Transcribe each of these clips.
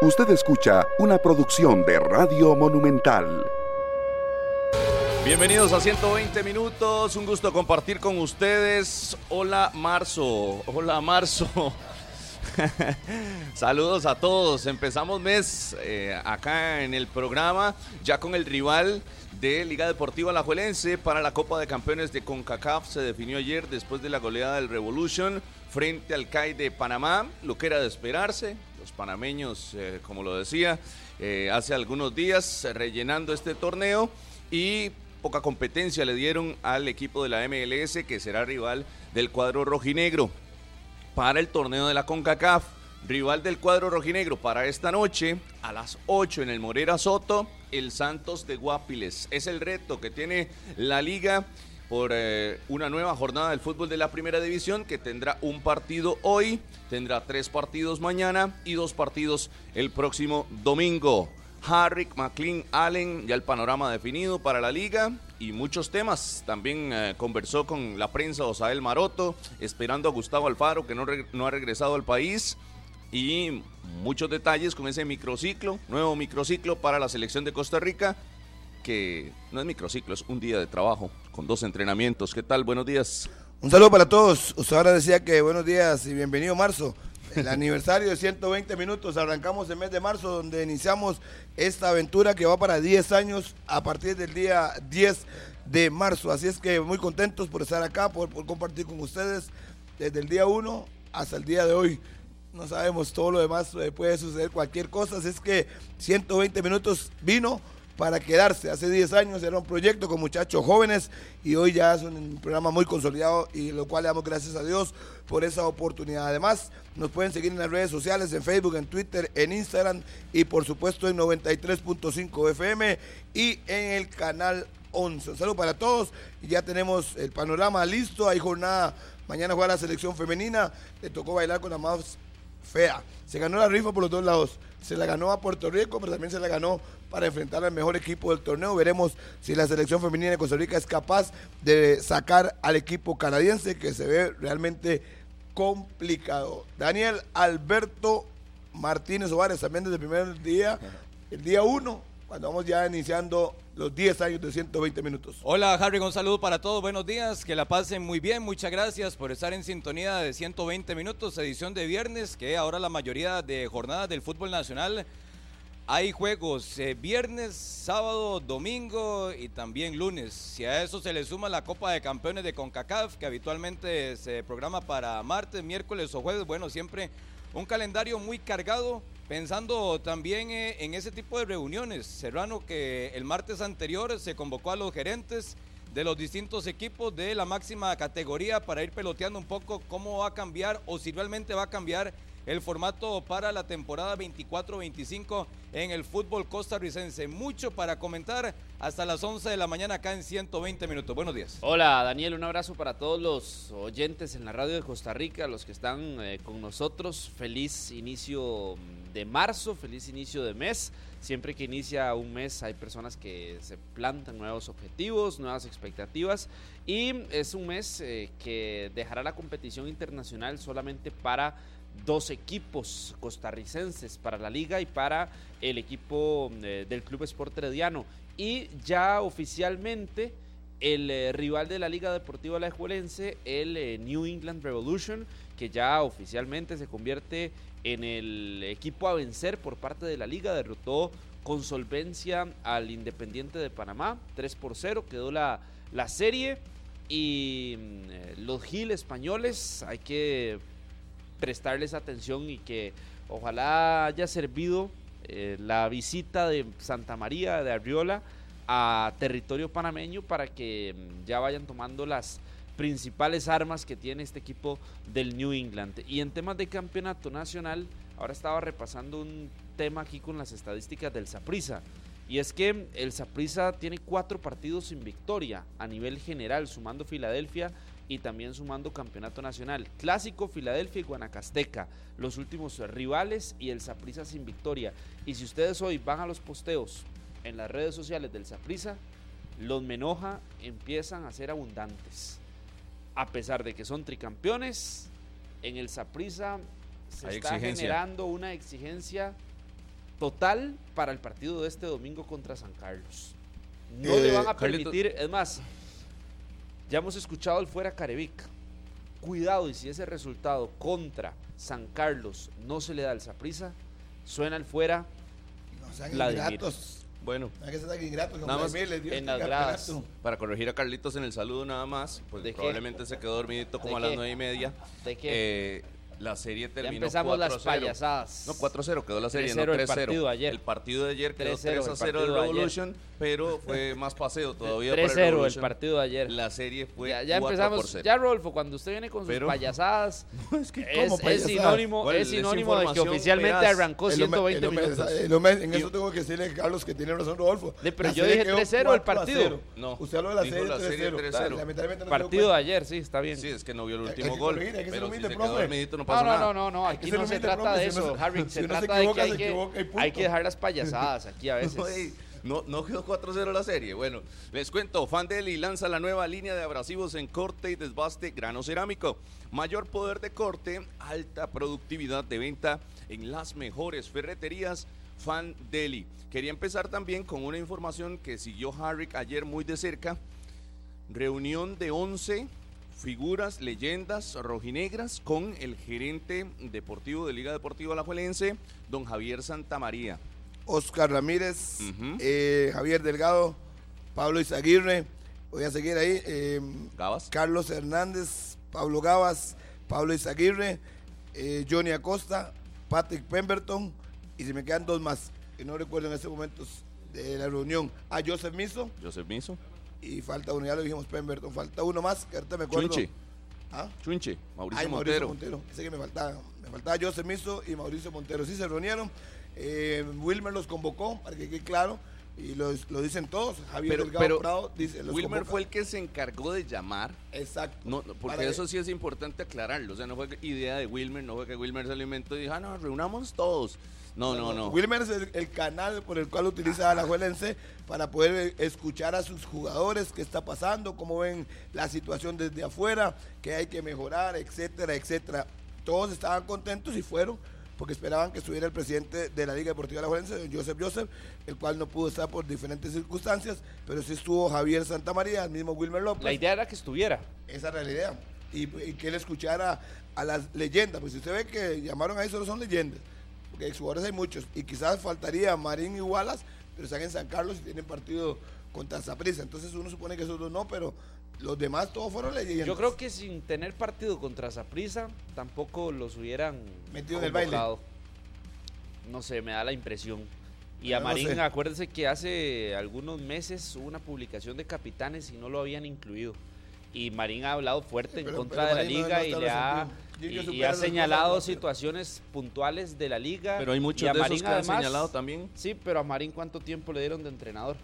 Usted escucha una producción de Radio Monumental. Bienvenidos a 120 minutos, un gusto compartir con ustedes. Hola Marzo, hola Marzo. Saludos a todos. Empezamos mes eh, acá en el programa, ya con el rival de Liga Deportiva Alajuelense para la Copa de Campeones de CONCACAF. Se definió ayer después de la goleada del Revolution frente al CAI de Panamá, lo que era de esperarse. Los panameños, eh, como lo decía, eh, hace algunos días rellenando este torneo y poca competencia le dieron al equipo de la MLS que será rival del cuadro rojinegro para el torneo de la CONCACAF. Rival del cuadro rojinegro para esta noche a las 8 en el Morera Soto, el Santos de Guapiles. Es el reto que tiene la liga por eh, una nueva jornada del fútbol de la primera división que tendrá un partido hoy, tendrá tres partidos mañana y dos partidos el próximo domingo. Harrick, McLean, Allen, ya el panorama definido para la liga y muchos temas. También eh, conversó con la prensa Osael Maroto, esperando a Gustavo Alfaro, que no, no ha regresado al país. Y muchos detalles con ese microciclo, nuevo microciclo para la selección de Costa Rica, que no es microciclo, es un día de trabajo con dos entrenamientos. ¿Qué tal? Buenos días. Un saludo para todos. Usted ahora decía que buenos días y bienvenido marzo. El aniversario de 120 minutos. Arrancamos el mes de marzo donde iniciamos esta aventura que va para 10 años a partir del día 10 de marzo. Así es que muy contentos por estar acá, por, por compartir con ustedes desde el día 1 hasta el día de hoy. No sabemos todo lo demás, eh, puede suceder cualquier cosa. Así es que 120 minutos vino para quedarse. Hace 10 años era un proyecto con muchachos jóvenes y hoy ya es un programa muy consolidado y lo cual le damos gracias a Dios por esa oportunidad. Además, nos pueden seguir en las redes sociales, en Facebook, en Twitter, en Instagram y por supuesto en 93.5 FM y en el canal 11. Un saludo para todos y ya tenemos el panorama listo. Hay jornada, mañana juega la selección femenina, le tocó bailar con la más fea. Se ganó la rifa por los dos lados. Se la ganó a Puerto Rico, pero también se la ganó para enfrentar al mejor equipo del torneo. Veremos si la selección femenina de Costa Rica es capaz de sacar al equipo canadiense, que se ve realmente complicado. Daniel Alberto Martínez Ovares, también desde el primer día, el día uno, cuando vamos ya iniciando los 10 años de 120 minutos. Hola Harry, un saludo para todos, buenos días, que la pasen muy bien, muchas gracias por estar en sintonía de 120 minutos, edición de viernes, que ahora la mayoría de jornadas del fútbol nacional hay juegos eh, viernes, sábado, domingo y también lunes. Si a eso se le suma la Copa de Campeones de CONCACAF, que habitualmente se programa para martes, miércoles o jueves, bueno, siempre un calendario muy cargado, pensando también eh, en ese tipo de reuniones. Serrano que el martes anterior se convocó a los gerentes de los distintos equipos de la máxima categoría para ir peloteando un poco cómo va a cambiar o si realmente va a cambiar el formato para la temporada 24-25 en el fútbol costarricense. Mucho para comentar hasta las 11 de la mañana acá en 120 minutos. Buenos días. Hola Daniel, un abrazo para todos los oyentes en la radio de Costa Rica, los que están eh, con nosotros. Feliz inicio de marzo, feliz inicio de mes. Siempre que inicia un mes hay personas que se plantan nuevos objetivos, nuevas expectativas y es un mes eh, que dejará la competición internacional solamente para dos equipos costarricenses para la liga y para el equipo eh, del Club Sport Herediano. Y ya oficialmente el eh, rival de la Liga Deportiva Alajuelense, el eh, New England Revolution, que ya oficialmente se convierte en el equipo a vencer por parte de la liga, derrotó con solvencia al Independiente de Panamá, 3 por 0, quedó la, la serie y mm, los Gil españoles, hay que prestarles atención y que ojalá haya servido eh, la visita de Santa María de Arriola a territorio panameño para que mm, ya vayan tomando las principales armas que tiene este equipo del New England. Y en temas de campeonato nacional, ahora estaba repasando un tema aquí con las estadísticas del Saprisa. Y es que el Saprisa tiene cuatro partidos sin victoria a nivel general, sumando Filadelfia y también sumando campeonato nacional. Clásico Filadelfia y Guanacasteca, los últimos rivales y el Saprisa sin victoria. Y si ustedes hoy van a los posteos en las redes sociales del Saprisa, los Menoja empiezan a ser abundantes. A pesar de que son tricampeones, en el Saprisa se está generando una exigencia total para el partido de este domingo contra San Carlos. No Eh, le van a permitir, es más, ya hemos escuchado el fuera Carevic. Cuidado y si ese resultado contra San Carlos no se le da al Saprisa, suena el fuera No sean Vladimir. ingratos. Bueno, No que ingratos. Nada más Vladimir les dio en las gradas. para corregir a Carlitos en el saludo nada más, pues ¿De qué? probablemente se quedó dormidito como ¿De a las qué? nueve y media. de que Eh, la serie ya terminó empezamos las 4-0. payasadas. No, 4-0 quedó la serie, 3-0 no el 3-0. partido ayer. El partido de ayer quedó 3-0 el 3-0 partido el de ayer. Pero fue más paseo todavía para el 3-0 el Revolution. partido de ayer. La serie fue ya, ya 4 por empezamos. 0. Ya, Rodolfo, cuando usted viene con sus Pero- payasadas, Es que, es, ¿cómo es payasadas? sinónimo, ¿Cuál es sinónimo de que oficialmente veraz? arrancó El hombre- 120 el minutos. el hombre- en eso tengo que decirle a Carlos que tiene razón Rodolfo. De, pero La yo dije quedó 3-0 el 4 a partido. 0. No, Usted habló de la serie la serie 3-0. 3-0. Lamentablemente no Partido de ayer, sí, está bien. Sí, es que no vio el último gol. no No, pasa no, nada. no, aquí no se trata de eso, Harry. Se trata de que hay que dejar las payasadas aquí a veces. No, no quedó 4-0 la serie. Bueno, les cuento, Fandeli lanza la nueva línea de abrasivos en corte y desbaste grano cerámico. Mayor poder de corte, alta productividad de venta en las mejores ferreterías Fandeli. Quería empezar también con una información que siguió Harrick ayer muy de cerca. Reunión de 11 figuras, leyendas rojinegras con el gerente deportivo de Liga Deportiva Alajuelense, don Javier Santamaría. Oscar Ramírez, eh, Javier Delgado, Pablo Izaguirre, voy a seguir ahí, eh, Gabas. Carlos Hernández, Pablo Gavas, Pablo Izaguirre, eh, Johnny Acosta, Patrick Pemberton, y se me quedan dos más, que no recuerdo en estos momentos de la reunión, a Joseph Miso, Joseph Miso. y falta uno, ya lo dijimos Pemberton, falta uno más, que ahorita me acuerdo. Chunche. ¿Ah? Chunche. Mauricio Ay, Montero. Mauricio Montero. Ese que me faltaba. Me faltaba Joseph Miso y Mauricio Montero. Sí se reunieron. Eh, Wilmer los convocó, para que quede claro. Y lo dicen todos. Javier Pero, Delgado pero Prado dice, los Wilmer convoca. fue el que se encargó de llamar. Exacto. No, porque eso sí es importante aclararlo. O sea, no fue idea de Wilmer, no fue que Wilmer se lo inventó y dijo, ah, no, reunamos todos. No, no, no. Wilmer es el, el canal por el cual utiliza a la Juelense para poder eh, escuchar a sus jugadores, qué está pasando, cómo ven la situación desde afuera, qué hay que mejorar, etcétera, etcétera. Todos estaban contentos y fueron porque esperaban que estuviera el presidente de la Liga Deportiva de la Juelense, Joseph Joseph, el cual no pudo estar por diferentes circunstancias, pero sí estuvo Javier Santamaría, el mismo Wilmer López. La idea era que estuviera. Esa era la idea. Y, y que él escuchara a las leyendas. Pues si usted ve que llamaron ahí, solo son leyendas. Porque exjugadores hay muchos. Y quizás faltaría Marín y Wallace, pero están en San Carlos y tienen partido contra Zaprisa. Entonces uno supone que esos dos no, pero los demás todos fueron leyendas. Yo creo que sin tener partido contra Saprisa, tampoco los hubieran Metido en el baile. No sé, me da la impresión. Y a No Marín, sé. acuérdense que hace algunos meses hubo una publicación de capitanes y no lo habían incluido. Y Marín ha hablado fuerte en Pero- contra pero de la Marín no- liga no y le ha, y- y, ha señalado cosas, pero- situaciones puntuales de la liga. Pero hay y muchos a de esos Marín que han además- señalado también. Sí, pero a Marín ¿cuánto tiempo le dieron de entrenador?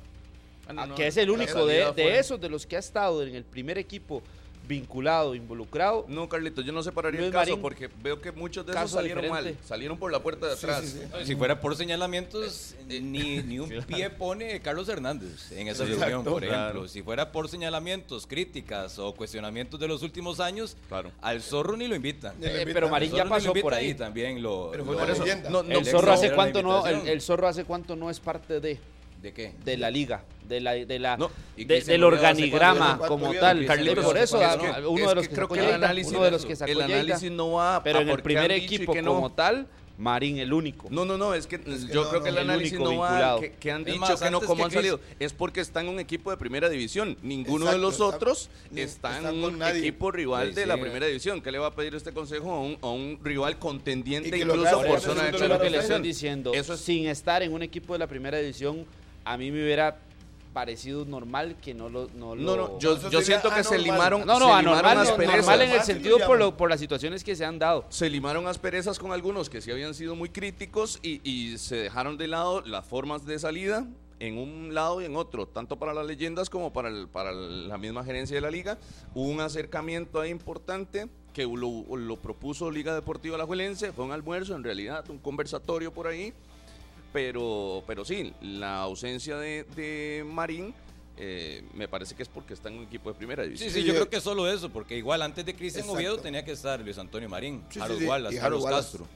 Ah, no, Ah, no, que es el único de, de esos, de los que ha estado en el primer equipo vinculado, involucrado. No, Carlitos, yo no separaría Luis el caso Marín, porque veo que muchos de esos salieron diferente. mal. Salieron por la puerta de Sí, atrás. sí, sí. No, y Si fuera por señalamientos, ni, ni un pie pone Carlos Hernández en esa Exacto. reunión, por ejemplo. Claro. Si fuera por señalamientos, críticas o cuestionamientos de los últimos años, Claro. al zorro ni lo invitan. Ni lo Eh, pero Marín ya pasó por ahí. Y también lo. Pero fue Por eso, leyenda. no, no, el zorro hace cuánto no, el zorro hace cuánto no es parte de, ¿De qué? de la liga, de la, de la, No, de- que del organigrama cuánto- como tal. Carlitos, por eso, es que- uno es de los que que, creo sacó que el Lleida, análisis uno de los que sacó el Lleida. análisis no va pero a en el primer equipo qué no. como tal, Marín el único. No, no, no, es que que yo no, creo no, que el el análisis único no va vinculado. que, que han Es dicho más, que no, que han salido. Es porque están en un equipo de primera división. Ninguno Exacto, de los otros está en un nadie. equipo rival Sí, de sí. la primera división. ¿Qué le va a pedir este consejo a un, a un rival contendiente que incluso por zona de Eso es lo que le estoy diciendo. Eso es- Sin estar en un equipo de la primera división, a mí me hubiera parecido normal que no lo... No, No, lo- no, yo, yo siento que se limaron, No, se no, anormal, no, asperezas. normal en el sentido por, lo, por las situaciones que se han dado. se limaron asperezas con algunos que sí habían sido muy críticos y, y se dejaron de lado las formas de salida en un lado y en otro, tanto para las leyendas como para, el- para la misma gerencia de la liga. Hubo un acercamiento ahí importante que lo, lo propuso Liga Deportiva Alajuelense, fue un almuerzo en realidad, un conversatorio por ahí, pero, pero sí, la ausencia de, de Marín eh, me parece que es porque está en un equipo de primera Sí, división. sí, Sí, yo yo- creo que solo eso, porque igual antes de Cristian. Oviedo tenía que estar Luis Antonio Marín, Sí, Harold sí, Wallace, y Carlos Harold Wallace. Castro.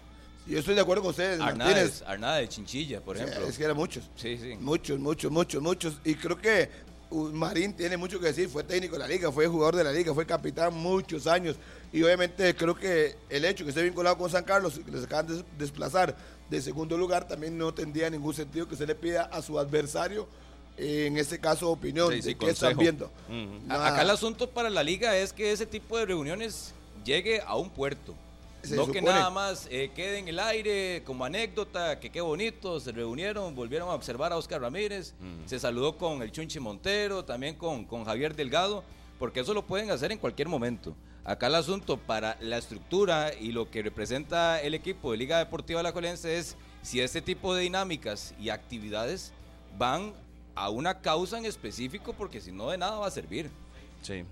Yo estoy de acuerdo con ustedes, Arnada, de- Chinchilla, por Sí, ejemplo. Es que eran muchos. Sí, sí. Muchos, muchos, muchos, muchos. Y creo que Marín tiene mucho que decir. Fue técnico de la liga, fue jugador de la liga, fue capitán muchos años. Y obviamente creo que el hecho que esté vinculado con San Carlos y que les acaban de des- desplazar de segundo lugar también no tendría ningún sentido que se le pida a su adversario, en este caso, opinión Sí, sí, de qué están viendo. Acá el asunto para la liga es que ese tipo de reuniones llegue a un puerto. Se no que nada más eh, quede en el aire como anécdota, que qué bonito, se reunieron, volvieron a observar a Oscar Ramírez, se saludó con el Chunchi Montero, también con, con Javier Delgado, porque eso lo pueden hacer en cualquier momento. Acá el asunto para la estructura y lo que representa el equipo de Liga Deportiva Alajuelense es si este tipo de dinámicas y actividades van a una causa en específico, porque si no de nada va a servir. Sí.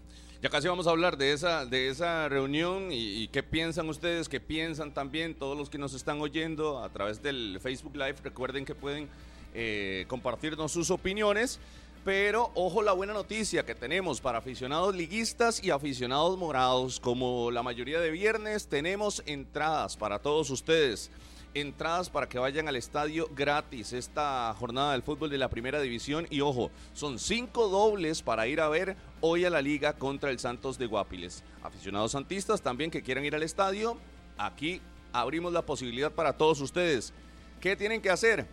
Ya casi vamos a hablar de esa, de esa reunión y, qué piensan ustedes, qué piensan también todos los que nos están oyendo a través del Facebook Live. Recuerden que pueden eh, compartirnos sus opiniones. Pero ojo la buena noticia que tenemos para aficionados liguistas y aficionados morados. Como la mayoría de viernes tenemos entradas para todos ustedes entradas para que vayan al estadio gratis esta jornada del fútbol de la primera división y ojo, son cinco dobles para ir a ver hoy a la liga contra el Santos de Guapiles. Aficionados santistas también que quieran ir al estadio, aquí abrimos la posibilidad para todos ustedes. ¿Qué tienen que hacer?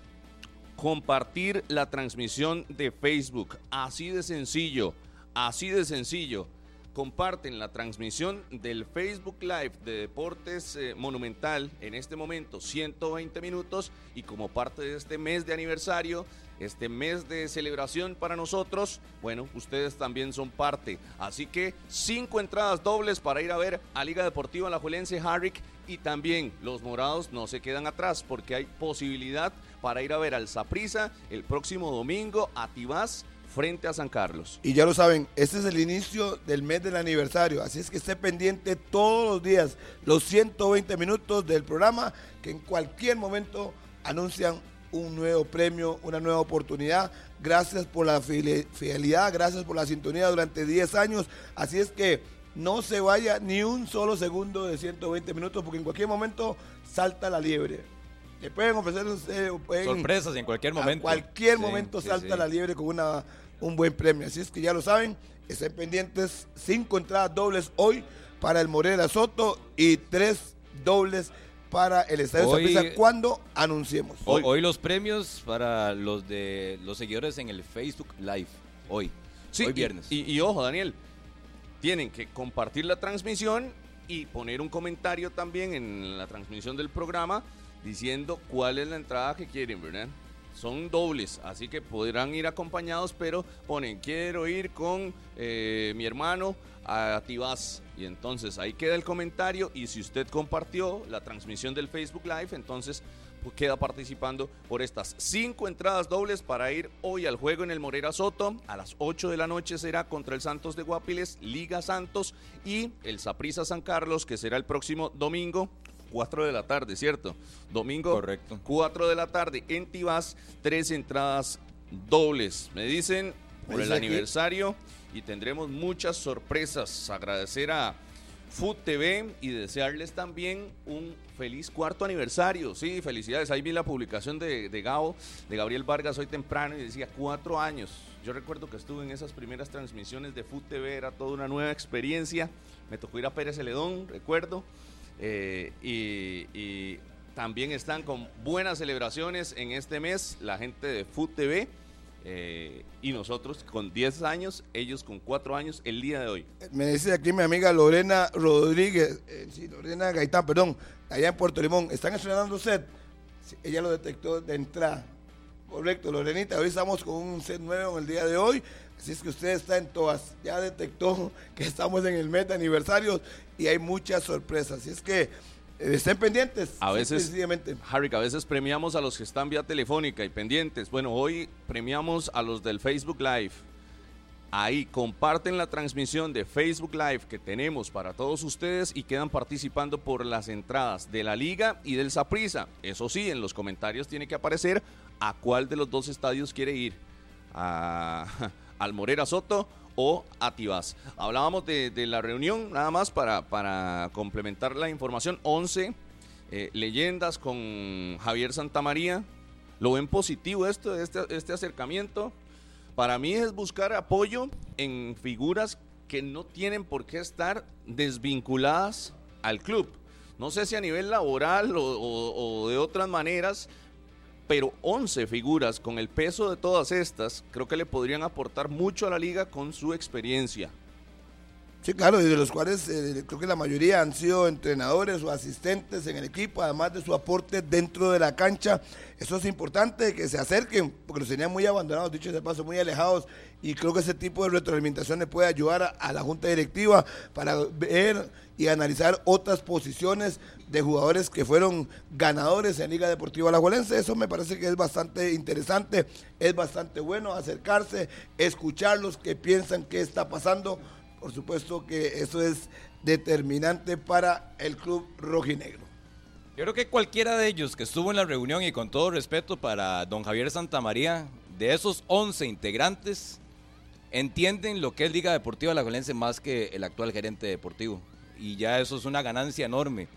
Compartir la transmisión de Facebook, así de sencillo, así de sencillo comparten la transmisión del Facebook Live de Deportes eh, Monumental en este momento, 120 minutos, y como parte de este mes de aniversario, este mes de celebración para nosotros, bueno, ustedes también son parte. Así que cinco entradas dobles para ir a ver a Liga Deportiva Alajuelense Harrick y también los morados no se quedan atrás porque hay posibilidad para ir a ver al Saprisa el próximo domingo a Tibás frente a San Carlos. Y ya lo saben, este es el inicio del mes del aniversario, así es que esté pendiente todos los días, los 120 minutos del programa, que en cualquier momento anuncian un nuevo premio, una nueva oportunidad. Gracias por la fide- fidelidad, gracias por la sintonía durante 10 años, así es que no se vaya ni un solo segundo de 120 minutos, porque en cualquier momento salta la liebre. Le pueden ofrecer ustedes, pueden- Sorpresas en cualquier momento. a cualquier Sí, momento sí, salta sí. la liebre con una, un buen premio. Así es que ya lo saben, estén pendientes. Cinco entradas dobles hoy para el Morera Soto y tres dobles para el Estadio Hoy- Saprissa cuando anunciemos. Hoy, hoy los premios para los de los seguidores en el Facebook Live. Hoy. Sí, hoy y- viernes. Y, y ojo, Daniel, tienen que compartir la transmisión y poner un comentario también en la transmisión del programa diciendo cuál es la entrada que quieren, ¿verdad? Son dobles, así que podrán ir acompañados, pero ponen, quiero ir con eh, mi hermano a Tibás. Y entonces ahí queda el comentario y si usted compartió la transmisión del Facebook Live, entonces pues, queda participando por estas cinco entradas dobles para ir hoy al juego en el Morera Soto. A las 8 de la noche será contra el Santos de Guapiles, Liga Santos y el Saprissa San Carlos, que será el próximo domingo. 4 de la tarde, ¿cierto? Domingo Correcto. 4 de la tarde en Tibás, tres entradas dobles. Me dicen por el aquí. aniversario y tendremos muchas sorpresas. Agradecer a Food TV y desearles también un feliz cuarto aniversario. Sí, felicidades. Ahí vi la publicación de, de Gabo, de Gabriel Vargas hoy temprano y decía cuatro años. Yo recuerdo que estuve en esas primeras transmisiones de Food TV, era toda una nueva experiencia. Me tocó ir a Pérez Celedón, recuerdo. Eh, y, y también están con buenas celebraciones en este mes la gente de Food TV eh, y nosotros con 10 años, ellos con 4 años el día de hoy. Me dice aquí mi amiga Lorena Rodríguez, eh, sí, Lorena Gaitán, perdón, allá en Puerto Limón. ¿Están estrenando set? Sí, ella lo detectó de entrada. Correcto, Lorenita, hoy estamos con un set nuevo en el día de hoy. Así es que usted está en todas. Ya detectó que estamos en el mes de aniversarios y hay muchas sorpresas. Así es que eh, estén pendientes. A veces. Harry, a veces premiamos a los que están vía telefónica y pendientes. Bueno, hoy premiamos a los del Facebook Live. Ahí comparten la transmisión de Facebook Live que tenemos para todos ustedes y quedan participando por las entradas de la Liga y del Saprisa. Eso sí, en los comentarios tiene que aparecer a cuál de los dos estadios quiere ir. A, al Morera Soto o a Tibás. Hablábamos de, la reunión, nada más para, para complementar la información. 11 eh, leyendas con Javier Santamaría. ¿Lo ven positivo esto, este, este acercamiento? Para mí es buscar apoyo en figuras que no tienen por qué estar desvinculadas al club. No sé si a nivel laboral o de otras maneras, pero 11 figuras con el peso de todas estas creo que le podrían aportar mucho a la liga con su experiencia. Sí, claro, y de los cuales eh, creo que la mayoría han sido entrenadores o asistentes en el equipo, además de su aporte dentro de la cancha. Eso es importante, que se acerquen, porque los tenían muy abandonados, dicho de paso, muy alejados, y creo que ese tipo de retroalimentación le puede ayudar a, a la junta directiva para ver y analizar otras posiciones de jugadores que fueron ganadores en Liga Deportiva Alajuelense. Eso me parece que es bastante interesante, es bastante bueno acercarse, escucharlos que piensan qué está pasando por supuesto que eso es determinante para el club rojinegro. Yo creo que cualquiera de ellos que estuvo en la reunión y con todo respeto para don Javier Santamaría, de esos 11 integrantes, entienden lo que es Liga Deportiva Alajuelense más que el actual gerente deportivo. Y ya eso es una ganancia enorme.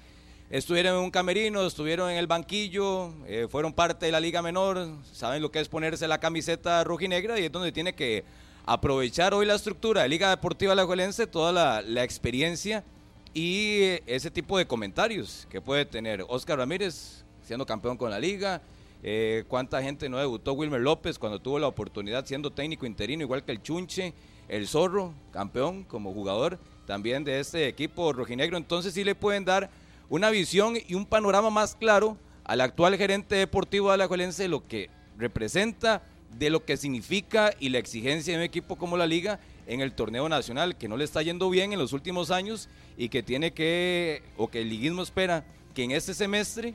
Estuvieron en un camerino, estuvieron en el banquillo, eh, fueron parte de la Liga Menor, saben lo que es ponerse la camiseta rojinegra y es donde tiene que aprovechar hoy la estructura de Liga Deportiva Alajuelense, toda la, experiencia y ese tipo de comentarios que puede tener Oscar Ramírez siendo campeón con la liga. Eh, ¿Cuánta gente no debutó Wilmer López cuando tuvo la oportunidad siendo técnico interino, igual que el Chunche, el Zorro, campeón como jugador también de este equipo rojinegro? Entonces sí le pueden dar una visión y un panorama más claro al actual gerente deportivo de Alajuelense, lo que representa de lo que significa y la exigencia de un equipo como la Liga en el torneo nacional, que no le está yendo bien en los últimos años y que tiene que, o que el liguismo espera que en este semestre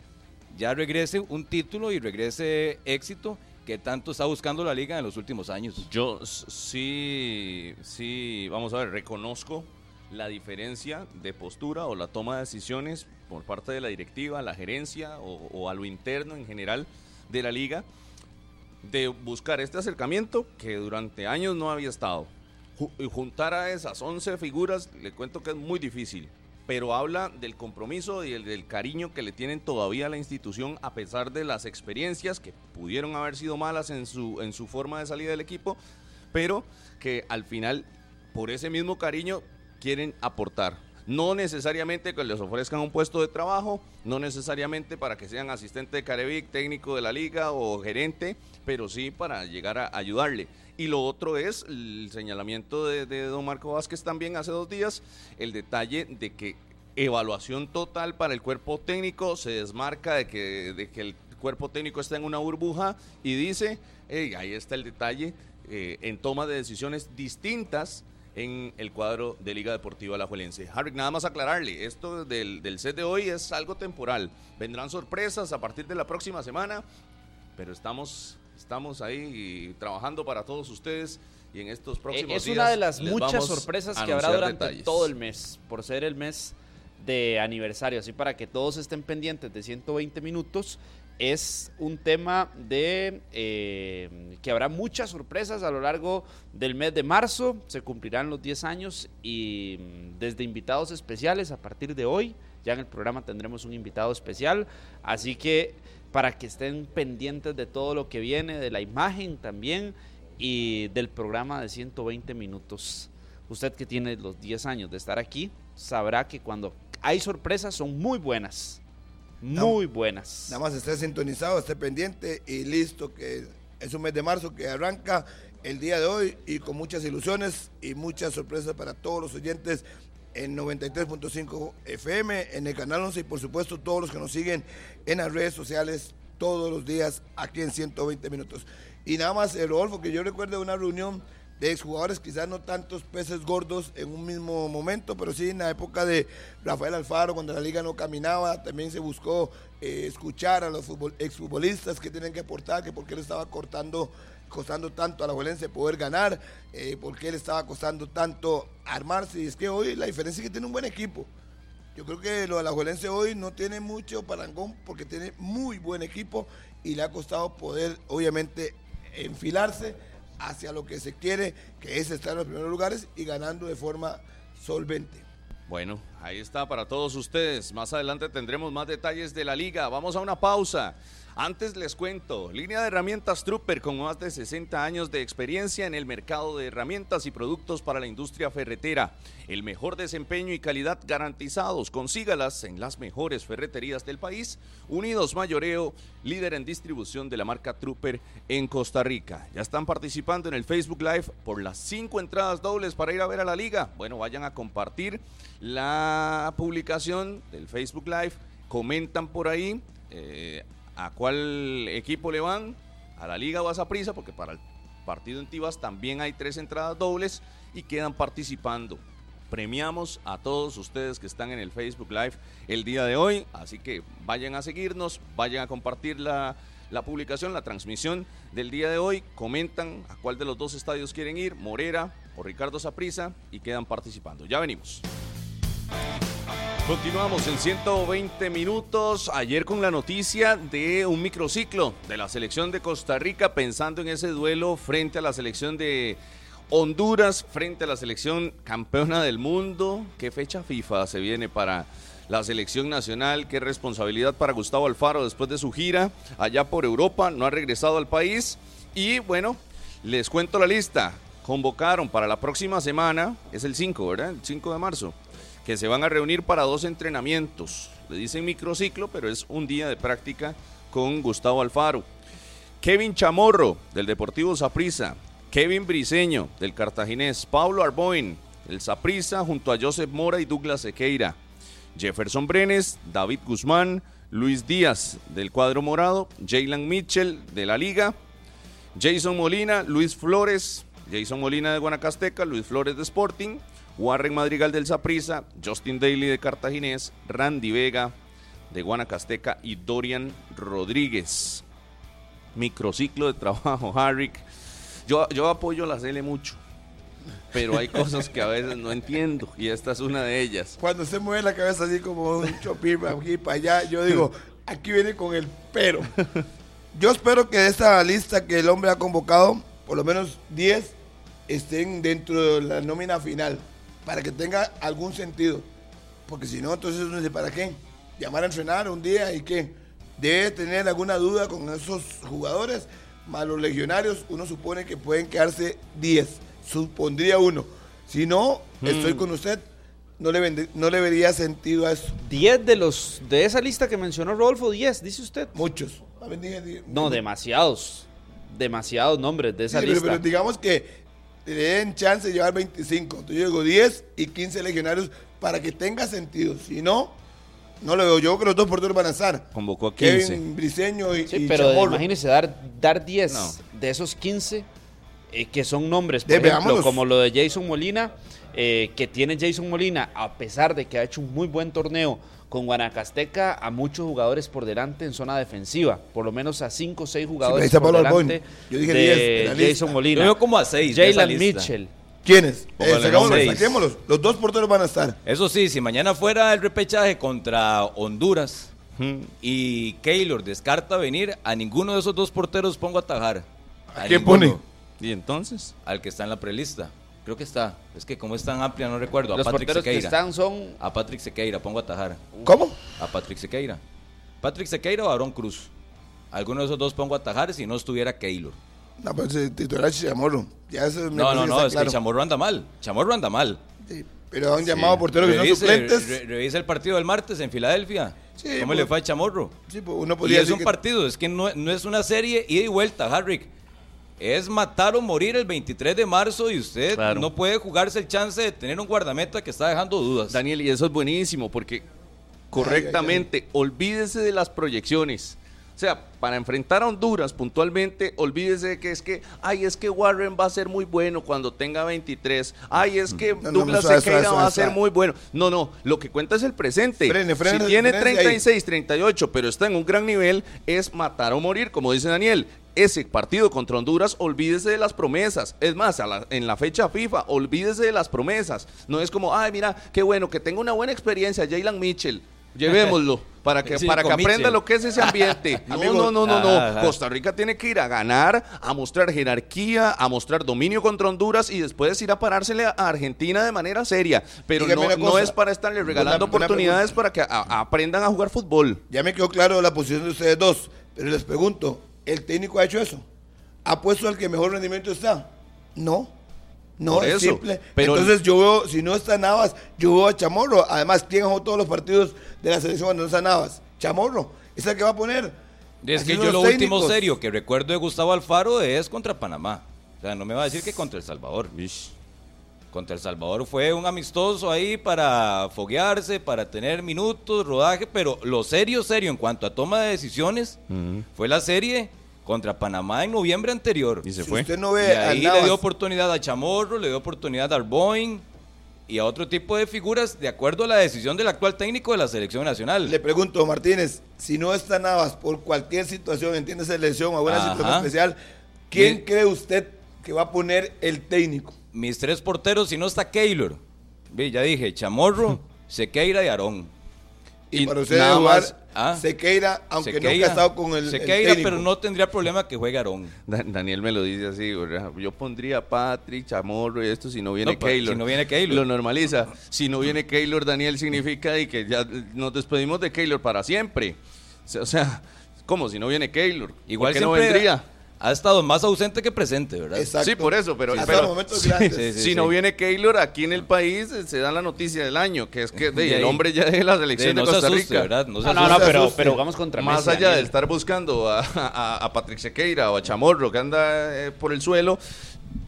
ya regrese un título y regrese éxito que tanto está buscando la liga en los últimos años. Yo sí, sí, vamos a ver, reconozco la diferencia de postura o la toma de decisiones por parte de la directiva, la gerencia o, o a lo interno en general de la liga de buscar este acercamiento que durante años no había estado. Juntar a esas 11 figuras, le cuento que es muy difícil, pero habla del compromiso y el, del cariño que le tienen todavía a la institución a pesar de las experiencias que pudieron haber sido malas en su, en su forma de salida del equipo, pero que al final, por ese mismo cariño, quieren aportar. No necesariamente que les ofrezcan un puesto de trabajo, no necesariamente para que sean asistente de Carevic, técnico de la liga o gerente, pero sí para llegar a ayudarle. Y lo otro es el señalamiento de, don Marco Vázquez también hace dos días, el detalle de que evaluación total para el cuerpo técnico se desmarca de que, de que el cuerpo técnico está en una burbuja y dice, ahí está el detalle, eh, en toma de decisiones distintas en el cuadro de Liga Deportiva Alajuelense. Harry, nada más aclararle, esto del, del set de hoy es algo temporal. Vendrán sorpresas a partir de la próxima semana, pero estamos, estamos ahí trabajando para todos ustedes y en estos eh, próximos días. Es una de las muchas sorpresas que habrá durante todo el mes, por ser el mes de aniversario, así para que todos estén pendientes de 120 minutos es un tema de eh, que habrá muchas sorpresas a lo largo del mes de marzo. Se cumplirán los 10 años y mm, desde invitados especiales a partir de hoy, ya en el programa tendremos un invitado especial. Así que para que estén pendientes de todo lo que viene, de la imagen también y del programa de 120 minutos. Usted que tiene los 10 años de estar aquí, sabrá que cuando hay sorpresas son muy buenas muy buenas. Nada más esté sintonizado, esté pendiente y listo, que es un mes de marzo que arranca el día de hoy y con muchas ilusiones y muchas sorpresas para todos los oyentes en 93.5 FM, en el canal 11 y por supuesto todos los que nos siguen en las redes sociales todos los días aquí en 120 minutos. Y nada más, eh, Rodolfo, que yo recuerdo una reunión de exjugadores, quizás no tantos peces gordos en un mismo momento, pero sí en la época de Rafael Alfaro, cuando la liga no caminaba, también se buscó eh, escuchar a los exfutbolistas que tienen que aportar, que por qué le estaba cortando, costando tanto a la violencia poder ganar, eh, por qué le estaba costando tanto armarse, y es que hoy la diferencia es que tiene un buen equipo. Yo creo que lo de la Juelense hoy no tiene mucho parangón porque tiene muy buen equipo y le ha costado poder, obviamente, enfilarse hacia lo que se quiere, que es estar en los primeros lugares y ganando de forma solvente. Bueno, ahí está para todos ustedes. Más adelante tendremos más detalles de la liga. Vamos a una pausa. Antes les cuento, línea de herramientas Trooper con más de 60 años de experiencia en el mercado de herramientas y productos para la industria ferretera. El mejor desempeño y calidad garantizados. Consígalas en las mejores ferreterías del país. Unidos Mayoreo, líder en distribución de la marca Trooper en Costa Rica. Ya están participando en el Facebook Live por las cinco entradas dobles para ir a ver a la liga. Bueno, vayan a compartir la publicación del Facebook Live. Comentan por ahí. Eh, a cuál equipo le van, a la Liga o a Prisa, porque para el partido en Tibas también hay tres entradas dobles y quedan participando. Premiamos a todos ustedes que están en el Facebook Live el día de hoy, así que vayan a seguirnos, vayan a compartir la, la publicación, la transmisión del día de hoy, comentan a cuál de los dos estadios quieren ir, Morera o Ricardo Saprisa, y quedan participando. Ya venimos. Continuamos en 120 minutos. Ayer con la noticia de un microciclo de la selección de Costa Rica, pensando en ese duelo frente a la selección de Honduras, frente a la selección campeona del mundo. ¿Qué fecha FIFA se viene para la selección nacional? ¿Qué responsabilidad para Gustavo Alfaro después de su gira allá por Europa? No ha regresado al país. Y bueno, les cuento la lista. Convocaron para la próxima semana, es el 5, ¿verdad? El 5 de marzo que se van a reunir para dos entrenamientos. Le dicen microciclo, pero es un día de práctica con Gustavo Alfaro. Kevin Chamorro, del Deportivo Saprissa. Kevin Briseño, del Cartaginés. Pablo Arboin, del Saprissa, junto a Joseph Mora y Douglas Sequeira. Jefferson Brenes, David Guzmán, Luis Díaz, del cuadro morado. Jaylan Mitchell, de la Liga. Jason Molina, Luis Flores. Jason Molina de Guanacasteca, Luis Flores de Sporting. Warren Madrigal del Saprisa, Justin Daly de Cartaginés, Randy Vega de Guanacasteca y Dorian Rodríguez. Microciclo de trabajo, Harrick. Yo, yo apoyo la CL mucho, pero hay cosas que a veces no entiendo y esta es una de ellas. Cuando se mueve la cabeza así como un chopir aquí para allá, yo digo, aquí viene con el pero. Yo espero que de esta lista que el hombre ha convocado, por lo menos 10 estén dentro de la nómina final para que tenga algún sentido. Porque si no, entonces no sé para qué. Llamar a entrenar un día y que debe tener alguna duda con esos jugadores, más los legionarios, uno supone que pueden quedarse 10, supondría uno. Si no, estoy mm. con usted, no le, no le vería sentido a eso. 10 de los de esa lista que mencionó Rodolfo, 10, dice usted. Muchos. No, demasiados. Demasiados nombres de esa lista. pero digamos que le den chance de llevar 25. Entonces yo digo 10 y 15 legionarios para que tenga sentido. Si no, no lo veo. Yo creo que los dos porteros van a estar. Convocó a 15. Kevin Briseño y, sí, pero imagínese dar, dar 10 de esos 15 eh, que son nombres, por ejemplo, como lo de Jason Molina, eh, que tiene Jason Molina, a pesar de que ha hecho un muy buen torneo con Guanacasteca a muchos jugadores por delante en zona defensiva, por lo menos a 5 o 6 jugadores por delante Yo dije de 10 Jason Molina. Yo veo como a 6. Jalen Mitchell. ¿Quiénes? Eh, saquémoslos. Los dos porteros van a estar. Eso sí, si mañana fuera el repechaje contra Honduras y Keylor descarta venir, a ninguno de esos dos porteros pongo a atajar. ¿A, quién pone? ¿Y entonces? Al que está en la prelista. Creo que está. Es que como es tan amplia, no recuerdo. A Los Patrick porteros Sequeira. que están son... A Patrick Sequeira, pongo a atajar. ¿Cómo? A Patrick Sequeira. Patrick Sequeira o Aaron Cruz. Alguno de esos dos pongo a atajar si no estuviera Keylor. No, pues el titular Chamorro. Ya eso no, no, no, es que Chamorro anda mal. Chamorro anda mal. Sí, pero han llamado porteros que son suplentes. revisa el partido del martes en Filadelfia. Sí, ¿Cómo le pues. fue a Chamorro? Sí, pues uno podría y es un partido, es que no, no es una serie ida y vuelta, Harrick es matar o morir el 23 de marzo y usted no puede jugarse el chance de tener un guardameta que está dejando dudas. Daniel, y eso es buenísimo porque correctamente, olvídese de las proyecciones. O sea, para enfrentar a Honduras puntualmente, olvídese de que es que, ay, es que Warren va a ser muy bueno cuando tenga 23. Ay, es que Douglas Sequeira va a ser muy bueno. No, no, lo que cuenta es el presente. si tiene 36, 38, pero está en un gran nivel, es matar o morir, como dice Daniel ese partido contra Honduras, olvídese de las promesas. Es más, en la fecha FIFA, olvídese de las promesas. No es como, ay, mira, qué bueno, que tenga una buena experiencia, Jaylan Mitchell. Llevémoslo. Para que, Sí, para que aprenda lo que es ese ambiente. No, no, no, no, no. ajá. Costa Rica tiene que ir a ganar, a mostrar jerarquía, a mostrar dominio contra Honduras y después ir a parársele a Argentina de manera seria. Pero no, es para estarle regalando Una- una oportunidades para que a- a- aprendan a jugar fútbol. Ya me quedó claro la posición de ustedes dos, pero les pregunto, ¿el técnico ha hecho eso? ¿Ha puesto al que mejor rendimiento está? No. No, Por es eso, simple. pero- Entonces yo veo, si no está Navas, yo veo a Chamorro. Además, ¿quién jugó todos los partidos de la selección cuando no está Navas? Chamorro. ¿Es el que va a poner? Es que yo lo último serio que recuerdo de Gustavo Alfaro es contra Panamá. O sea, no me va a decir que contra El Salvador. Contra El Salvador fue un amistoso ahí para foguearse, para tener minutos, rodaje, pero lo serio, serio en cuanto a toma de decisiones fue la serie contra Panamá en noviembre anterior. Y se Si fue. usted no Y ve ahí le dio oportunidad a Chamorro, le dio oportunidad a Arboin y a otro tipo de figuras de acuerdo a la decisión del actual técnico de la selección nacional. le pregunto, Martínez, si no está Navas por cualquier situación, entiéndase lesión o alguna Ajá. situación especial, ¿quién Mi- cree usted que va a poner el técnico? Mis tres porteros, si no está Keylor, ya dije, Chamorro, Sequeira y Aarón. Y, Y para usted nada jugar más, ah, Sequeira, aunque nunca Sequeira, ha estado con el, Sequeira, pero no tendría problema que juegue Aarón. Da- Daniel me lo dice así, ¿verdad? yo pondría a Patrick, Chamorro y esto si no viene No, Keylor. si no viene Keylor. Lo normaliza. Si no viene Keylor, Daniel significa y que ya nos despedimos de Keylor para siempre. O sea, ¿cómo si no viene Keylor? Igual ¿Por qué no vendría? Ha estado más ausente que presente, ¿verdad? Exacto. Sí, por eso, pero, pero- momentos sí, grandes. Sí, sí, si sí. no viene Keylor aquí en el país eh, se da la noticia del año, que es que de, De el hombre ya de la selección no de se Costa asuste, Rica. ¿verdad? No se No, no, asuste. no, se pero, asuste. pero vamos contra Más Messi, allá de estar buscando a, a- a Patrick Sequeira o a Chamorro que anda eh, por el suelo,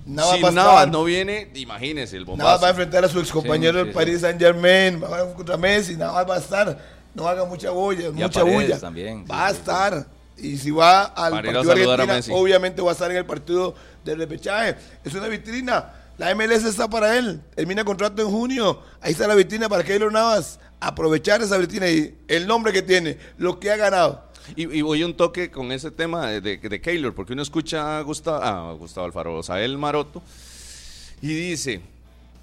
Navas si Navas estar. no viene, imagínese el Navas bombazo. va a enfrentar a su excompañero Sí, del sí, Paris Saint Germain, va a jugar contra Messi, Navas va a estar. No haga mucha bulla, a mucha bulla. también, va a estar. Y si va al Para partido de Argentina, obviamente va a estar en el partido del repechaje. Es una vitrina. La MLS está para él. Termina contrato en junio. Ahí está la vitrina para Keylor Navas. Aprovechar esa vitrina y el nombre que tiene, lo que ha ganado. Y, y voy un toque con ese tema de, de, de Keylor, porque uno escucha a Gustavo, a Gustavo Alfaro, a él Maroto, y dice,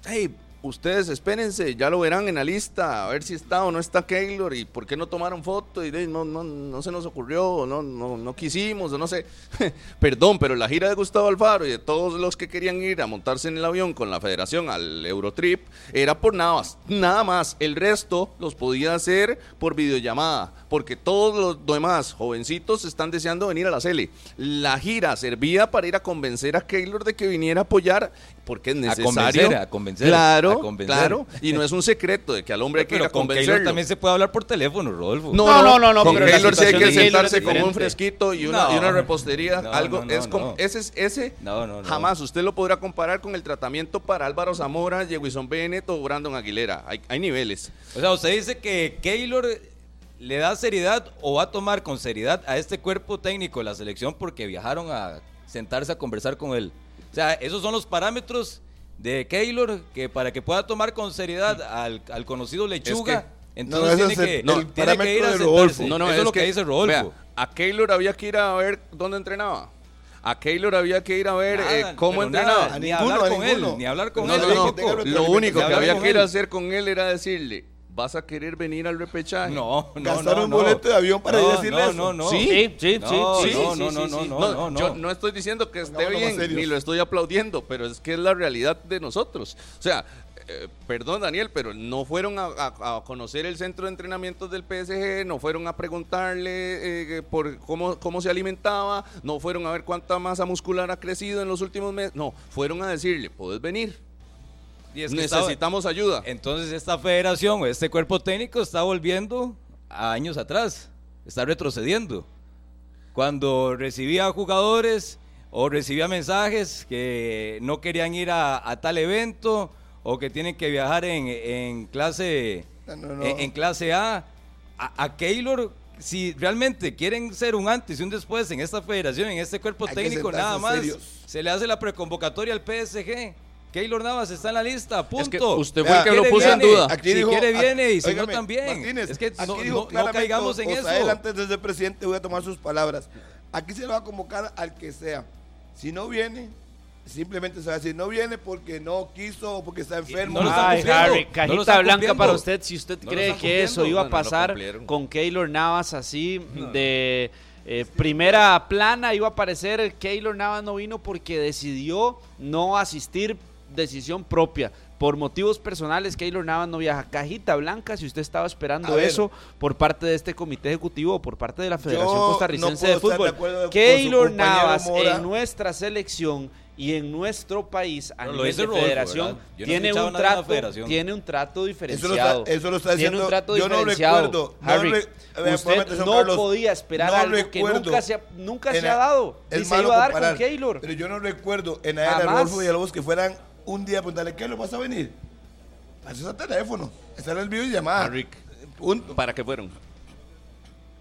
hey, ustedes espérense, ya lo verán en la lista, a ver si está o no está Keylor, y por qué no tomaron foto, y de, no, no, no se nos ocurrió, no, no, no quisimos, o no sé. Perdón, pero la gira de Gustavo Alfaro y de todos los que querían ir a montarse en el avión con la federación al Eurotrip, era por nada más, nada más. El resto los podía hacer por videollamada, porque todos los demás jovencitos están deseando venir a la Cele. La gira servía para ir a convencer a Keylor de que viniera a apoyar, porque es necesario. convencer, a convencer, Claro, a convencer. claro. Y no es un secreto de que al hombre hay que ir a Pero con Keylor también se puede hablar por teléfono, Rodolfo. No, no, no, no, Con pero Keylor sí hay que sentarse con un fresquito y una, No. y una repostería. No, algo no, no, es como, no. ese, es- ese No, no, no. jamás usted lo podrá comparar con el tratamiento para Álvaro Zamora, Jewison Bennett o Brandon Aguilera. Hay, hay niveles. O sea, usted dice que Keylor le da seriedad o va a tomar con seriedad a este cuerpo técnico de la selección porque viajaron a sentarse a conversar con él. O sea, esos son los parámetros de Keylor que para que pueda tomar con seriedad al, al conocido Lechuga, que- entonces tiene, es el- que, no, el tiene que ir a. Rodolfo. No, no, Eso es, lo que dice Rodolfo. vea, a Keylor había que ir a ver dónde entrenaba. A Keylor había que ir a ver Nada, eh, cómo entrenaba. nada, ni ninguno, hablar con ninguno. él, ni hablar con No, él. no, no. Lo único que había que ir a hacer con él era decirle, ¿vas a querer venir al repechaje? No, no, Gastar no, un no. boleto de avión para ir a no, decirle no, eso. No, no, ¿Sí? Sí, sí, No, sí, no, sí, no, sí, no, no, no, No, no, no. Yo no estoy diciendo que esté bien, ni lo estoy aplaudiendo, pero es que es la realidad de nosotros. O sea, eh, perdón Daniel, pero no fueron a, a- a conocer el centro de entrenamientos del PSG, no fueron a preguntarle eh, por cómo, cómo se alimentaba, no fueron a ver cuánta masa muscular ha crecido en los últimos meses, no, fueron a decirle, puedes venir, Y es que estaba- necesitamos ayuda. Entonces esta federación o este cuerpo técnico está volviendo a años atrás, está retrocediendo. Cuando recibía jugadores o recibía mensajes que no querían ir a, a tal evento o que tienen que viajar en, en clase No, no, no. En, en clase A, a, a Keylor, si realmente quieren ser un antes y un después en esta federación, en este cuerpo Hay técnico, nada más serios. se le hace la preconvocatoria al PSG. Keylor Navas está en la lista, punto. Es que usted fue el que lo puso en duda. Aquí si dijo- quiere viene y si no también. Martínez, es que no, dijo no- no claramente, caigamos en Osael, eso. antes de ser presidente voy a tomar sus palabras. Aquí se le va a convocar al que sea. Si no viene, simplemente se va a decir, no viene porque no quiso o porque está enfermo. No lo están Ay. Harry, No lo cajita blanca cumpliendo. para usted. Si usted No lo cree que eso iba a No, no lo pasar con Keylor Navas así de eh, primera plana, iba a aparecer Keylor Navas no vino porque decidió no asistir, decisión propia. Por motivos personales, Keylor Navas no viaja. Cajita blanca, si usted estaba esperando A ver. eso por parte de este comité ejecutivo o por parte de la Federación no Costarricense puedo de estar de Fútbol. acuerdo con su Keylor Navas Mora. en nuestra selección y en nuestro país a nivel de Rodolfo, federación no tiene un trato federación. tiene un trato Eso lo, diferenciado está, eso lo está tiene diciendo. un trato yo no diferenciado recuerdo. no Harry re- eh, ponme usted no Carlos. podía esperar No algo que recuerdo nunca se ha, nunca se la- ha dado es y se malo iba a dar comparar, con Keylor Pero yo no recuerdo en la era de Jamás. Rodolfo Villalobos que fueran un día a preguntarle, ¿qué lo vas a venir? Eso es el teléfono. Está el video y llamada. Rick. Punto. ¿Para qué fueron?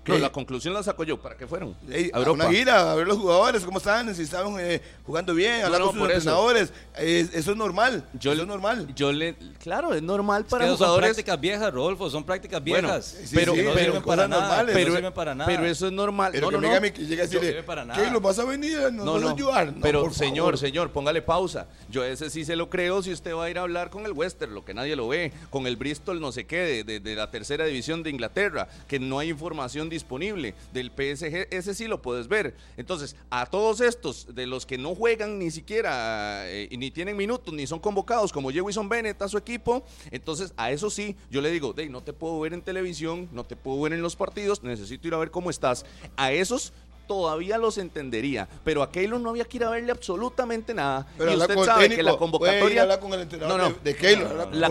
¿Qué? No, la conclusión la saco yo. ¿Para qué fueron? Ey, a a Europa. una gira, a ver los jugadores, cómo están, si estaban eh, jugando bien, hablar no, con sus eso. entrenadores. Eh, eso es normal. Yo, eso es normal. Yo le, claro, es normal Es para que son jugadores. prácticas viejas, Rodolfo, son prácticas Bueno, viejas. sí, pero, sí, no sirven para nada. normales. pero, no sirven para nada. pero eso es normal. Pero no, que no, me no. que llega a decirle, sirve para nada. ¿qué lo vas a venir? ¿Nos No, vas a no, ayudar? No, pero por señor, favor. señor, póngale pausa. Yo ese sí se lo creo si usted va a ir a hablar con el Western, lo que nadie lo ve, con el Bristol no sé qué, de, de- de la tercera división de Inglaterra, que no hay información disponible. Del PSG, ese sí lo puedes ver. Entonces, a todos estos, de los que no juegan ni siquiera, eh, y ni tienen minutos, ni son convocados, como Jewison Bennett a su equipo, entonces a eso sí, yo le digo, "Dey, no te puedo ver en televisión, no te puedo ver en los partidos, necesito ir a ver cómo estás. A esos todavía los entendería, pero a Keylor no había que ir a verle absolutamente nada. Pero y usted sabe que la convocatoria... con el entrenador No, no. de, de Keylor, La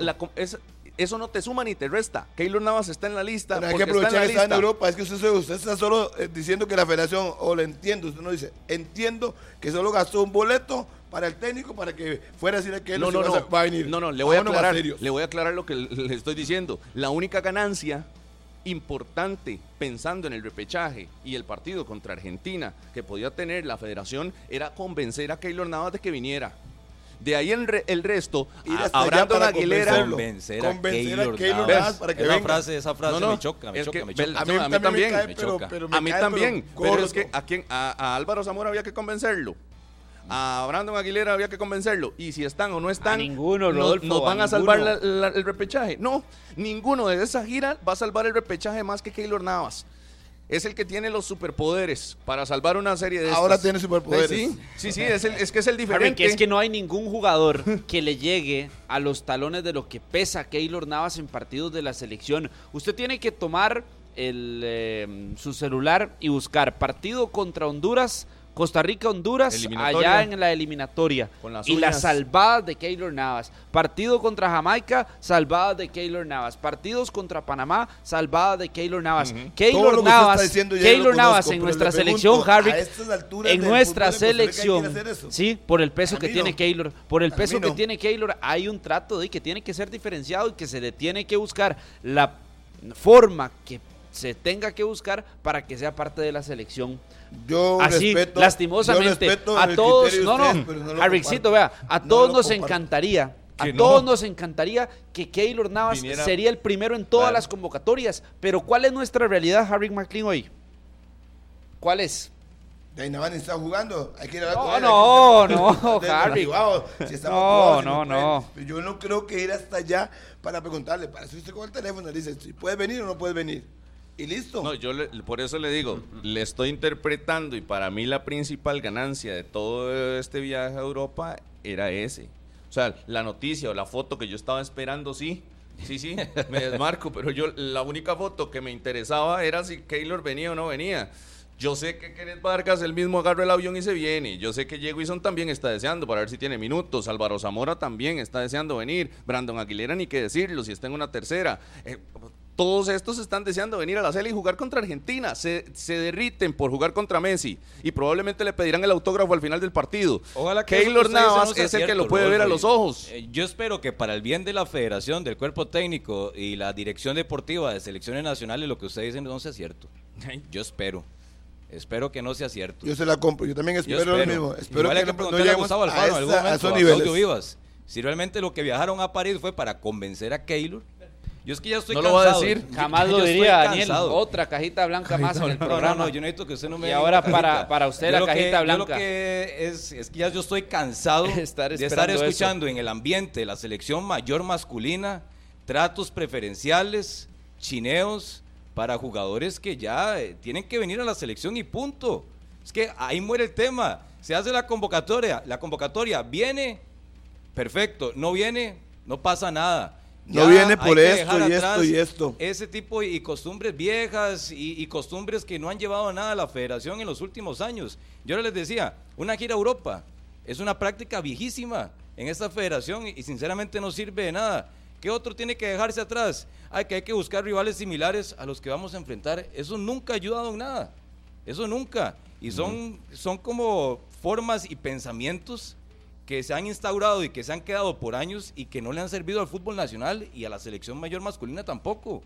la- es- eso no te suma ni te resta. Keylor Navas está en la lista. Pero hay que porque está en aprovechar que está en. Europa. Es que usted, usted está solo eh, diciendo que la federación, o lo entiendo, usted no dice, entiendo que solo gastó un boleto para el técnico para que fuera a decirle que él No, no, se no. va a- venir. No, no, le voy a aclarar. Le voy a aclarar lo que le estoy diciendo. La única ganancia importante pensando en el repechaje y el partido contra Argentina que podía tener la federación era convencer a Keylor Navas de que viniera. De ahí el, re- el resto, a, a Brandon Aguilera. Convencer a Convencer a Keylor Keylor Navas. Navas para que esa venga. frase, esa frase No, no, me choca, me es choca, que me choca. A mí, No, a mí también, también, me cae, me pero, choca. pero me A mí cae, también, pero, es que a, quién, a, a Álvaro Zamora había que convencerlo. A Brandon Aguilera había que convencerlo. Y si están o no están, A ninguno, no- Rodolfo, nos van a a, salvar ninguno. la- la- el repechaje. No, ninguno de esa gira va a salvar el repechaje más que Keylor Navas. Es el que tiene los superpoderes para salvar una serie de Ahora estas. tiene superpoderes. Sí, sí, sí, es, el- es que es el Harry, diferente. que es que no hay ningún jugador que le llegue a los talones de lo que pesa Keylor Navas en partidos de la selección. Usted tiene que tomar el, eh, su celular y buscar partido contra Honduras, Costa Rica, Honduras, Eliminatoria. allá en la eliminatoria. Con las y las salvadas de Keylor Navas. Partido contra Jamaica, salvadas de Keylor Navas. Partidos contra Panamá, salvadas de Keylor Navas. Keylor Navas, diciendo Keylor conozco, Navas en nuestra selección, Harry, en nuestra selección, sí, por el peso que tiene. Keylor, por el peso que tiene Keylor, hay un trato de que tiene que ser diferenciado y que se le tiene que buscar la forma que se tenga que buscar para que sea parte de la selección. Yo Así, respeto, lastimosamente, yo respeto a todos, no, ustedes, no, no Harrycito, comparto. vea, a No todos nos comparto. encantaría, a no. todos nos encantaría que Keylor Navas Viniera- sería el primero en todas Claro. las convocatorias, pero ¿cuál es nuestra realidad, Harry McLean, hoy? ¿Cuál es? De ahí nada más ni está jugando. Hay que ir a hablar No, con él, no, no, Harry. si No, no, no. Yo no creo que ir hasta allá para preguntarle. Para eso usted con el teléfono le dice si puedes venir o no puedes venir. Y listo. No, yo le- por eso le digo, le estoy interpretando y para mí la principal ganancia de todo este viaje a Europa era ese. O sea, la noticia o la foto que yo estaba esperando, sí. Sí, sí, me desmarco, pero yo la única foto que me interesaba era si Keylor venía o no venía. Yo sé que Kenneth Vargas él mismo agarra el avión y se viene. Yo sé que Jewison también está deseando para ver si tiene minutos. Álvaro Zamora también está deseando venir. Brandon Aguilera ni qué decirlo, si está en una tercera. Eh, todos estos están deseando venir a la Cele y jugar contra Argentina. Se, se derriten por jugar contra Messi y probablemente le pedirán el autógrafo al final del partido. Ojalá que Keylor Navas es el que lo puede ver a los ojos. Eh, Yo espero que para el bien de la federación, del cuerpo técnico y la dirección deportiva de selecciones nacionales, lo que usted dice no sea cierto. Yo espero. Espero que no sea cierto. Yo se la compro. Yo también Yo espero, lo mismo. Espero Igual que que no, no a Gustavo Alfaro en a, algún a momento, esos a niveles. Claudio Vivas, si realmente lo que viajaron a París fue para convencer a Keylor Yo es que ya estoy No lo voy a cansado. decir. Jamás Yo lo diría, Daniel. cansado. Otra cajita blanca más en el No, no, programa. no, yo necesito que usted no me Y ahora cajita. para- para usted Yo la lo que- cajita yo blanca. lo que es, es que ya yo estoy cansado Estar de estar esperando eso. escuchando en el ambiente la selección mayor masculina tratos preferenciales, chineos para jugadores que ya eh, tienen que venir a la selección y punto. Es que ahí muere el tema. Se hace la convocatoria, la convocatoria viene, perfecto, no viene, no pasa nada. No viene por esto y esto y esto. ese tipo y costumbres viejas y, y costumbres que no han llevado a nada a la federación en los últimos años. Yo les decía, una gira a Europa es una práctica viejísima en esta federación y, y sinceramente no sirve de nada. ¿Qué otro tiene que dejarse atrás? Hay que hay que buscar rivales similares a los que vamos a enfrentar. Eso nunca ha ayudado en nada. Eso nunca. Y son, son como formas y pensamientos que se han instaurado y que se han quedado por años y que no le han servido al fútbol nacional y a la selección mayor masculina tampoco.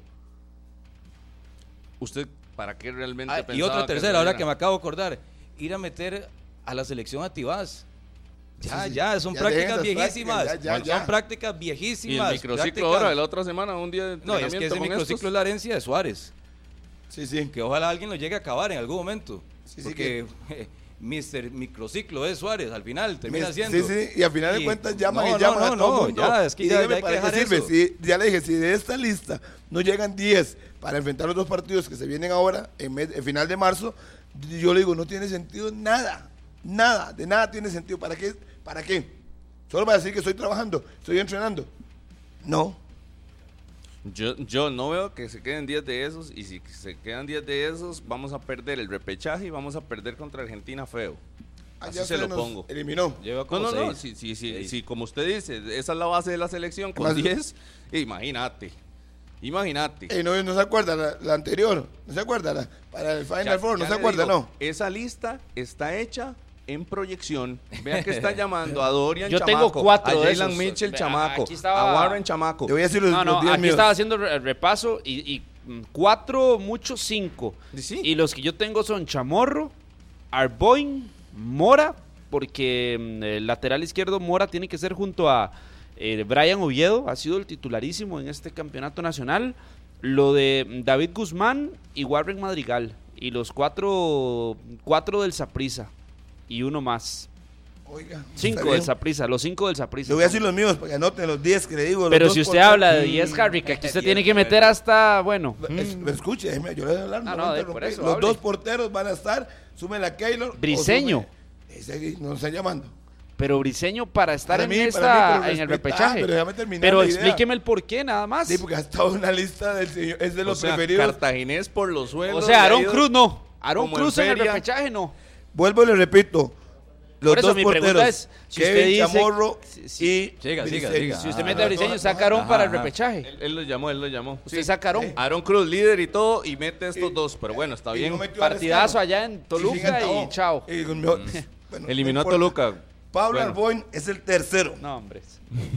¿Usted para qué realmente Ah, y otra tercera, ahora que me acabo de acordar, ir a meter a la selección a Tibás. Ya, Sí, sí. ya, son Ya prácticas viejísimas. prácticas, ya, ya, Son ya. prácticas Y el viejísimas. microciclo prácticas- ahora, de la otra semana, un día de No, es que ese microciclo estos. es la herencia de Suárez. Sí, sí. Que ojalá alguien lo llegue a acabar en algún momento. Sí, sí, porque Mr. Microciclo es Suárez, al final termina Sí, siendo. sí, y al final de cuentas llaman no, y llaman no, a no, todo no, mundo. ya, es que Y ya, dígame, ya hay que ¿para qué dejar sirve? eso. Si, ya le dije, si de esta lista no llegan 10 para enfrentar los dos partidos que se vienen ahora, en, mes- en final de marzo, yo le digo, no tiene sentido nada. Nada, de nada tiene sentido. ¿Para qué? ¿Para qué? Solo para decir que estoy trabajando, estoy entrenando. No. Yo, yo no veo que se queden 10 de esos y si se quedan 10 de esos vamos a perder el repechaje y vamos a perder contra Argentina feo. Así se lo pongo. Eliminó. Lleva No, como no, no, seis. si, si, si, si como usted dice, esa es la base de la selección con Además- 10, imagínate, imagínate. Eh, no, no se acuerda la, la anterior, no se acuerda la, para el Final Ya- Four, no se acuerda, digo, no. Esa lista está hecha en proyección. Vean que está llamando a Dorian Yo tengo Chamaco, cuatro a Jalen. Mitchell Vea, Chamaco, estaba- a Warren Chamaco. Te voy a decir los, No, no, los 10 aquí míos. estaba haciendo el repaso y, y, mm, cuatro, muchos cinco. Sí. Y los que yo tengo son Chamorro, Arboin, Mora, porque mm, el lateral izquierdo Mora tiene que ser junto a eh, Brian Oviedo, ha sido el titularísimo en este campeonato nacional. Lo de mm, David Guzmán y Warren Madrigal. Y los cuatro, cuatro del Saprisa. Y uno más. Oiga, Cinco del Saprisa, los cinco del Saprisa. Le voy a decir los míos para que anoten los 10 que le digo. Pero si usted habla de 10, Harry, que aquí usted tiene que meter hasta, bueno, Es- me escuche, déjeme, yo le voy a hablar. Ah, no, a de- por eso Los hable. dos porteros van a estar, sumen a Keylor. Briseño. Ese nos están llamando. pero Briseño para estar Para en mí, para esta, mí, pero en el repechaje. pero la explíqueme el por qué, nada más. Sí, porque ha estado en una lista del señor, es de O los sea, preferidos. Cartaginés por los suelos. o sea, Aaron Cruz no. Aaron en Cruz en, el repechaje no. Vuelvo y le repito. Los Por eso dos mi porteros, pregunta es, si usted dice- Chamorro si- y si- Siga, siga, siga. Si usted Ah, mete a Briseño, no, saca no, Aarón ajá, para el repechaje. Él, él lo llamó, él lo llamó. Usted saca Aarón. Aaron Cruz líder y todo y mete estos dos, pero bueno, está bien. no Partidazo allá en Toluca y chao. Y bueno, Eliminó no a. Toluca. Pablo Bueno. Arboin es el tercero No, hombre.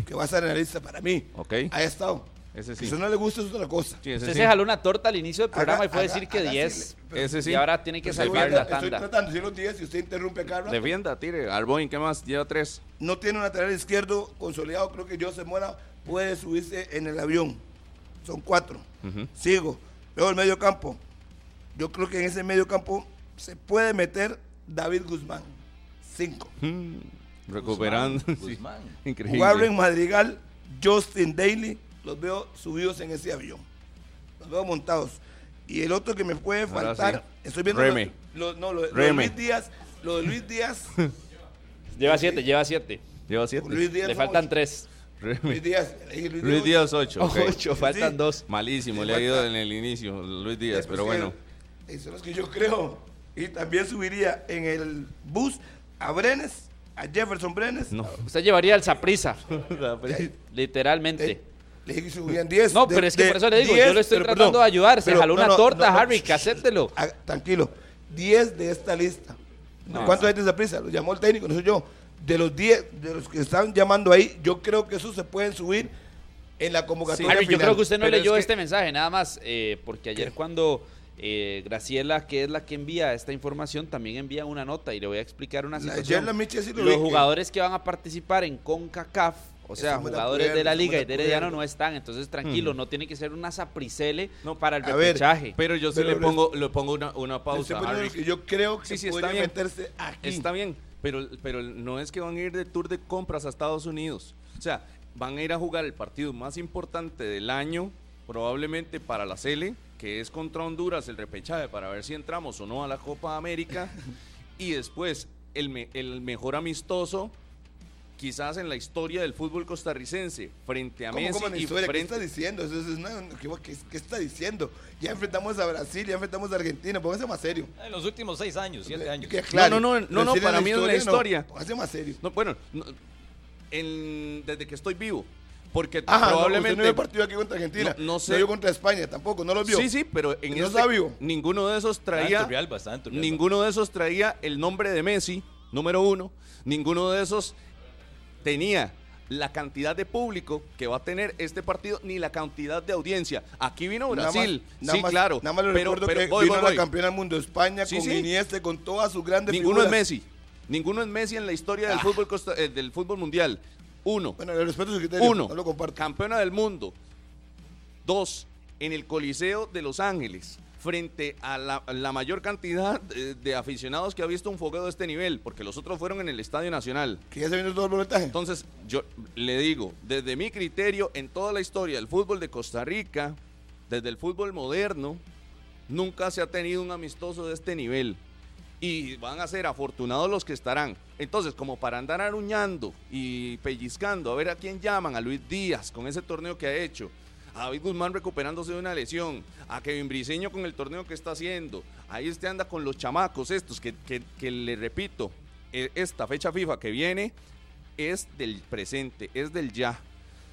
que va a estar en la lista para mí. Ok. Ha estado. Ese Si eso no le gusta, es otra cosa. Sí, ese Usted sí. se jaló una torta al inicio del programa Haga- y fue a haga- decir que haga 10. así, pero- Ese sí. Y ahora tiene que Estoy salvar la Estoy tanda. tratando de decir los 10 y usted interrumpe acá. Defienda, tire. Arboin, ¿qué más? Lleva tres. No tiene un lateral izquierdo consolidado. Creo que Joseph Mora puede subirse en el avión. Son cuatro. Ujú. Sigo. Luego el medio campo. Yo creo que en ese medio campo se puede meter David Guzmán. Cinco. Recuperando. Guzmán, sí. Guzmán. Increíble. Warren Madrigal, Justin Daly, los veo subidos en ese avión. Los veo montados. Y el otro que me puede faltar, sí. estoy viendo Reme. Lo, no, lo, lo de Reme. Luis Díaz, lo de Luis Díaz, Lleva 7, lleva 7. Lleva siete. Luis Díaz Le faltan ocho. 3. Reme. Luis Díaz, Luis, Luis Díaz 8. 8, faltan Sí. 2. Malísimo, Sí, le ha ido en el inicio Luis Díaz, pero bueno. Esos son los que yo creo. Y también subiría en el bus a Brenes, a Jefferson Brenes. No. Usted llevaría el Saprisa, Eh, literalmente. Le dije que subían 10. No, de- pero es que de por eso le digo, 10, yo le estoy pero tratando perdón, de ayudar. Se pero jaló no, una no, torta, no, Harry, acéptelo. Ah, tranquilo. 10 de esta lista. No. ¿Cuántos hay de esa prisa? Lo llamó el técnico, no soy yo. De los 10, de los que están llamando ahí, yo creo que esos se pueden subir en la convocatoria Harry, yo final. creo que usted no Pero leyó es que- este mensaje, nada más, eh, porque ayer ¿Qué? cuando eh, Graciela, que es la que envía esta información, también envía una nota y le voy a explicar una situación. ayer la Michi sí lo Los vi que- jugadores que van a participar en CONCACAF O sea, jugadores de, la liga de y de Herediano no están. Entonces, tranquilo, no tiene que ser una sapricele No, para el repechaje. Pero yo sí Pero le pongo, le pongo una, pausa. que yo creo que Sí, sí, está podría bien. meterse aquí. Está bien, pero, pero no es que van a ir de tour de compras a Estados Unidos. O sea, van a ir a jugar el partido más importante del año, probablemente para la Sele, que es contra Honduras, el repechaje, para ver si entramos o no a la Copa América. y después, el, me- el mejor amistoso, quizás en la historia del fútbol costarricense, frente a ¿Cómo, Messi cómo en la y historia? ¿Qué frente está diciendo? Eso, eso es una- ¿qué, qué- qué está diciendo? Ya enfrentamos a Brasil, ya enfrentamos a Argentina, póngase más serio. En los últimos seis años, siete años. Que aclare. No, no, no, no, no, para mí es la historia. Póngase más serio. No, bueno, no, en- desde que estoy vivo. Porque Ajá, no, probablemente. usted no vio partido aquí contra Argentina. No- no sé. No vio contra España tampoco, no lo vio. Sí, sí, pero en ¿No este- sabio? ninguno de esos traía. Turrialba, estaba en Turrialba. Ninguno de esos traía el nombre de Messi, número uno. Ninguno de esos tenía la cantidad de público que va a tener este partido ni la cantidad de audiencia. Aquí vino Nada más- Brasil, nada sí, más- claro. Nada más le pero, recuerdo pero que voy, vino voy, la campeona del mundo España Sí, con sí. Iniesta, con todas sus grandes Ninguno es. Messi. Ninguno es Messi en la historia del Ah. fútbol costa- eh, del fútbol mundial. Uno. Bueno, le respeto su criterio, Uno, no lo comparto. campeona del mundo. Dos, en el Coliseo de Los Ángeles, frente a la, la mayor cantidad de, de aficionados que ha visto un fogueo de este nivel, porque los otros fueron en el Estadio Nacional. Que ya se vino todo el boletaje. Entonces, yo le digo, desde mi criterio, en toda la historia del fútbol de Costa Rica, desde el fútbol moderno, nunca se ha tenido un amistoso de este nivel. Y van a ser afortunados los que estarán. Entonces, como para andar aruñando y pellizcando, a ver a quién llaman, a Luis Díaz con ese torneo que ha hecho, a David Guzmán recuperándose de una lesión, a Kevin Briseño con el torneo que está haciendo. Ahí este anda con los chamacos estos, que, que- le repito, eh, esta fecha FIFA que viene es del presente, es del ya.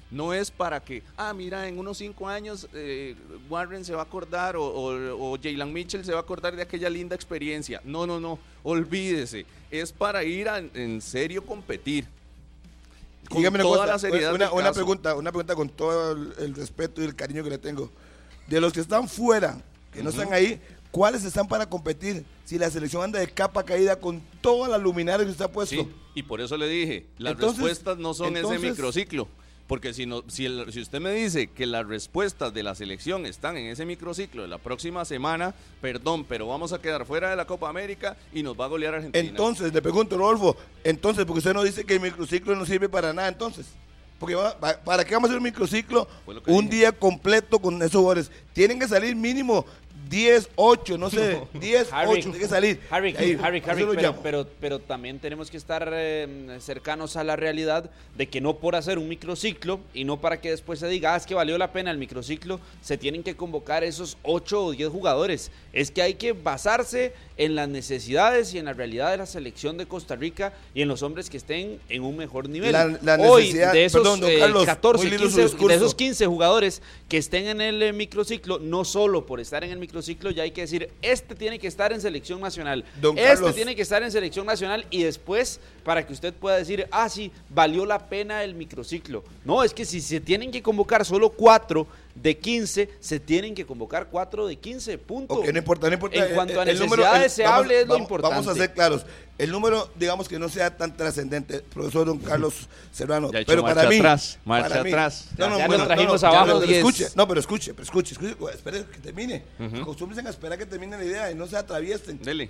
No es para que, ah, mira, en unos cinco años eh, Warren se va a acordar o, o, o Jalen Mitchell se va a acordar de aquella linda experiencia. No, no, no, olvídese. Es para ir a, en serio competir. Con Dígame una toda cosa, la seriedad una, una pregunta, una pregunta con todo el, el respeto y el cariño que le tengo. De los que están fuera, que no están ahí, ¿cuáles están para competir? Si la selección anda de capa caída con toda la luminaria que usted ha puesto. Sí, y por eso le dije, las Entonces- respuestas no son entonces- ese microciclo. Porque si, no, si, el- si usted me dice que las respuestas de la selección están en ese microciclo de la próxima semana, perdón, pero vamos a quedar fuera de la Copa América y nos va a golear Argentina. Entonces, le pregunto, Rodolfo, entonces, porque usted no dice que el microciclo no sirve para nada, entonces. Porque va- va- ¿para qué vamos a hacer un microciclo un dije. día completo con esos jugadores? Tienen que salir mínimo 10, 8, no sé, 10, 8, tienen que salir. Harry, Ahí, Harry, Harry, pero, pero, pero también tenemos que estar eh, cercanos a la realidad de que no por hacer un microciclo y no para que después se diga, ah, es que valió la pena el microciclo, se tienen que convocar esos 8 o 10 jugadores. Es que hay que basarse en las necesidades y en la realidad de la selección de Costa Rica y en los hombres que estén en un mejor nivel. La- la Hoy, de esos perdón, eh, Carlos, 14, muy lindo su 15, de esos 15 jugadores que estén en el eh, microciclo, no solo por estar en el microciclo, ya hay que decir, este tiene que estar en selección nacional, Don este Carlos. tiene que estar en selección nacional y después para que usted pueda decir, ah, sí, valió la pena el microciclo. No, es que si se tienen que convocar solo 4 de 15, se tienen que convocar 4 de 15, punto. Ok, no importa, no importa. En cuanto a El- el número- necesidades el- se vamos- hable, es lo importante. Vamos a ser claros. El número, digamos que no sea tan trascendente, profesor don Carlos Serrano. Ya ha hecho pero para marcha mí. atrás, marcha para mí- atrás. Ya nos bueno, trajimos ya, abajo pero 10. Escuche, no, pero escuche, pero escuche, escuche, espere que termine. Acostúmbrense a esperar que termine la idea y no se atraviesten. Dele.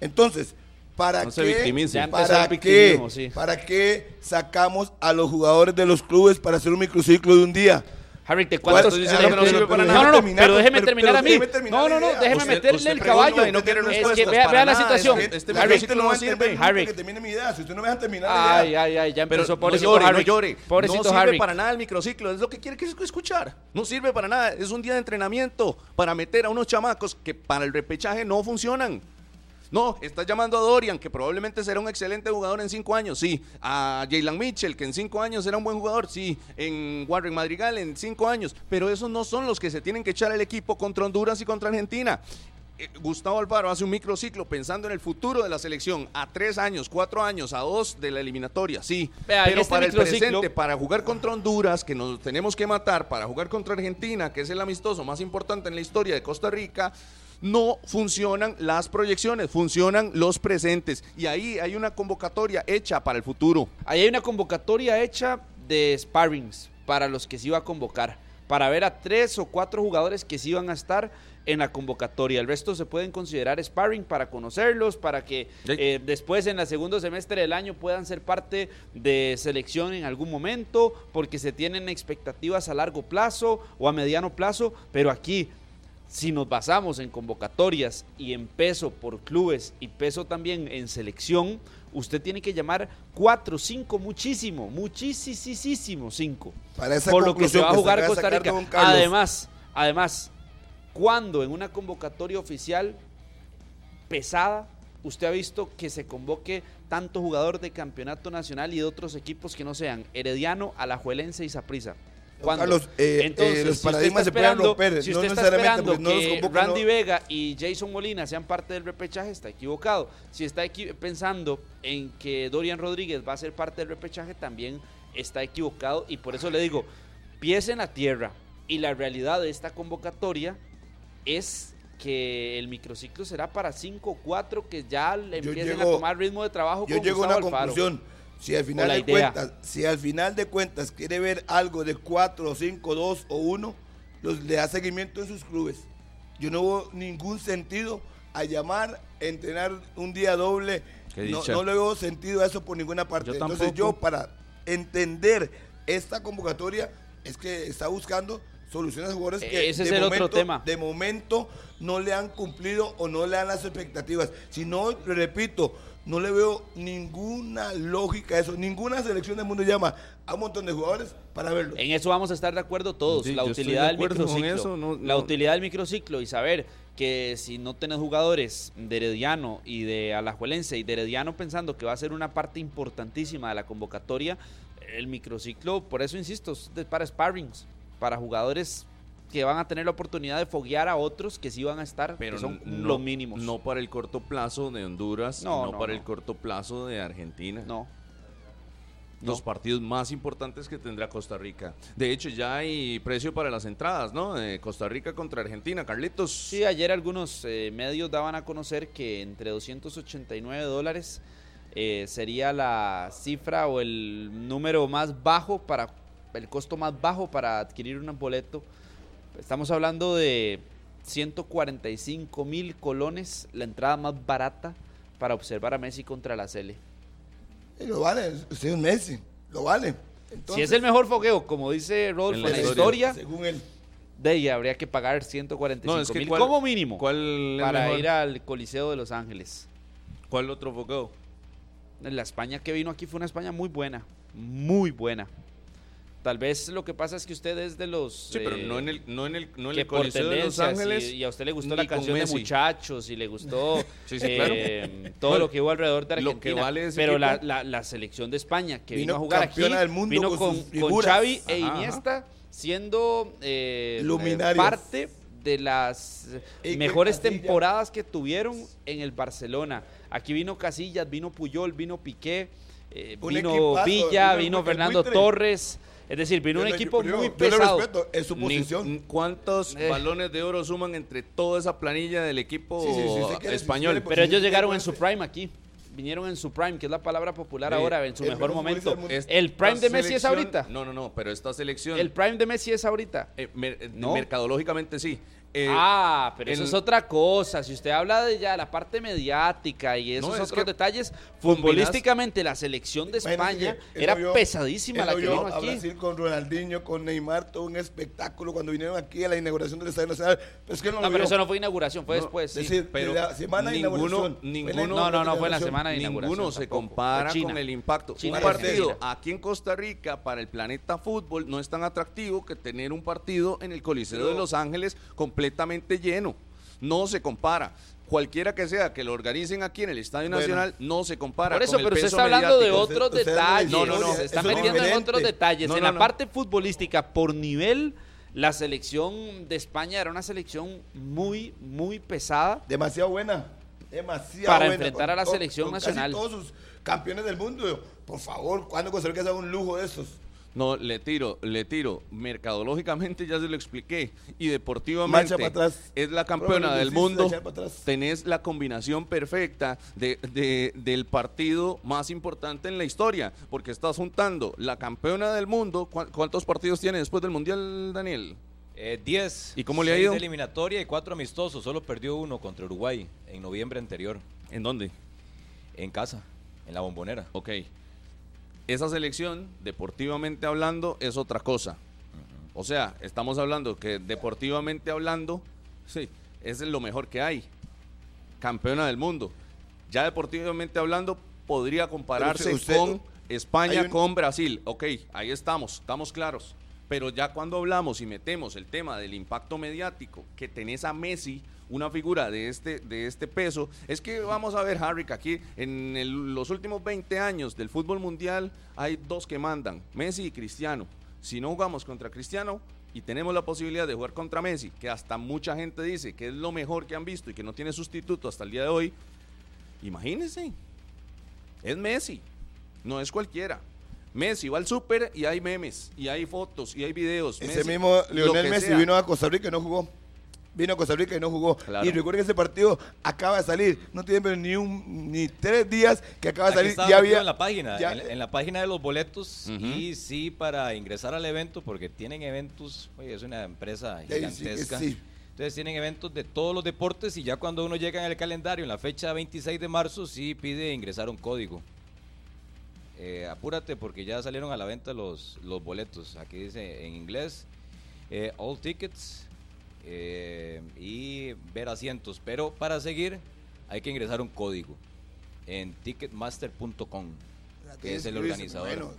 Entonces, ¿para No se qué, victimice. Ya empezó para qué, sí. para qué sacamos a los jugadores de los clubes para hacer un microciclo de un día? Harry, te ¿Cuál- cuento. que no no, no, no, Terminar, pero déjeme terminar a mí. No, no, no, déjeme meterle el caballo. no es que vea, vea la situación. este Harry, microciclo gente no no sirve. Harry. que termine mi idea. Si usted no me deja terminar Ay, ay, ay, ya empezó. no Pobrecito Harry. no llore. Pobrecito no sirve Harry. para nada el microciclo, es lo que quiere que escuchar. No sirve para nada, es un día de entrenamiento para meter a unos chamacos que para el repechaje no funcionan. No, estás llamando a Dorian, que probablemente será un excelente jugador en cinco años, sí. A Jalen Mitchell, que en cinco años será un buen jugador, sí. En Warren Madrigal, en cinco años. Pero esos no son los que se tienen que echar el equipo contra Honduras y contra Argentina. Eh, Gustavo Alfaro hace un microciclo pensando en el futuro de la selección a tres años, cuatro años, a dos de la eliminatoria, sí. Vea, pero este para el presente, para jugar contra Honduras, que nos tenemos que matar, para jugar contra Argentina, que es el amistoso más importante en la historia de Costa Rica, no funcionan las proyecciones, funcionan los presentes. Y ahí hay una convocatoria hecha para el futuro. Ahí hay una convocatoria hecha de sparrings para los que se iba a convocar, para ver a tres o cuatro jugadores que sí iban a estar en la convocatoria. El resto se pueden considerar sparring para conocerlos, para que Sí. eh, después en el segundo semestre del año puedan ser parte de selección en algún momento, porque se tienen expectativas a largo plazo o a mediano plazo, pero aquí si nos basamos en convocatorias y en peso por clubes y peso también en selección, usted tiene que llamar cuatro, cinco, muchísimo, muchísimo, cinco. Para esa por lo que se va a jugar Costa Rica. Además, además, cuando en una convocatoria oficial pesada, usted ha visto que se convoque tanto jugador de campeonato nacional y de otros equipos que no sean Herediano, Alajuelense y Saprissa. Don Carlos, eh, eh, los si paradigmas está se pueden esperando- romper, Si no usted está esperando porque no los que convocan, Randy no- Vega y Jason Molina sean parte del repechaje, está equivocado. Si está equi- pensando en que Dorian Rodríguez va a ser parte del repechaje, también está equivocado. Y por eso le digo, pies en la tierra. Y la realidad de esta convocatoria es que el microciclo será para 5 o 4 que ya le empiecen llego- a tomar ritmo de trabajo Yo con llego a una Alfaro. conclusión. Si al final de cuentas, si al final de cuentas quiere ver algo de 4, 5, 2 o 1, los, le da seguimiento en sus clubes. Yo no veo ningún sentido a llamar, entrenar un día doble. No, le veo sentido a eso por ninguna parte. Yo Entonces yo para entender esta convocatoria es que está buscando soluciones a jugadores que Ese es de el otro momento- tema. de momento no le han cumplido o no le dan las expectativas. Si no, repito, no le veo ninguna lógica a eso. Ninguna selección del mundo llama a un montón de jugadores para verlo. En eso vamos a estar de acuerdo todos. Sí, la utilidad de del microciclo. eso, no- La no. utilidad del microciclo y saber que si no tenés jugadores de Herediano y de Alajuelense y de Herediano pensando que va a ser una parte importantísima de la convocatoria, el microciclo, por eso insisto, es para sparrings, para jugadores que van a tener la oportunidad de foguear a otros que sí van a estar, pero que son no- los mínimos. No para el corto plazo de Honduras, No, no, no, para el corto plazo de Argentina. No. Los partidos más importantes que tendrá Costa Rica. De hecho, ya hay precio para las entradas, ¿no? De Costa Rica contra Argentina. Carlitos. Sí, ayer algunos eh, medios daban a conocer que entre 289 dólares eh, sería la cifra o el número más bajo para el costo más bajo para adquirir un boleto. Estamos hablando de 145 mil colones, la entrada más barata para observar a Messi contra la Sele. Y lo vale, usted es un Messi, lo vale. Si es el mejor fogueo, como dice Rodolfo En en la historia. historia, según él. de ahí habría que pagar 145 No, es que mil cuál- como mínimo ¿Cuál, es para mejor? ir al Coliseo de Los Ángeles. ¿Cuál otro fogueo? La España que vino aquí fue una España muy buena, muy buena. Tal vez lo que pasa es que usted es de los Sí, pero eh, no en el, no en el, no en que el Coliseo de Los Ángeles. y, y a usted le gustó la canción de muchachos y le gustó Sí, sí, eh, todo Bueno, lo que hubo alrededor de lo Argentina. que vale ese pero la, la- la selección de España que vino, Vino a jugar aquí del mundo vino con con, con. Xavi e ajá. Iniesta siendo eh, parte de las mejores temporadas que tuvieron en el Barcelona. Aquí vino Casillas, vino Puyol, vino Piqué, eh, vino equipazo, Villa, vino vino Fernando. Torres. Es decir, vino Yo un le- equipo yo- muy yo le pesado. respeto, es su Ni- posición. ¿Cuántos Eh. balones de oro suman entre toda esa planilla del equipo Sí, sí, sí, sí, quiere- español? si Pero ellos llegaron en su prime aquí. Vinieron en su prime, que es la palabra popular Sí, ahora, en su el mejor momento. El prime de Messi es ahorita. No, no, no, pero esta selección, El prime de Messi es ahorita. eh, mer- eh, No. mercadológicamente sí. Eh, ah, pero eso es otra cosa. Si usted habla de ya la parte mediática y esos No, es otros que detalles, futbolísticamente la selección de España que era pesadísima la que vino a aquí. Brasil con Ronaldinho, con Neymar, todo un espectáculo cuando vinieron aquí a la inauguración del Estadio Nacional. Pero es que no, pero eso no fue inauguración, fue No, después. Es sí. decir, pero de la semana de ninguno- ninguno- No, no, no, fue en la semana de inauguración. Ninguno se tampoco. compara con el impacto. China un partido aquí en Costa Rica para el planeta fútbol no es tan atractivo que tener un partido en el Coliseo Pero- de Los Ángeles completamente lleno. No se compara. Cualquiera que sea que lo organicen aquí en el Estadio Bueno. Nacional, no se compara. Por eso, con el pero usted está hablando de otros Usted- usted detalles. no, no, no, se está es metiendo en otros detalles. No, en la no. parte futbolística, por nivel, la selección de España era una selección muy, muy pesada. Demasiado buena. Demasiado Para buena, enfrentar a la selección con nacional. Casi todos sus campeones del mundo. Por favor, ¿cuándo Costa Rica sea un lujo de estos? No, le tiro, le tiro. Mercadológicamente ya se lo expliqué. Y deportivamente Marcha para atrás. es la campeona del mundo. echar para atrás. Tenés la combinación perfecta de, de- del partido más importante en la historia. Porque estás juntando la campeona del mundo. ¿Cuá- ¿Cuántos partidos tiene después del Mundial, Daniel? Eh, 10. ¿Y cómo le ha ido? de eliminatoria y cuatro amistosos. Solo perdió uno contra Uruguay en noviembre anterior. ¿En dónde? En casa, en la bombonera. Ok. Esa selección, deportivamente hablando, es otra cosa. O sea, estamos hablando que deportivamente hablando, sí, es lo mejor que hay. Campeona del mundo. Ya deportivamente hablando, podría compararse usted- con España, un- con Brasil. Ok, ahí estamos, estamos claros. Pero ya cuando hablamos y metemos el tema del impacto mediático, que tenés a Messi, una figura de este, de este peso, es que vamos a ver, Harry, que aquí en el- los últimos 20 años del fútbol mundial hay dos que mandan, Messi y Cristiano. Si no jugamos contra Cristiano y tenemos la posibilidad de jugar contra Messi, que hasta mucha gente dice que es lo mejor que han visto y que no tiene sustituto hasta el día de hoy, imagínense, es Messi, no es cualquiera. Messi va al súper y hay memes, y hay fotos, y hay videos. Ese Messi, mismo Lionel Messi sea. vino a Costa Rica y no jugó. Vino a Costa Rica y no jugó. Claro. Y recuerden que ese partido acaba de salir. No tiene pero ni un ni tres días que acaba de salir. Ya había en la página, ya- en, en la página de los boletos Ujú. y sí para ingresar al evento porque tienen eventos, oye, es una empresa Ya, sí, gigantesca. sí. Entonces tienen eventos de todos los deportes y ya cuando uno llega en el calendario en la fecha 26 de marzo sí pide ingresar un código. Eh, apúrate porque ya salieron a la venta los, los boletos. Aquí dice en inglés eh, all tickets eh, y ver asientos. Pero para seguir hay que ingresar un código en ticketmaster.com que es el organizador. Bueno,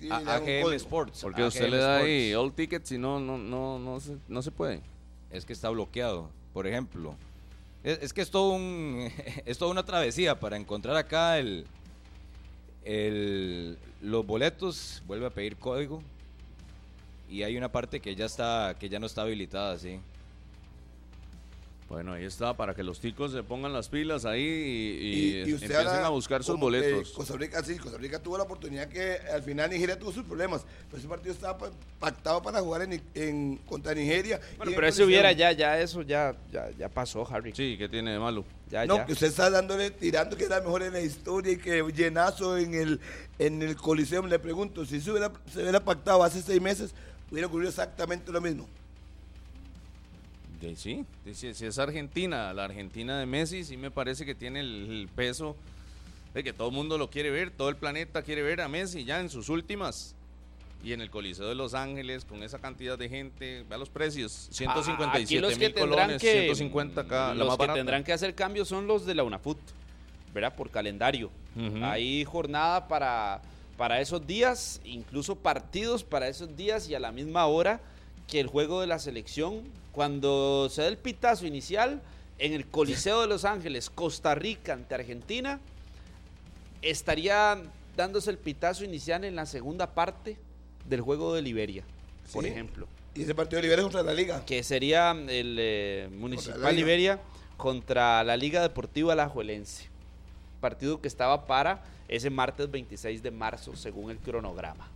que A- AGM. Sports. Porque AGM usted le da ahí all tickets y no, no, no, no, se, no se puede. es que está bloqueado. Por ejemplo, es, es que es todo un es toda una travesía para encontrar acá el, el los boletos. Vuelve a pedir código y hay una parte que ya está que ya no está habilitada, sí. Bueno, ahí está, para que los ticos se pongan las pilas ahí y, y Y, y usted empiecen a buscar sus que boletos. Costa Rica, sí, Costa Rica tuvo la oportunidad que al final Nigeria tuvo sus problemas. Pero ese partido estaba pa- pactado para jugar en, en- contra Nigeria. Bueno, pero ese hubiera ya, ya eso ya, ya, ya pasó, Harry. Sí, ¿qué tiene de malo? Ya, No, ya. que usted está dándole, tirando que era mejor en la historia y que llenazo en el, en el Coliseo. Le pregunto, si se hubiera, se hubiera pactado hace seis meses, hubiera ocurrido exactamente lo mismo. De- sí, de- si, si es Argentina, la Argentina de Messi, sí me parece que tiene el, el peso de que todo el mundo lo quiere ver, todo el planeta quiere ver a Messi ya en sus últimas. Y en el Coliseo de Los Ángeles, con esa cantidad de gente, vea los precios, 157 Aquí los que mil colones, que 150 acá, la los más que barata. tendrán que hacer cambios son los de la UNAFUT, ¿verdad? Por calendario. Hay jornada para, para esos días, incluso partidos para esos días y a la misma hora que el juego de la selección. Cuando se da el pitazo inicial en el Coliseo de Los Ángeles, Costa Rica ante Argentina, estaría dándose el pitazo inicial en la segunda parte del juego de Liberia, por ejemplo Y ese partido de Liberia contra la Liga. que sería el eh, Municipal. Liberia contra la Liga Deportiva Alajuelense. Partido que estaba para ese martes 26 de marzo, según el cronograma.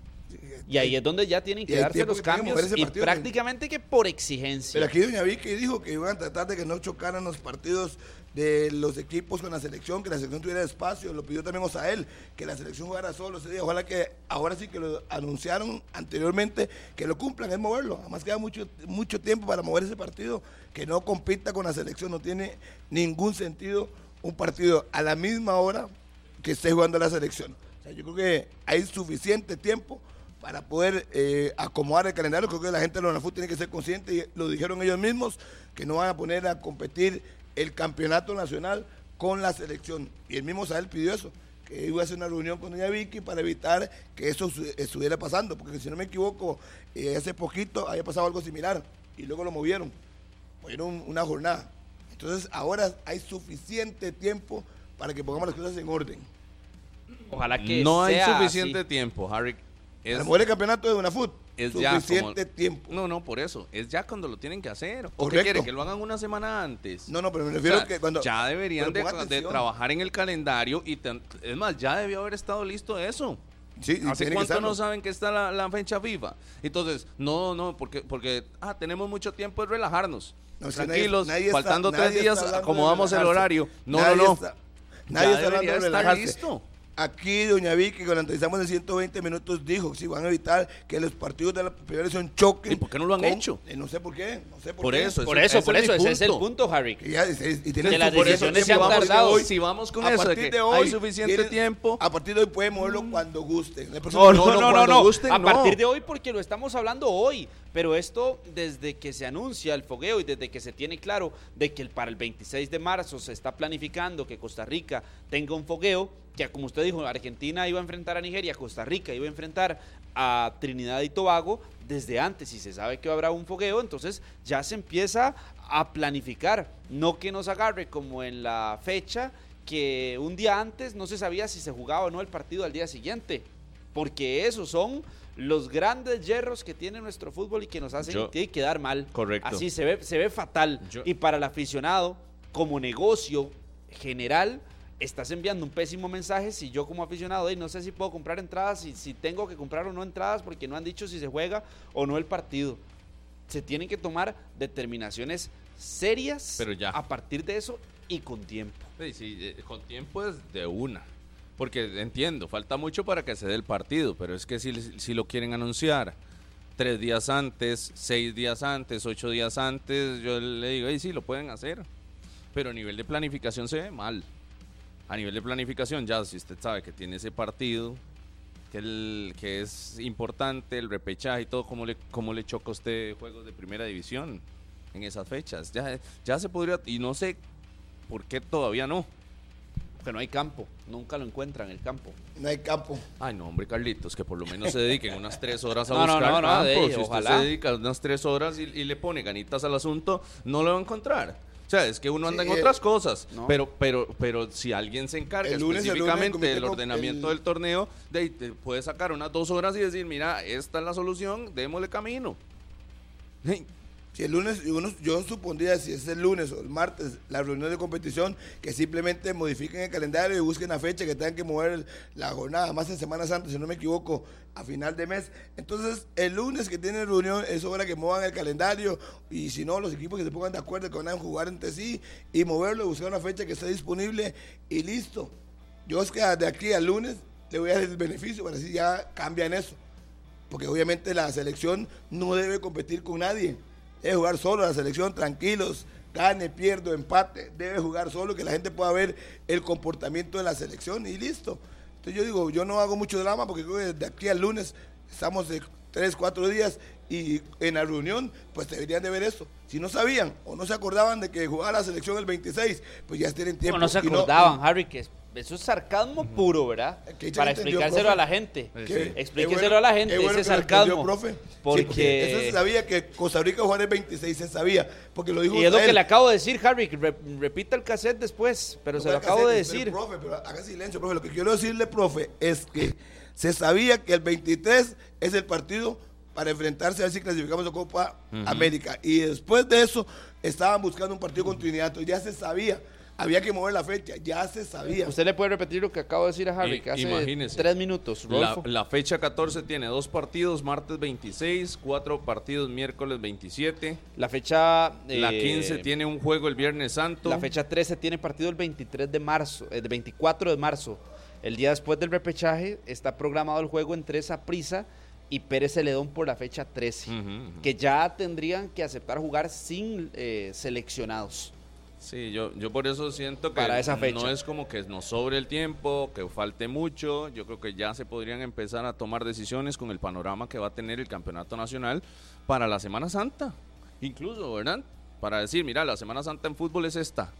Y ahí es donde ya tienen que darse los que cambios y prácticamente que por exigencia. Pero aquí Doña Vicky dijo que iban a tratar de que no chocaran los partidos de los equipos con la selección, que la selección tuviera espacio. Lo pidió también Osael, que la selección jugara solo ese día. Ojalá que ahora sí que lo anunciaron anteriormente, que lo cumplan, es moverlo. Además queda mucho, mucho tiempo para mover ese partido, que no compita con la selección. No tiene ningún sentido un partido a la misma hora que esté jugando la selección. O sea, yo creo que hay suficiente tiempo para poder eh, acomodar el calendario. Creo que la gente de la UNAFUT tiene que ser consciente, y lo dijeron ellos mismos, que no van a poner a competir el campeonato nacional con la selección. Y el mismo Sael pidió eso, que iba a hacer una reunión con doña Vicky para evitar que eso estuviera pasando, porque si no me equivoco, eh, hace poquito había pasado algo similar y luego lo movieron, movieron una jornada. Entonces ahora hay suficiente tiempo para que pongamos las cosas en orden. Ojalá que No hay suficiente así. tiempo, Harry. Es, mover el campeonato de UNAFUT, es ya suficiente como- tiempo. No, no, por eso. Es ya cuando lo tienen que hacer. ¿O qué quiere? Que lo hagan una semana antes. No, no, pero me O refiero sea, que cuando... ya deberían de, trabajar en el calendario y ten- es más, ya debió haber estado listo eso. Sí, ¿Hace cuánto no saben que está la, la fecha FIFA? Entonces, no, no, porque, porque ah, tenemos mucho tiempo de relajarnos. No, es nadie- Tranquilos, nadie faltando nadie tres días, acomodamos el horario. No, Nadie no, no. está- Ya nadie está hablando de estar listo. Aquí doña Vicky, cuando entrevistamos en 120 minutos, dijo si van a evitar que los partidos de la primera son choquen. ¿Y por qué no lo han con- hecho? Eh, no sé por qué. No sé por, Por qué. eso, Por eso, por es eso, ese es el punto. Harry. Y ya, y- y tienen Que las decisiones que se han tardado. hoy- Si vamos con a eso de partir que de hoy hay suficiente tienen- tiempo. A partir de hoy pueden moverlo cuando gusten. La No, no, no, no, no, cuando no. gusten, a no. partir de hoy porque lo estamos hablando hoy. Pero esto, desde que se anuncia el fogueo y desde que se tiene claro de que para el 26 de marzo se está planificando que Costa Rica tenga un fogueo, que como usted dijo, Argentina iba a enfrentar a Nigeria, Costa Rica iba a enfrentar a Trinidad y Tobago, desde antes, y se sabe que habrá un fogueo, entonces ya se empieza a planificar. No que nos agarre como en la fecha que un día antes no se sabía si se jugaba o no el partido al día siguiente porque esos son los grandes hierros que tiene nuestro fútbol y que nos hacen Yo- quedar mal. Correcto. Así se ve, se ve fatal. Yo- Y para el aficionado, como negocio general, estás enviando un pésimo mensaje si yo como aficionado "Ey, no sé si puedo comprar entradas, si, si tengo que comprar o no entradas, porque no han dicho si se juega o no el partido. Se tienen que tomar determinaciones serias Pero ya. a partir de eso y con tiempo. Sí, sí, eh, con tiempo es de una. Porque entiendo, falta mucho para que se dé el partido, pero es que si, si lo quieren anunciar tres días antes, seis días antes, ocho días antes, yo le digo, "Ey, sí, lo pueden hacer. Pero a nivel de planificación se ve mal. A nivel de planificación, ya si usted sabe que tiene ese partido, que, el, que es importante, el repechaje y todo, ¿cómo le, cómo le choca a usted juegos de primera división en esas fechas? Ya, ya se podría, y no sé por qué todavía no. Que no hay campo, nunca lo encuentran el campo. No hay campo. Ay, no, hombre, Carlitos, que por lo menos se dediquen unas tres horas a No, buscar no, no, campo. de- si usted ojalá. se dedica unas tres horas y, y le pone ganitas al asunto, no lo va a encontrar. O sea, es que uno anda Sí, en otras cosas, no. pero, pero, pero si alguien se encarga El lunes, el lunes, el específicamente del ordenamiento el- del torneo, de, ahí te puede sacar unas dos horas y decir, mira, esta es la solución, démosle camino. Si el lunes, uno- yo supondría si es el lunes o el martes la reunión de competición, que simplemente modifiquen el calendario y busquen la fecha que tengan que mover la jornada, más en Semana Santa, si no me equivoco, a final de mes. Entonces, el lunes que tienen reunión es hora que muevan el calendario y si no, los equipos que se pongan de acuerdo que van a jugar entre sí y moverlo, buscar una fecha que esté disponible y listo. Yo es que de aquí al lunes le voy a dar el beneficio para así ya cambian eso. Porque obviamente la selección no debe competir con nadie. Debe jugar solo la selección, tranquilos, gane, pierdo, empate. Debe jugar solo, que la gente pueda ver el comportamiento de la selección y listo. Entonces yo digo, yo no hago mucho drama porque creo que de aquí al lunes estamos de tres, cuatro días y en la reunión pues deberían de ver eso. Si no sabían o no se acordaban de que jugaba la selección el 26, pues ya tienen tiempo. Como no se acordaban, Harry, que es- eso es sarcasmo puro, ¿verdad? Para explicárselo a la gente. Sí. Qué- Explíqueselo qué bueno- a la gente, bueno ese sarcasmo. profe. Sí, Porque- eso se sabía que Costa Rica jugaba el 26, se sabía, porque lo dijo Y es lo que le acabo de decir, Harry. repita el cassette después, pero No se lo acabo de decir. pero, profe, pero haga silencio, profe. Lo que quiero decirle, profe, es que se sabía que el 23 es el partido para enfrentarse a ver si clasificamos a Copa América. Y después de eso, estaban buscando un partido con Trinidad. Entonces ya se sabía. Había que mover la fecha, ya se sabía. Usted le puede repetir lo que acabo de decir a Harry, que hace imagínese. tres minutos. La, la fecha 14 tiene dos partidos, martes 26, cuatro partidos, miércoles 27. La fecha. La eh, 15 tiene un juego el Viernes Santo. La fecha 13 tiene partido el 23 de marzo, el 24 de marzo. El día después del repechaje está programado el juego entre Prisa y Pérez Celedón por la fecha 13, Ujú, ujú. que ya tendrían que aceptar jugar sin eh, seleccionados. Sí, yo, yo por eso siento que Para esa fecha. no es como que nos sobre el tiempo, que falte mucho. Yo creo que ya se podrían empezar a tomar decisiones con el panorama que va a tener el campeonato nacional para la Semana Santa. Incluso, ¿verdad? Para decir, mira, la Semana Santa en fútbol es esta.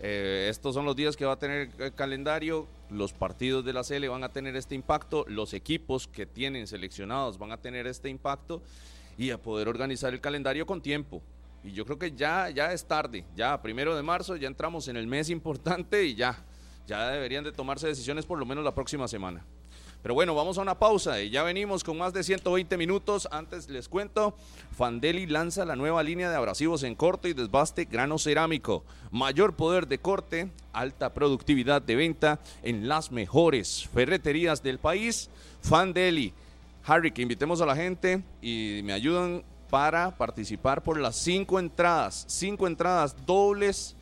Eh, estos son los días que va a tener el calendario, los partidos de la CL van a tener este impacto, los equipos que tienen seleccionados van a tener este impacto y a poder organizar el calendario con tiempo. Y yo creo que ya, ya es tarde, ya primero de marzo ya entramos en el mes importante y ya, ya deberían de tomarse decisiones por lo menos la próxima semana. Pero bueno, vamos a una pausa y ya venimos con más de 120 minutos. Antes les cuento, Fandeli lanza la nueva línea de abrasivos en corte y desbaste grano cerámico. Mayor poder de corte, alta productividad de venta en las mejores ferreterías del país. Fandeli. Harry, que invitemos a la gente y me ayudan para participar por las cinco entradas, cinco entradas dobles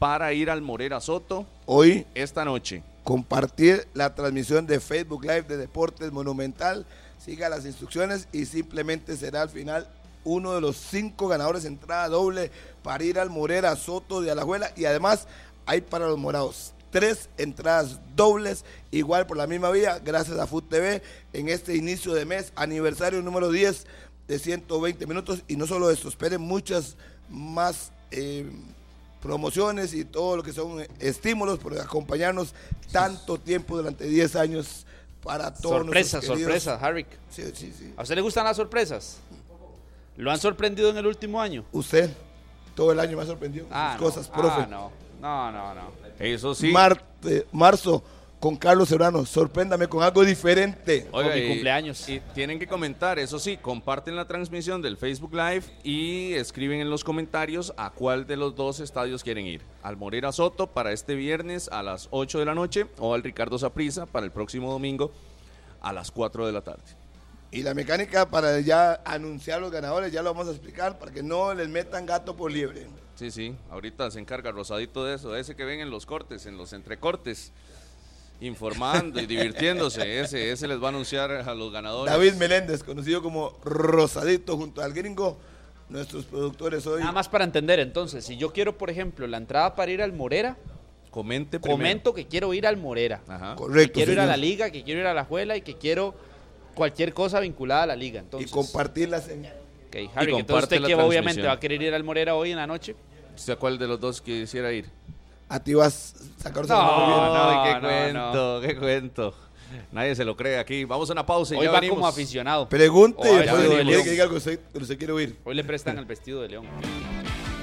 para ir al Morera Soto Hoy esta noche. Compartir la transmisión de Facebook Live de Deportes Monumental. Siga las instrucciones y simplemente será al final uno de los cinco ganadores entrada doble para ir al Morera Soto de Alajuela. Y además hay para los morados tres entradas dobles, igual por la misma vía, gracias a Food TV, en este inicio de mes, aniversario número 10 de 120 minutos. Y no solo esto, esperen muchas más. eh, promociones y todo lo que son estímulos por acompañarnos tanto tiempo durante 10 años para todos Sorpresas, sorpresas, Harry. Sí, sí, sí. ¿A usted le gustan las sorpresas? ¿Lo han sorprendido en el último año? Usted todo el año me ha sorprendido Ah, sus no. cosas, profe. Ah, no. No, no, no. Eso sí. Marte- marzo con Carlos Serrano, sorpréndame con algo diferente. Con mi y- cumpleaños. Y tienen que comentar, eso sí, comparten la transmisión del Facebook Live y escriben en los comentarios a cuál de los dos estadios quieren ir. Al Morera Soto para este viernes a las 8 de la noche o al Ricardo Saprissa para el próximo domingo a las 4 de la tarde. Y la mecánica para ya anunciar los ganadores, ya lo vamos a explicar, para que no les metan gato por liebre. Sí, sí, ahorita se encarga Rosadito de eso, ese que ven en los cortes, en los entrecortes, informando y divirtiéndose, ese, ese les va a anunciar a los ganadores. David Meléndez, conocido como Rosadito junto al gringo, nuestros productores hoy. Nada más para entender, entonces, si yo quiero, por ejemplo, la entrada para ir al Morera, Comente primero. comento que quiero ir al Morera. Ajá. Que Correcto. quiero ir a la liga, que quiero ir a la juela y que quiero cualquier cosa vinculada a la liga. y Entonces, compartir la señal. Ok, Harry, Y entonces usted que obviamente va a querer ir al Morera hoy en la noche. ¿Usted a cuál de los dos quisiera ir? A ti vas a sacar No, No, qué no, cuento, qué cuento. Nadie se lo cree aquí. Vamos a una pausa y Hoy ya va venimos. como aficionado. Pregunte Oh, ya venimos. que diga algo que usted, usted quiere oír. Hoy le prestan el vestido de león.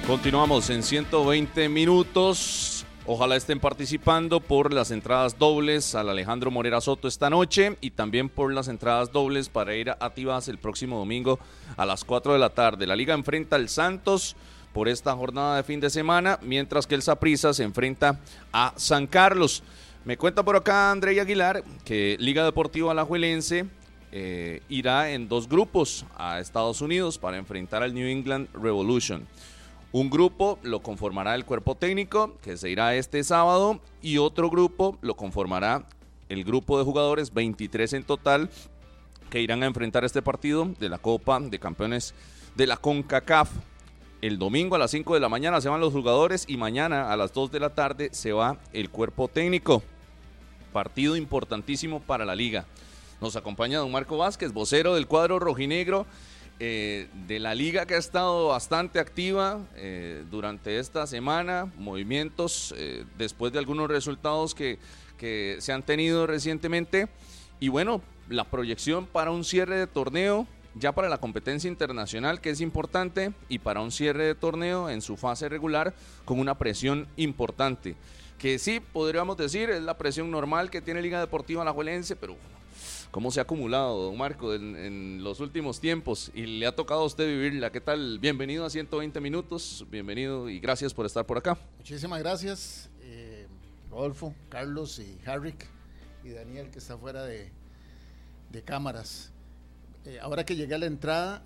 Continuamos en 120 minutos. Ojalá estén participando por las entradas dobles al Alejandro Morera Soto esta noche y también por las entradas dobles para ir a Tibas el próximo domingo a las 4 de la tarde. La liga enfrenta al Santos por esta jornada de fin de semana, mientras que el Saprissa se enfrenta a San Carlos. Me cuenta por acá André Aguilar que Liga Deportiva Alajuelense eh, irá en dos grupos a Estados Unidos para enfrentar al New England Revolution. Un grupo lo conformará el cuerpo técnico, que se irá este sábado, y otro grupo lo conformará el grupo de jugadores, 23 en total, que irán a enfrentar este partido de la Copa de Campeones de la CONCACAF. El domingo a las 5 de la mañana se van los jugadores y mañana a las 2 de la tarde se va el cuerpo técnico. Partido importantísimo para la liga. Nos acompaña don Marco Vázquez, vocero del cuadro rojinegro eh, de la liga que ha estado bastante activa eh, durante esta semana, movimientos eh, después de algunos resultados que, que se han tenido recientemente y bueno, la proyección para un cierre de torneo ya para la competencia internacional que es importante y para un cierre de torneo en su fase regular con una presión importante que sí podríamos decir es la presión normal que tiene Liga Deportiva Alajuelense pero cómo se ha acumulado, don Marco, en, los últimos tiempos y le ha tocado a usted vivirla. ¿Qué tal? Bienvenido a 120 minutos, bienvenido y gracias por estar por acá. Muchísimas gracias, eh, Rodolfo, Carlos y Harrick y Daniel que está fuera de, de cámaras. Eh, ahora que llegué a la entrada,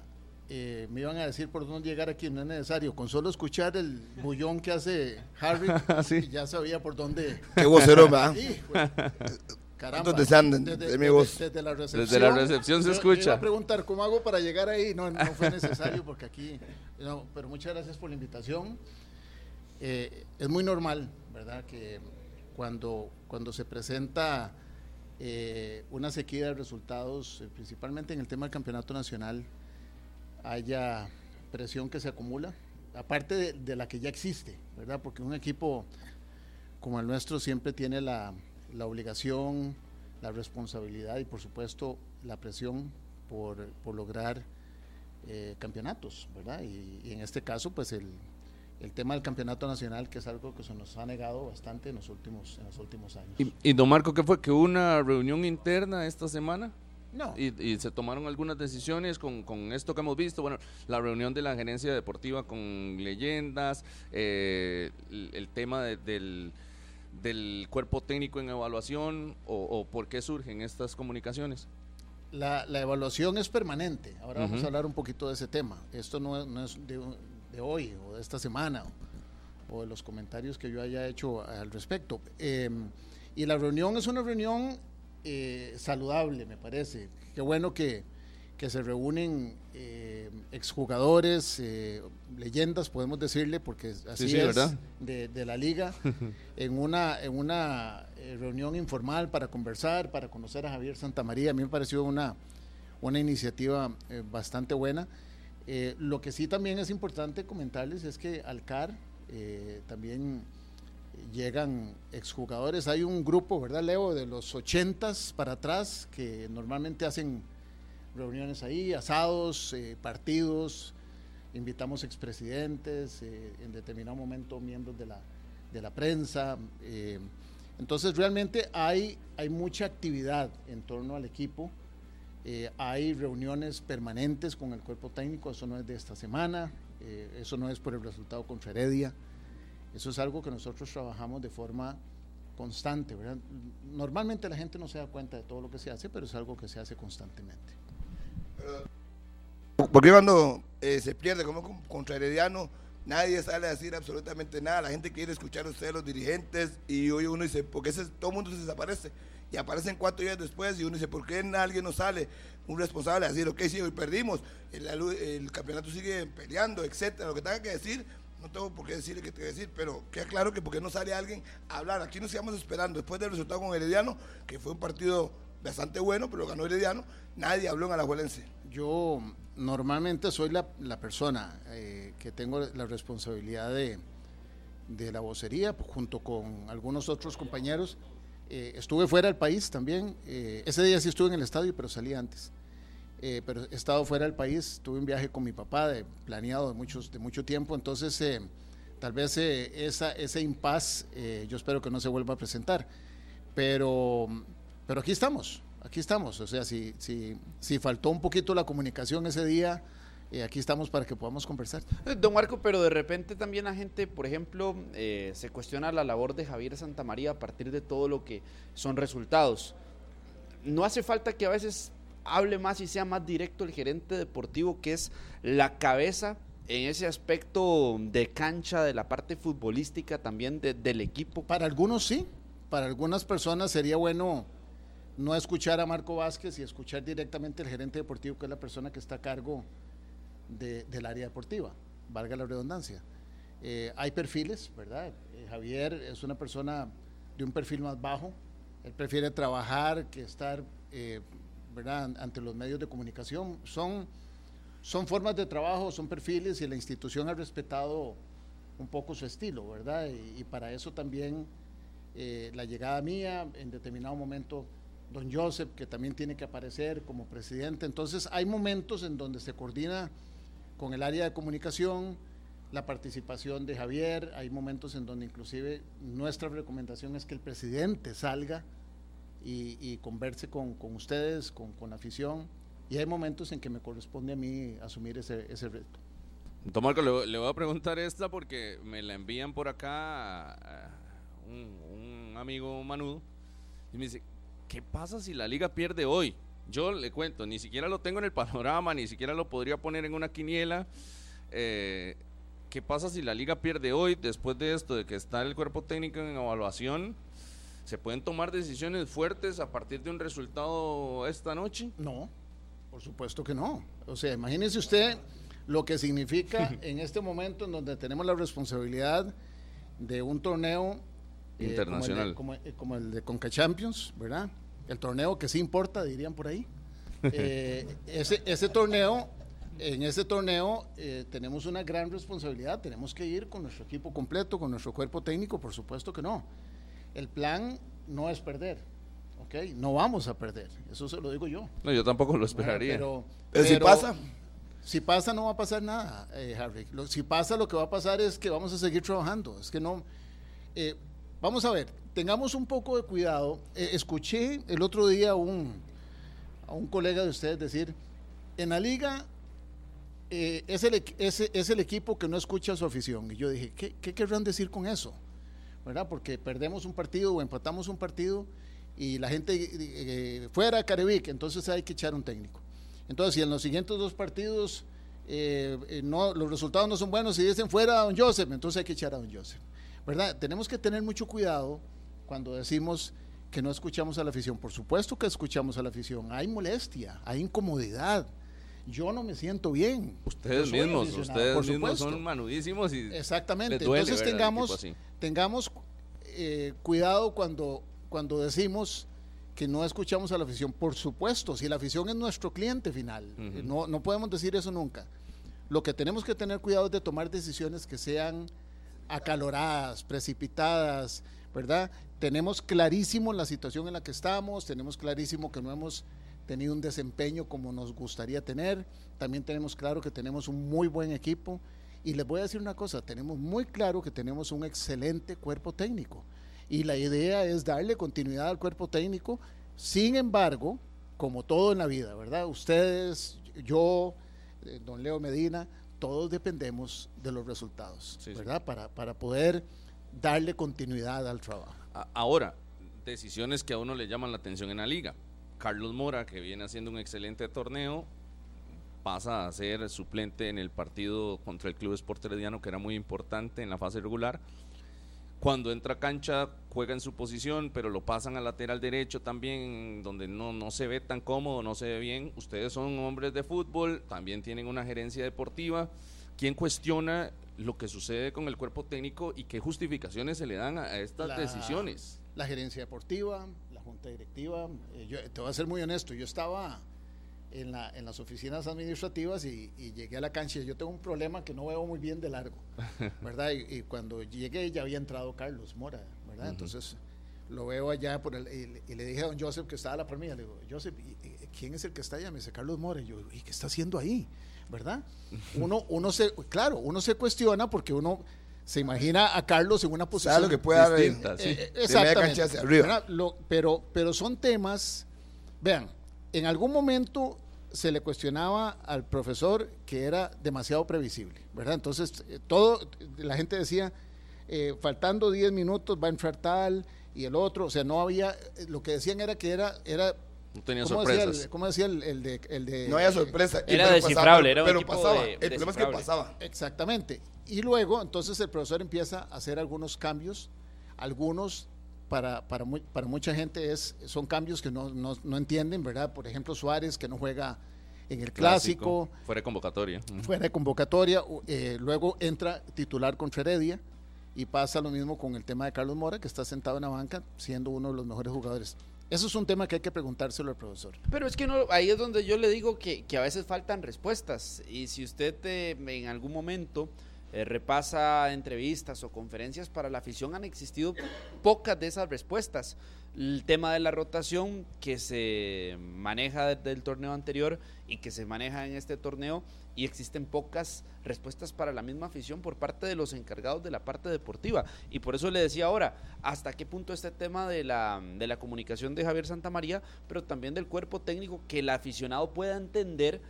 eh, me iban a decir por dónde llegar aquí, no es necesario. Con solo escuchar el bullón que hace Harrick, Sí. ya sabía por dónde. Qué vocero, ¿verdad? Hijo de- Caramba. ¿Cuántos desean de- de mi voz? Desde, la recepción. Desde la recepción se Yo- yo escucha. iba a preguntar cómo hago para llegar ahí. No, no fue necesario porque aquí. no, pero muchas gracias por la invitación. Eh, es muy normal, ¿verdad? Que cuando, cuando se presenta eh, una sequía de resultados, eh, principalmente en el tema del campeonato nacional, haya presión que se acumula, aparte de, la que ya existe, ¿verdad? Porque un equipo como el nuestro siempre tiene la, la obligación, la responsabilidad y por supuesto la presión por, por lograr eh, campeonatos, ¿verdad? Y en este caso, pues el, el tema del campeonato nacional, que es algo que se nos ha negado bastante en los últimos, en los últimos años. Y, y don Marco, ¿qué fue? ¿Que hubo una reunión interna esta semana? no, Y, y se tomaron algunas decisiones con, con esto que hemos visto. Bueno, la reunión de la gerencia deportiva con leyendas, eh, el, el tema de- del, del cuerpo técnico en evaluación, o, o por qué surgen estas comunicaciones. La, la evaluación es permanente. Ahora vamos a hablar un poquito de ese tema. Esto no es, no es de, de hoy o de esta semana o, o de los comentarios que yo haya hecho al respecto. Eh, y la reunión es una reunión eh, saludable, me parece. Qué bueno que, que se reúnen eh, exjugadores, eh, leyendas, podemos decirle, porque así sí, es, de la liga, en una, en una eh, reunión informal para conversar, para conocer a Javier Santamaría. A mí me pareció una, una iniciativa eh, bastante buena. Eh, lo que sí también es importante comentarles es que al CAR eh, también llegan exjugadores. Hay un grupo, ¿verdad, Leo? De los ochentas para atrás que normalmente hacen reuniones ahí, asados, eh, partidos, invitamos expresidentes, en determinado momento miembros de la, de la prensa. entonces realmente hay, hay mucha actividad en torno al equipo. Eh, hay reuniones permanentes con el cuerpo técnico, eso no es de esta semana, eh, eso no es por el resultado contra Heredia, eso es algo que nosotros trabajamos de forma constante. ¿verdad? Normalmente la gente no se da cuenta de todo lo que se hace, pero es algo que se hace constantemente. Porque cuando eh, se pierde como con- contra Herediano, nadie sale a decir absolutamente nada. La gente quiere escuchar a ustedes, los dirigentes, y hoy uno dice, porque ese, todo el mundo se desaparece. Y aparecen cuatro días después, y uno dice, ¿por qué alguien no sale? Un responsable a decir, ok, sí, hoy perdimos, el, campeonato sigue peleando, etcétera. Lo que tenga que decir, no tengo por qué decirle qué tengo que decir, pero queda claro que porque no sale alguien a hablar. Aquí nos sigamos esperando, después del resultado con Herediano, que fue un partido bastante bueno, pero ganó Herediano, nadie habló en Alajuelense. Yo normalmente soy la, persona eh, que tengo la responsabilidad de, de la vocería junto con algunos otros compañeros. Eh, estuve fuera del país también. eh, ese día sí estuve en el estadio, pero salí antes. Eh, pero he estado fuera del país. Tuve un viaje con mi papá planeado de, muchos, de mucho tiempo. Entonces, tal vez esa, ese impas, yo espero que no se vuelva a presentar. Pero, pero aquí estamos, aquí estamos. O sea, si, si, si faltó un poquito la comunicación ese día, eh, aquí estamos para que podamos conversar. Eh, Don Marco, pero de repente también la gente, por ejemplo, eh, se cuestiona la labor de Javier Santamaría a partir de todo lo que son resultados. No hace falta que a veces hable más y sea más directo el gerente deportivo, que es la cabeza en ese aspecto de cancha, de la parte futbolística también de- del equipo. Para algunos sí, para algunas personas sería bueno no escuchar a Marco Vázquez y escuchar directamente al gerente deportivo, que es la persona que está a cargo de- del área deportiva, valga la redundancia. Eh, hay perfiles, ¿verdad? Eh, Javier es una persona de un perfil más bajo, él prefiere trabajar que estar, eh, ¿verdad?, An- ante los medios de comunicación. Son, son formas de trabajo, son perfiles y la institución ha respetado un poco su estilo, ¿verdad? Y, y para eso también eh, la llegada mía, en determinado momento, don Joseph, que también tiene que aparecer como presidente. Entonces, hay momentos en donde se coordina con el área de comunicación, la participación de Javier, hay momentos en donde inclusive nuestra recomendación es que el presidente salga y, y converse con, con ustedes, con, con la afición, y hay momentos en que me corresponde a mí asumir ese, ese reto. Don Marco, le, le voy a preguntar esta porque me la envían por acá un, un amigo manudo y me dice, ¿qué pasa si la liga pierde hoy? Yo le cuento, ni siquiera lo tengo en el panorama, ni siquiera lo podría poner en una quiniela. Eh, ¿Qué pasa si la liga pierde hoy después de esto, de que está el cuerpo técnico en evaluación? ¿Se pueden tomar decisiones fuertes a partir de un resultado esta noche? No, por supuesto que no. O sea, imagínese usted lo que significa en este momento en donde tenemos la responsabilidad de un torneo eh, Internacional. como, el de, como- eh, como el de Conca Champions, ¿verdad? El torneo que sí importa, dirían por ahí. Eh, ese, ese torneo, en ese torneo eh, tenemos una gran responsabilidad. Tenemos que ir con nuestro equipo completo, con nuestro cuerpo técnico, por supuesto que no. El plan no es perder, ¿ok? No vamos a perder, eso se lo digo yo. No, yo tampoco lo esperaría. Pero, Pero si pasa. Si pasa, no va a pasar nada, eh, Harry. Lo- si pasa, lo que va a pasar es que vamos a seguir trabajando. Es que no. eh, vamos a ver, tengamos un poco de cuidado. Eh, escuché el otro día un, a un colega de ustedes decir: en la liga eh, es, el, es, el equipo que no escucha su afición. Y yo dije: ¿qué, qué querrán decir con eso? ¿Verdad? Porque perdemos un partido o empatamos un partido y la gente eh, fuera a Carevic, entonces hay que echar un técnico. Entonces, si en los siguientes dos partidos no, los resultados no son buenos y dicen fuera a don Joseph, entonces hay que echar a don Joseph. ¿Verdad? Tenemos que tener mucho cuidado cuando decimos que no escuchamos a la afición. Por supuesto que escuchamos a la afición. Hay molestia, hay incomodidad. Yo no me siento bien. Ustedes mismos, ustedes por mismos supuesto. son manudísimos y Exactamente. les duele Entonces ver tengamos, tengamos eh, cuidado cuando, cuando decimos que no escuchamos a la afición. Por supuesto, si la afición es nuestro cliente final, eh, no, no podemos decir eso nunca. Lo que tenemos que tener cuidado es de tomar decisiones que sean acaloradas, precipitadas, ¿verdad? Tenemos clarísimo la situación en la que estamos, tenemos clarísimo que no hemos tenido un desempeño como nos gustaría tener, también tenemos claro que tenemos un muy buen equipo y les voy a decir una cosa, tenemos muy claro que tenemos un excelente cuerpo técnico y la idea es darle continuidad al cuerpo técnico, sin embargo, como todo en la vida, ¿verdad? Ustedes, yo, eh, don Leo Medina, todos dependemos de los resultados, Sí, sí. ¿verdad? Para, para poder darle continuidad al trabajo. Ahora, decisiones que a uno le llaman la atención en la liga. Carlos Mora, que viene haciendo un excelente torneo, pasa a ser suplente en el partido contra el Club Sport Herediano, que era muy importante en la fase regular. Cuando entra a cancha, juega en su posición, pero lo pasan al lateral derecho también, donde no, no se ve tan cómodo, no se ve bien. Ustedes son hombres de fútbol, también tienen una gerencia deportiva. ¿Quién cuestiona lo que sucede con el cuerpo técnico y qué justificaciones se le dan a, a estas La- decisiones? La gerencia deportiva, la junta directiva, eh, yo te voy a ser muy honesto, yo estaba en, la, en las oficinas administrativas y, y llegué a la cancha y yo tengo un problema que no veo muy bien de largo, ¿verdad? Y, y cuando llegué ya había entrado Carlos Mora, ¿verdad? Entonces lo veo allá por el, y, le- y le dije a don Joseph que estaba a la par mía, le digo, Joseph, ¿y- y- ¿quién es el que está allá? Me dice Carlos Mora, y yo, ¿y qué está haciendo ahí? ¿Verdad? Uno, uno se, claro, uno se cuestiona porque uno se imagina a Carlos en una posición ¿Sabes lo que puede haber? distinta, sí. eh, exactamente. cancha hacia arriba. ¿verdad? Lo- pero, pero son temas, vean, en algún momento se le cuestionaba al profesor que era demasiado previsible, ¿verdad? Entonces, eh, todo, la gente decía, eh, faltando 10 minutos va a entrar tal y el otro, o sea, no había, lo que decían era que era, era No tenía ¿cómo decía, sorpresas. el, cómo decía el, el de, el de- No había sorpresa. Era pero descifrable, pasaba, era un pero equipo pasaba. de- el problema es que pasaba. Exactamente. Y luego, entonces, el profesor empieza a hacer algunos cambios. Algunos, para, para, mu- para mucha gente, es, son cambios que no, no, no entienden, ¿verdad? Por ejemplo, Suárez, que no juega en el clásico, Fuera de convocatoria. Fuera de convocatoria. eh, luego entra titular contra Heredia. Y pasa lo mismo con el tema de Carlos Mora, que está sentado en la banca, siendo uno de los mejores jugadores. Eso es un tema que hay que preguntárselo al profesor. Pero es que no, ahí es donde yo le digo que, a veces faltan respuestas. Y si usted eh, en algún momento eh, repasa entrevistas o conferencias para la afición, han existido pocas de esas respuestas. El tema de la rotación que se maneja desde el torneo anterior y que se maneja en este torneo y existen pocas respuestas para la misma afición por parte de los encargados de la parte deportiva. Y por eso le decía ahora, hasta qué punto este tema de la, de la comunicación de Javier Santamaría, pero también del cuerpo técnico, que el aficionado pueda entender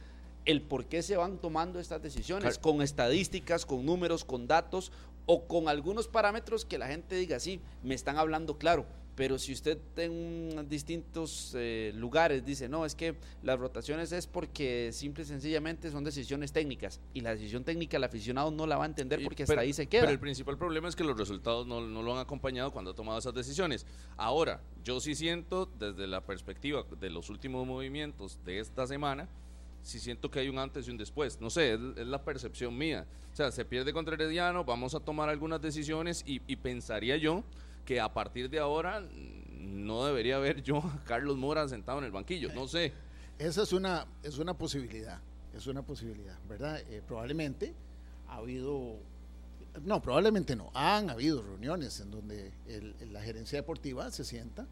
el por qué se van tomando estas decisiones, Claro. con estadísticas, con números, con datos o con algunos parámetros que la gente diga, sí, me están hablando claro. Pero si usted en distintos eh, lugares dice, no, es que las rotaciones es porque simple y sencillamente son decisiones técnicas y la decisión técnica el aficionado no la va a entender porque hasta pero- ahí se queda. Pero el principal problema es que los resultados no, no lo han acompañado cuando ha tomado esas decisiones. Ahora, yo sí siento, desde la perspectiva de los últimos movimientos de esta semana, sí siento que hay un antes y un después. No sé, es, es la percepción mía. O sea, se pierde contra Herediano, vamos a tomar algunas decisiones y, y pensaría yo que a partir de ahora no debería haber yo a Carlos Mora sentado en el banquillo. No sé. Esa es una, es una posibilidad, es una posibilidad, ¿verdad? Eh, probablemente ha habido, no, probablemente no, han habido reuniones en donde el- la gerencia deportiva se sienta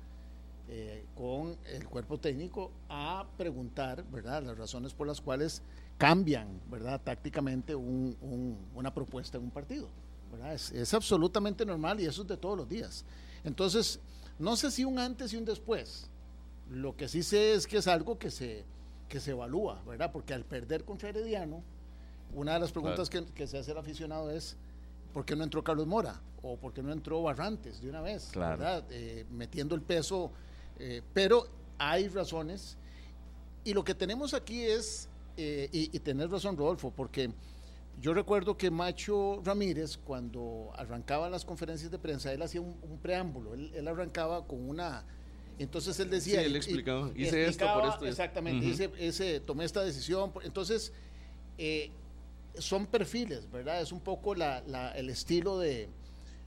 eh, con el cuerpo técnico a preguntar, ¿verdad?, las razones por las cuales cambian, ¿verdad?, tácticamente un- un- una propuesta en un partido. Es, es absolutamente normal y eso es de todos los días. Entonces, no sé si un antes y un después. Lo que sí sé es que es algo que se, que se evalúa, ¿verdad? Porque al perder contra Herediano, una de las preguntas que, que se hace el aficionado es, ¿por qué no entró Carlos Mora? ¿O por qué no entró Barrantes de una vez? Claro. ¿verdad? Eh, metiendo el peso. eh, pero hay razones. Y lo que tenemos aquí es, eh, y, y tenés razón, Rodolfo, porque yo recuerdo que Macho Ramírez, cuando arrancaba las conferencias de prensa, él hacía un, un preámbulo, él, él arrancaba con una... Entonces él decía... Sí, él explicaba, y hice esto por esto Exactamente, hice- ese, tomé esta decisión. Entonces, eh, son perfiles, ¿verdad? Es un poco la, la- el estilo de,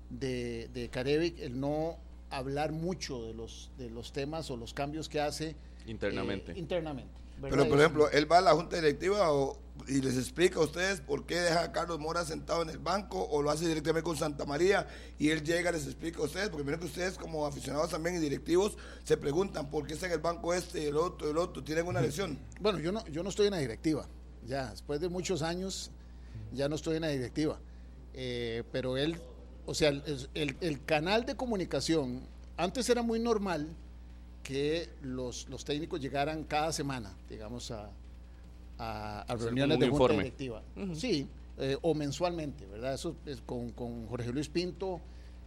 de, de Carevic, el no hablar mucho de los, de los temas o los cambios que hace Internamente. eh, internamente. Pero, por ejemplo, él va a la junta directiva o- y les explica a ustedes por qué deja a Carlos Mora sentado en el banco o lo hace directamente con Santa María y él llega y les explica a ustedes, porque miren que ustedes como aficionados también y directivos se preguntan por qué está en el banco este, el otro, el otro, tienen una lección. Bueno, yo no, yo no estoy en la directiva. Ya, después de muchos años, ya no estoy en la directiva. Eh, pero él, o sea, el, el- el canal de comunicación, antes era muy normal que los, los técnicos llegaran cada semana, digamos, a, a, a reuniones de un junta informe. directiva. Sí, eh, o mensualmente, ¿verdad? Eso es con, con Jorge Luis Pinto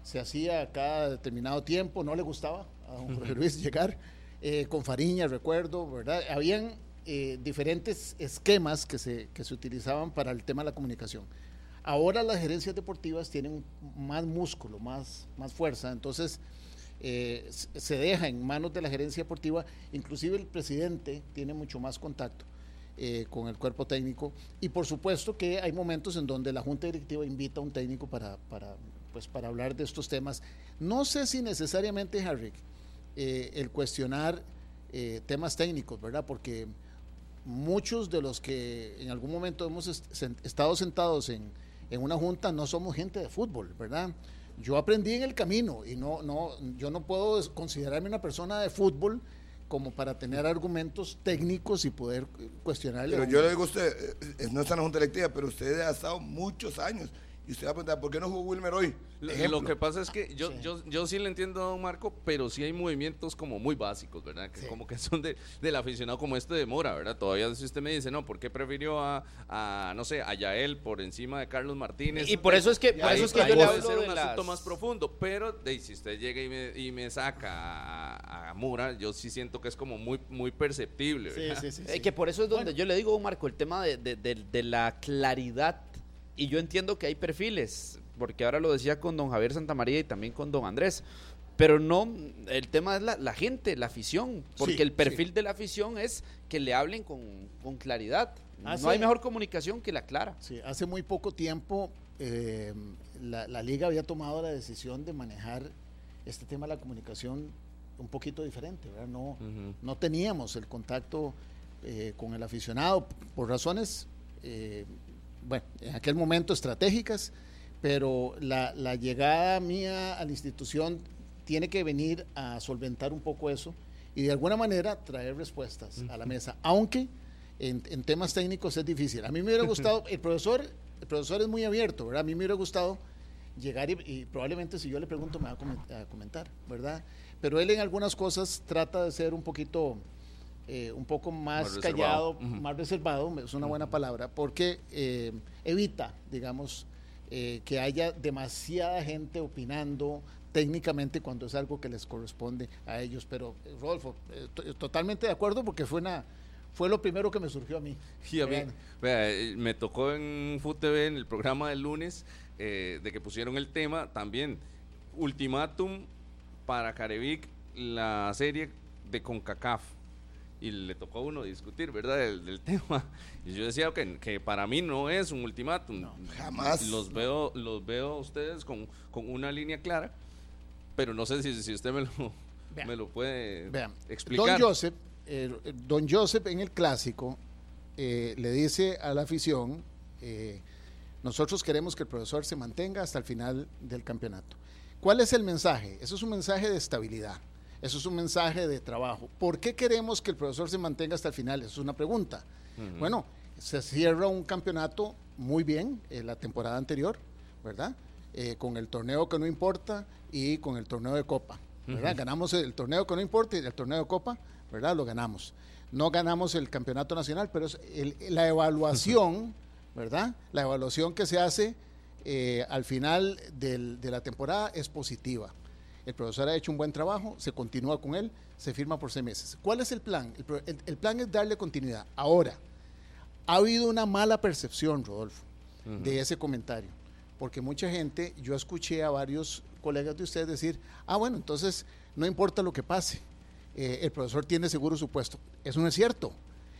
se hacía cada determinado tiempo, no le gustaba a don Jorge Luis llegar, eh, con Fariña, recuerdo, ¿verdad? Habían eh, diferentes esquemas que se, que se utilizaban para el tema de la comunicación. Ahora las gerencias deportivas tienen más músculo, más, más fuerza, entonces eh, se deja en manos de la gerencia deportiva, inclusive el presidente tiene mucho más contacto eh, con el cuerpo técnico y por supuesto que hay momentos en donde la junta directiva invita a un técnico para, para, pues, para hablar de estos temas. No sé si necesariamente, Harry, eh, el cuestionar temas técnicos, ¿verdad? Porque muchos de los que en algún momento hemos estado sentados en, en una junta no somos gente de fútbol, ¿verdad? Yo aprendí en el camino y no, no, yo no puedo considerarme una persona de fútbol como para tener argumentos técnicos y poder eh, cuestionarle. Pero yo le digo a usted, eh, no está en la junta directiva, pero usted ha estado muchos años y usted va a preguntar, ¿por qué no jugó Wilmer hoy? Lo, Ejemplo. lo que pasa es que yo, Sí. yo, yo sí le entiendo a don Marco, pero sí hay movimientos como muy básicos, ¿verdad? Que Sí. como que son de, del aficionado como este de Mora, ¿verdad? Todavía si usted me dice, no, ¿por qué prefirió a, a, no sé, a Yael por encima de Carlos Martínez? Y por eso es que, por Ahí- eso es que ahí yo le puede hablo ser de un las- asunto más profundo, pero de, si usted llega y me, y me saca a, a Mora, yo sí siento que es como muy, muy perceptible, Sí, ¿verdad? sí, sí, Eh, sí. que por eso es donde Bueno. yo le digo, Marco, el tema de, de- de- de la claridad. Y yo entiendo que hay perfiles, porque ahora lo decía con don Javier Santamaría y también con don Andrés. Pero no, el tema es la, la gente, la afición, porque Sí, el perfil de la afición es que le hablen con, con claridad. Hace- no hay mejor comunicación que la clara. Sí, hace muy poco tiempo eh, la, la liga había tomado la decisión de manejar este tema de la comunicación un poquito diferente, ¿verdad? No, no teníamos el contacto eh, con el aficionado por razones, eh, bueno, en aquel momento estratégicas, pero la, la llegada mía a la institución tiene que venir a solventar un poco eso y de alguna manera traer respuestas a la mesa, aunque en, en temas técnicos es difícil. A mí me hubiera gustado, el profesor, el profesor es muy abierto, ¿verdad? A mí me hubiera gustado llegar y, y probablemente si yo le pregunto me va a comentar, ¿verdad? Pero él en algunas cosas trata de ser un poquito, eh, un poco más, Más reservado. callado, más reservado, es una buena palabra, porque eh, evita, digamos, eh, que haya demasiada gente opinando técnicamente cuando es algo que les corresponde a ellos. Pero, Rodolfo, to- totalmente de acuerdo porque fue una fue lo primero que me surgió a mí. Y a mí, Vean, vea, me tocó en FUTV, en el programa del lunes, de que pusieron el tema también, ultimátum para Carevic, la serie de CONCACAF. Y le tocó a uno discutir, ¿verdad?, del, del tema. Y yo decía que, que para mí no es un ultimátum. No, jamás. Los veo, los veo a ustedes con, con una línea clara, pero no sé si, si usted me lo, me lo puede Vean, explicar. Don Joseph, eh, Don Joseph en el clásico eh, le dice a la afición, eh, nosotros queremos que el profesor se mantenga hasta el final del campeonato. ¿Cuál es el mensaje? Eso es un mensaje de estabilidad. Eso es un mensaje de trabajo. ¿Por qué queremos que el profesor se mantenga hasta el final? Esa es una pregunta. Bueno, se cierra un campeonato muy bien en la temporada anterior, ¿verdad? Eh, con el torneo que no importa y con el torneo de Copa, ¿verdad? Ganamos el torneo que no importa y el torneo de Copa, ¿verdad? Lo ganamos. No ganamos el campeonato nacional, pero es el- la evaluación, ¿verdad? La evaluación que se hace eh, al final del- de la temporada es positiva. El profesor ha hecho un buen trabajo, se continúa con él, se firma por seis meses. ¿Cuál es el plan? El, pro- el- el plan es darle continuidad. Ahora, ha habido una mala percepción, Rodolfo, de ese comentario. Porque mucha gente, yo escuché a varios colegas de ustedes decir, ah, bueno, entonces no importa lo que pase, eh, el profesor tiene seguro su puesto. Eso no es cierto,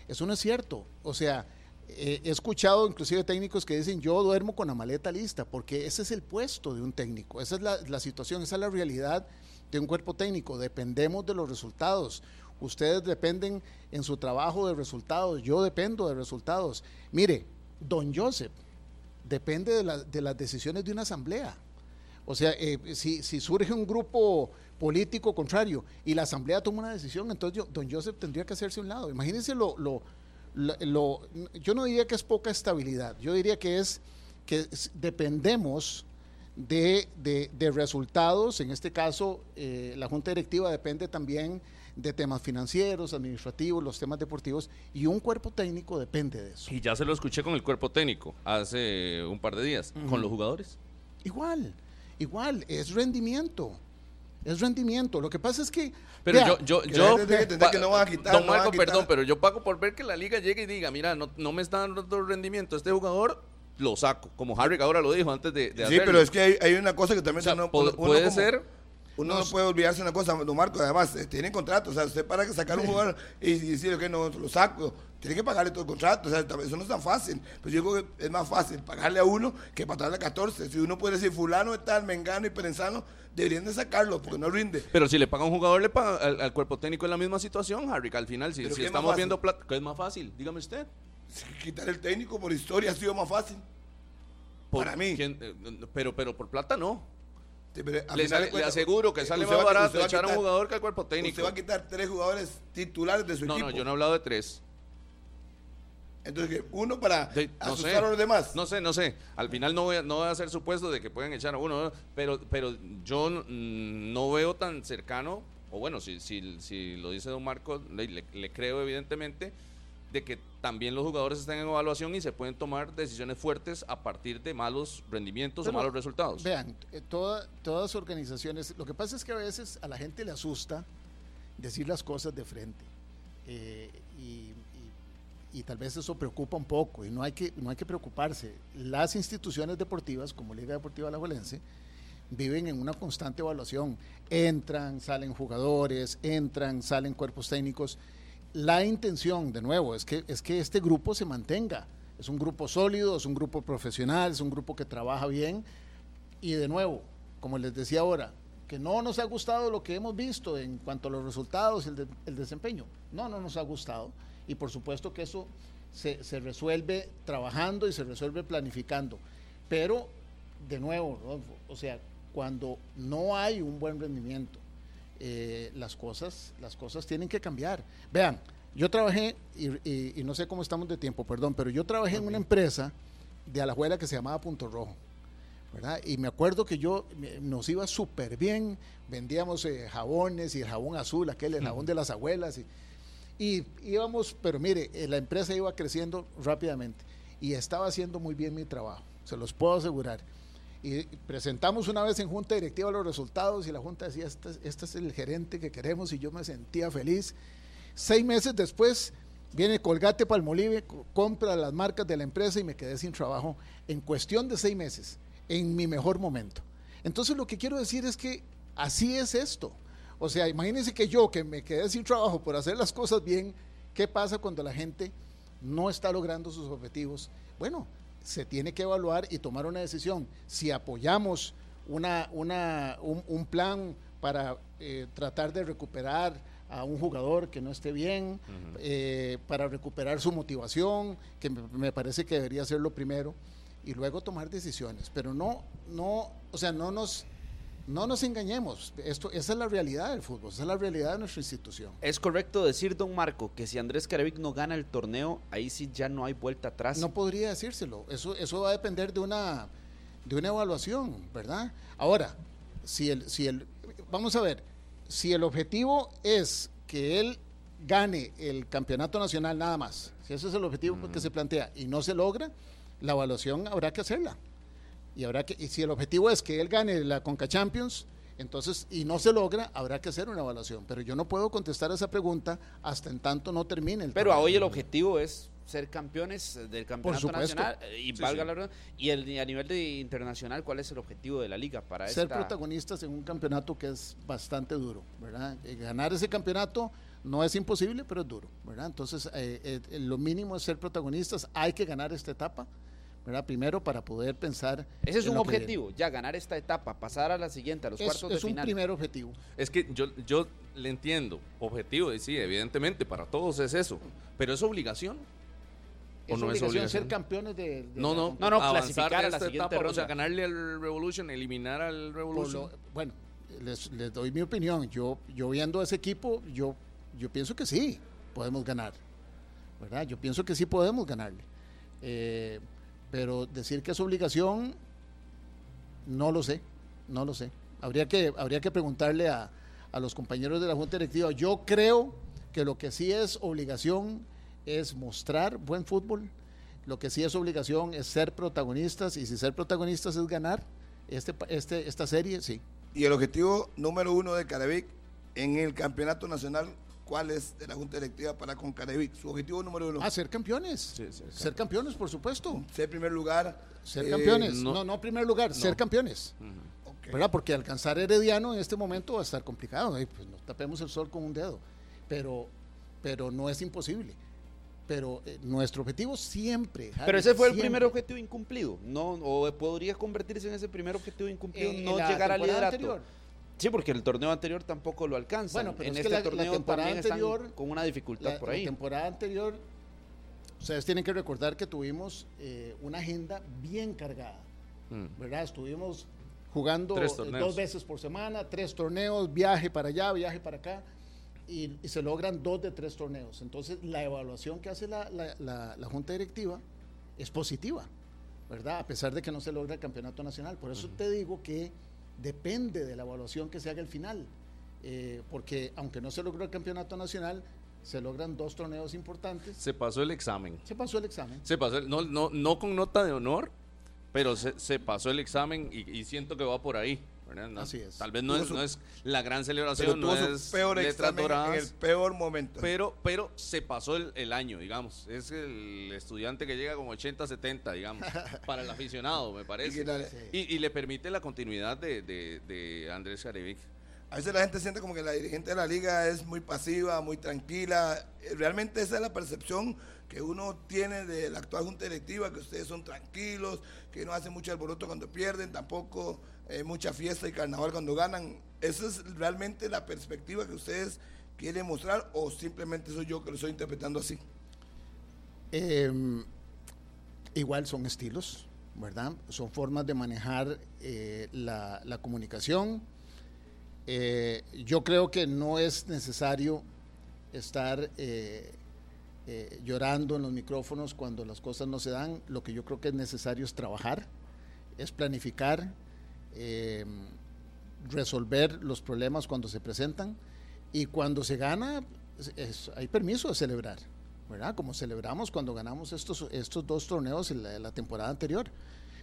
eso no es cierto. O sea, he escuchado inclusive técnicos que dicen, yo duermo con la maleta lista, porque ese es el puesto de un técnico, esa es la, situación, esa es la realidad de un cuerpo técnico, dependemos de los resultados. Ustedes dependen en su trabajo de resultados, yo dependo de resultados. Mire, don Joseph depende de, de las decisiones de una asamblea. O sea, eh, si, si surge un grupo político contrario y la asamblea toma una decisión, entonces don Joseph tendría que hacerse un lado. Imagínense lo, lo, lo- lo- yo no diría que es poca estabilidad, yo diría que es que dependemos de, de- de resultados, en este caso eh, la Junta Directiva depende también de temas financieros, administrativos, los temas deportivos, y un cuerpo técnico depende de eso. Y ya se lo escuché con el cuerpo técnico hace un par de días. ¿Con los jugadores? Igual, igual, es rendimiento. Es rendimiento. Lo que pasa es que. Pero vea, yo, yo, yo. que no van a quitar, Don no a Marco, quitar. perdón, pero yo pago por ver que la liga llegue y diga, mira, no, no me está dando rendimiento este jugador, lo saco. Como Harry ahora lo dijo antes de, de Sí, hacerlo. pero es que hay, hay una cosa que también O sea, uno- pu- uno puede como- ser. Uno no, puede olvidarse una cosa, don Marco, además, eh, tiene contrato, o sea, usted para sacar un jugador y, y decir que no lo saco, tiene que pagarle todo el contrato, o sea, eso no es tan fácil. Pues yo creo que es más fácil pagarle a uno que pagarle a 14. Si uno puede decir, fulano está mengano y perenzano, deberían de sacarlo porque no rinde. Pero si le paga a un jugador, le paga al, al cuerpo técnico en la misma situación, Harry, que al final, si, ¿Pero es estamos viendo plata, ¿qué es más fácil? Dígame usted. Quitar el técnico por historia ha sido más fácil. Por- Para mí. ¿quién? Eh, pero, pero por plata no. Pero Le, sale- aseguro que eh, sale más va barato echar a un jugador que al cuerpo técnico. Usted va a quitar tres jugadores titulares de su No, equipo. no, yo no he hablado de tres. Entonces, uno para De- no asustar sé, a los demás. No sé, no sé. Al final no voy a, no voy a hacer supuesto de que pueden echar a uno, ¿no? pero, pero yo no veo tan cercano, o bueno, si, si, si lo dice don Marco, le, le- le creo evidentemente, de que también los jugadores están en evaluación y se pueden tomar decisiones fuertes a partir de malos rendimientos Pero, o malos resultados. Vean, eh, toda- todas organizaciones, lo que pasa es que a veces a la gente le asusta decir las cosas de frente. Eh, y, y- y tal vez eso preocupa un poco y no hay, que, no hay que preocuparse. Las instituciones deportivas, como Liga Deportiva Alajuelense, viven en una constante evaluación. Entran, salen jugadores, entran, salen cuerpos técnicos. La intención, de nuevo, es que, es que este grupo se mantenga. Es un grupo sólido, es un grupo profesional, es un grupo que trabaja bien. Y de nuevo, como les decía ahora, que no nos ha gustado lo que hemos visto en cuanto a los resultados y el, de- el desempeño. No, no nos ha gustado. Y por supuesto que eso se, se resuelve trabajando y se resuelve planificando. Pero, de nuevo, Rodolfo, o sea, cuando no hay un buen rendimiento, eh, las, cosas, las cosas tienen que cambiar. Vean, yo trabajé, y, y- y no sé cómo estamos de tiempo, perdón, pero yo trabajé en una empresa de Alajuela que se llamaba Punto Rojo. ¿verdad? Y me acuerdo que yo nos iba súper bien, vendíamos eh, jabones y el jabón azul, aquel, el jabón de las abuelas. Y, y íbamos, pero mire, eh, la empresa iba creciendo rápidamente y estaba haciendo muy bien mi trabajo, se los puedo asegurar. Y presentamos una vez en junta directiva los resultados y la junta decía, este, este es el gerente que queremos y yo me sentía feliz. Seis meses después viene Colgate Palmolive, co- compra las marcas de la empresa y me quedé sin trabajo en cuestión de seis meses, en mi mejor momento. Entonces lo que quiero decir es que así es esto. O sea, imagínense que yo que me quedé sin trabajo por hacer las cosas bien, ¿qué pasa cuando la gente no está logrando sus objetivos? Bueno, se tiene que evaluar y tomar una decisión. Si apoyamos una, una, un, un plan para eh, tratar de recuperar a un jugador que no esté bien, eh, para recuperar su motivación, que me, me parece que debería ser lo primero, y luego tomar decisiones. Pero no, no, o sea, no nos No nos engañemos, esto, esa es la realidad del fútbol, esa es la realidad de nuestra institución. Es correcto decir, don Marco, que si Andrés Carevic no gana el torneo, ahí sí ya no hay vuelta atrás. No podría decírselo, eso, eso va a depender de una, de una evaluación, ¿verdad? Ahora, si el, si el, vamos a ver, si el objetivo es que él gane el campeonato nacional nada más, si ese es el objetivo que se plantea y no se logra, la evaluación habrá que hacerla. Y habrá que, y si el objetivo es que él gane la Conca Champions, entonces, y no se logra, habrá que hacer una evaluación. Pero yo no puedo contestar esa pregunta hasta en tanto no termine el Pero hoy el objetivo es ser campeones del campeonato nacional eh, y valga la verdad. Y el, y a nivel de internacional, ¿cuál es el objetivo de la liga para ser esta? protagonistas en un campeonato que es bastante duro, ¿verdad? Eh, Ganar ese campeonato no es imposible, pero es duro, ¿verdad? Entonces, eh, eh, lo mínimo es ser protagonistas, hay que ganar esta etapa, ¿verdad? Primero para poder pensar... Ese es un objetivo, ya ganar esta etapa, pasar a la siguiente, a los. Es, cuartos es de un final. primer objetivo. Es que yo, yo le entiendo, objetivo, y sí, evidentemente, para todos es eso, pero es obligación. ¿O Es no es obligación obligación? ser campeones de... de No, no, No, no, avanzar clasificar de a la esta siguiente etapa, O sea, ganarle al Revolution, eliminar al Revolution. lo- bueno, les, les doy mi opinión. Yo, yo viendo a ese equipo, yo, yo pienso que sí, podemos ganar. ¿Verdad? Yo pienso que sí podemos ganarle. Eh, pero decir que es obligación, no lo sé, no lo sé. Habría que, habría que preguntarle a, a los compañeros de la Junta Directiva. Yo creo que lo que sí es obligación es mostrar buen fútbol. Lo que sí es obligación es ser protagonistas. Y si ser protagonistas es ganar este, este, esta serie, sí. Y el objetivo número uno de Carevic en el campeonato nacional, ¿cuál es de la Junta Directiva para con Carevic? Su objetivo número uno. Ah, ser campeones. Sí, ser ser campeones, por supuesto. Ser primer lugar. Ser eh, campeones. no- No, no, primer lugar, ser campeones. ok. ¿Verdad? Porque alcanzar Herediano en este momento va a estar complicado. Ay, Pues no tapemos el sol con un dedo. Pero, pero no es imposible. Pero eh, nuestro objetivo siempre. Pero ese fue el primer objetivo incumplido, no o podría convertirse en ese primer objetivo incumplido, en no llegar al liderato. anterior. Sí, porque el torneo anterior tampoco lo alcanza. Bueno, pero en es que este la- la torneo temporada también están anterior- con una dificultad La, por la ahí. temporada anterior, ustedes tienen que recordar que tuvimos eh, una agenda bien cargada. Mm. ¿verdad? Estuvimos jugando eh, dos veces por semana, tres torneos, viaje para allá, viaje para acá, y, y se logran dos de tres torneos. Entonces, la evaluación que hace la, la- la- la Junta Directiva es positiva, ¿verdad? A pesar de que no se logra el campeonato nacional. Por eso te digo que depende de la evaluación que se haga al final, eh, porque aunque no se logró el campeonato nacional, se logran dos torneos importantes. Se pasó el examen. Se pasó el examen. Se pasó, el- no, no, no con nota de honor, pero se, se pasó el examen y, y siento que va por ahí. ¿Verdad? No- Así es. Tal vez no es, su- no es la gran celebración, no es peor letras en el peor momento. pero, pero se pasó el, el año, digamos. Es el estudiante que llega como 80, 70, digamos, para el aficionado, me parece. Y, y le permite la continuidad de, de, de Andrés Carevic. A veces la gente siente como que la dirigente de la liga es muy pasiva, muy tranquila. Eh, Realmente esa es la percepción que uno tiene de la actual junta directiva, que ustedes son tranquilos, que no hacen mucho alboroto cuando pierden, tampoco mucha fiesta y carnaval cuando ganan. ¿Esa es realmente la perspectiva que ustedes quieren mostrar o simplemente soy yo que lo estoy interpretando así? Eh, igual son estilos, ¿verdad? Son formas de manejar eh, la, comunicación. Eh, yo creo que no es necesario estar eh, llorando en los micrófonos cuando las cosas no se dan. Lo que yo creo que es necesario es trabajar, es planificar, eh, resolver los problemas cuando se presentan y cuando se gana es- hay permiso de celebrar, ¿verdad? Como celebramos cuando ganamos estos, estos dos torneos en la, la temporada anterior.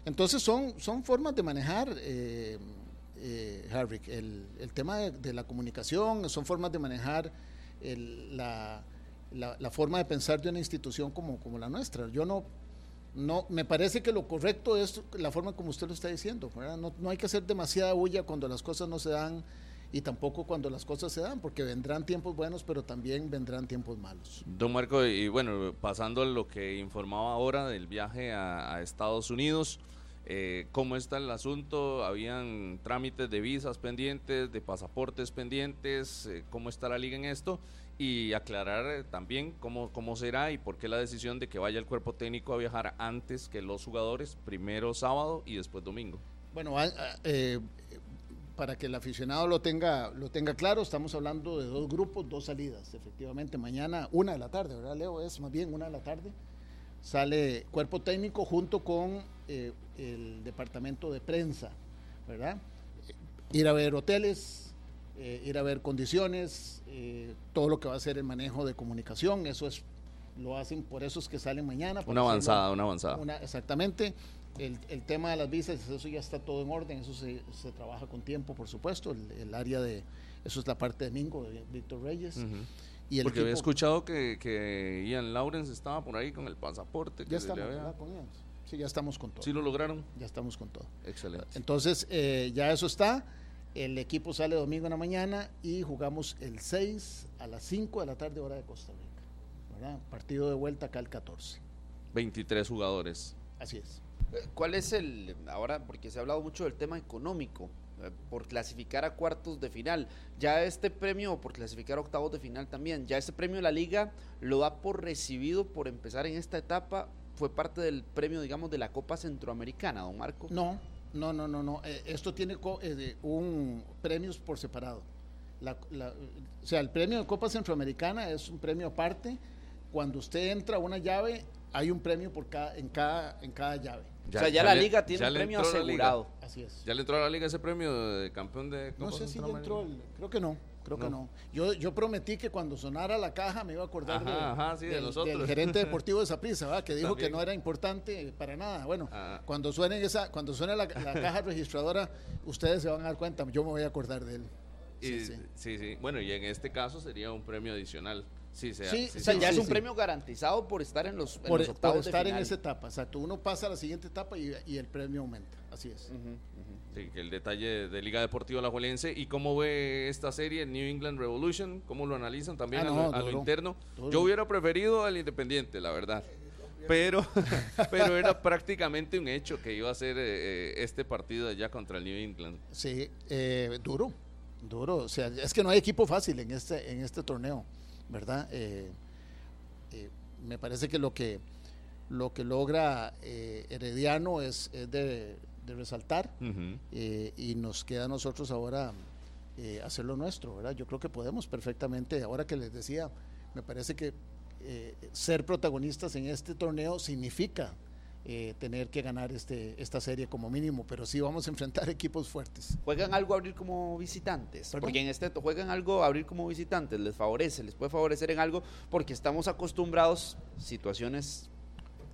Entonces son, son formas de manejar, eh, eh, Harvick, el, el tema de, de la comunicación, son formas de manejar el- la, la- la forma de pensar de una institución como, como la nuestra. Yo no, no, me parece que lo correcto es la forma como usted lo está diciendo. No, hay que hacer demasiada bulla cuando las cosas no se dan y tampoco cuando las cosas se dan, porque vendrán tiempos buenos, pero también vendrán tiempos malos. Don Marco, y bueno, pasando a lo que informaba ahora del viaje a, a Estados Unidos, eh, ¿cómo está el asunto? ¿Habían trámites de visas pendientes, de pasaportes pendientes? Eh, ¿Cómo está la liga en esto? Y aclarar eh, también cómo, cómo será y por qué la decisión de que vaya el cuerpo técnico a viajar antes que los jugadores, primero sábado y después domingo. Bueno, a- a- eh, para que el aficionado lo tenga, lo tenga claro, estamos hablando de dos grupos, dos salidas. Efectivamente, mañana, una de la tarde, ¿verdad, Leo? Es más bien una de la tarde. Sale cuerpo técnico junto con eh, el departamento de prensa, ¿verdad? Ir a ver hoteles, eh, ir a ver condiciones, eh, todo lo que va a ser el manejo de comunicación, eso es, lo hacen, por eso es que salen mañana. Una avanzada, una avanzada. una- exactamente. El, el tema de las visas, eso ya está todo en orden, eso se, se trabaja con tiempo, por supuesto. El, el área de, eso es la parte de Mingo, de Víctor Reyes. Y el Porque había escuchado que, que Ian Lawrence estaba por ahí con el pasaporte. Ya estamos. Con ellos. Sí, ya estamos con todo. ¿Sí lo lograron? Ya estamos con todo. Excelente. Entonces, eh, ya eso está. El equipo sale domingo en la mañana y jugamos el 6 a las 5 de la tarde, hora de Costa Rica. ¿verdad? Partido de vuelta acá el 14. 23 jugadores. Así es. ¿Cuál es el, ahora, porque se ha hablado mucho del tema económico, eh, por clasificar a cuartos de final, ya este premio, por clasificar a octavos de final también, ya este premio de la liga lo da por recibido por empezar en esta etapa, fue parte del premio, digamos, de la Copa Centroamericana, don Marco. No, no, no, no, no. Eh, esto tiene co- eh, de un premios por separado. La- la- o sea, el premio de Copa Centroamericana es un premio aparte. Cuando usted entra a una llave, hay un premio por cada, en cada, en cada llave. o sea, ya, la le- liga tiene ya un premio asegurado. Así es. ¿Ya le entró a la liga ese premio de campeón de No Copa sé si ya entró, el- creo que no, creo que No. Yo, yo prometí que cuando sonara la caja me iba a acordar Ajá, de- ajá, sí, de del, nosotros. del gerente deportivo de Saprissa, ¿verdad? que dijo También. que no era importante para nada. Bueno, Ah. cuando suene esa, cuando suene la, la caja registradora, ustedes se van a dar cuenta, yo me voy a acordar de él. Y- Sí, sí, sí. sí. Bueno, y en este caso sería un premio adicional. Sí, sea, Sí, sí, O sea, Sí, ya sí, es un sí. premio garantizado por estar en los, en Por, los por octavos de estar en esa etapa, exacto. Uno pasa a la siguiente etapa y, y el premio aumenta, así es. Ujú. Sí, que el detalle de Liga Deportiva Alajuelense. ¿Y cómo ve esta serie, New England Revolution? ¿Cómo lo analizan también Ah, a, lo, a interno? duro. Yo hubiera preferido al Independiente, la verdad. Pero, pero era prácticamente un hecho que iba a ser eh, eh, este partido allá contra el New England. Sí, eh, duro, duro. O sea, es que no hay equipo fácil en este, en este torneo, ¿verdad? Eh, me parece que lo que, lo que logra Herediano es, es de, de resaltar Ujú. eh, y nos queda a nosotros ahora eh, hacer lo nuestro, ¿verdad? Yo creo que podemos perfectamente, ahora que les decía, me parece que eh, ser protagonistas en este torneo significa eh, tener que ganar este, esta serie como mínimo, pero sí vamos a enfrentar equipos fuertes. ¿Juegan algo a abrir como visitantes? ¿Perdón? Porque en este juegan algo a abrir como visitantes, les favorece, les puede favorecer en algo, porque estamos acostumbrados, situaciones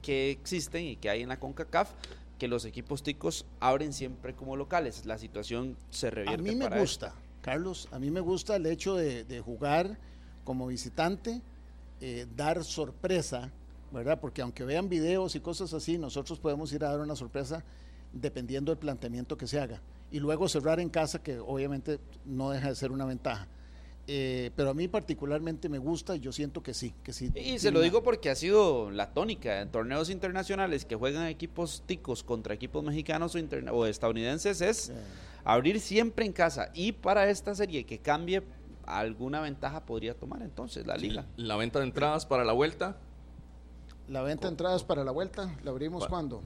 que existen y que hay en la CONCACAF, que los equipos ticos abren siempre como locales. La situación se A revierte mí me para gusta, Carlos, a mí me gusta el hecho de, de jugar como visitante, eh, dar sorpresa, ¿verdad? Porque aunque vean videos y cosas así, nosotros podemos ir a dar una sorpresa dependiendo del planteamiento que se haga. Y luego cerrar en casa, que obviamente no deja de ser una ventaja. Eh, pero a mí particularmente me gusta y yo siento que sí, que sí. Y se lo digo porque ha sido la tónica en torneos internacionales que juegan equipos ticos contra equipos mexicanos o, interna- o estadounidenses es Eh, abrir siempre en casa. Y para esta serie que cambie, alguna ventaja podría tomar entonces la liga. La venta de entradas para la vuelta. La venta de entradas para la vuelta, ¿la abrimos cuándo?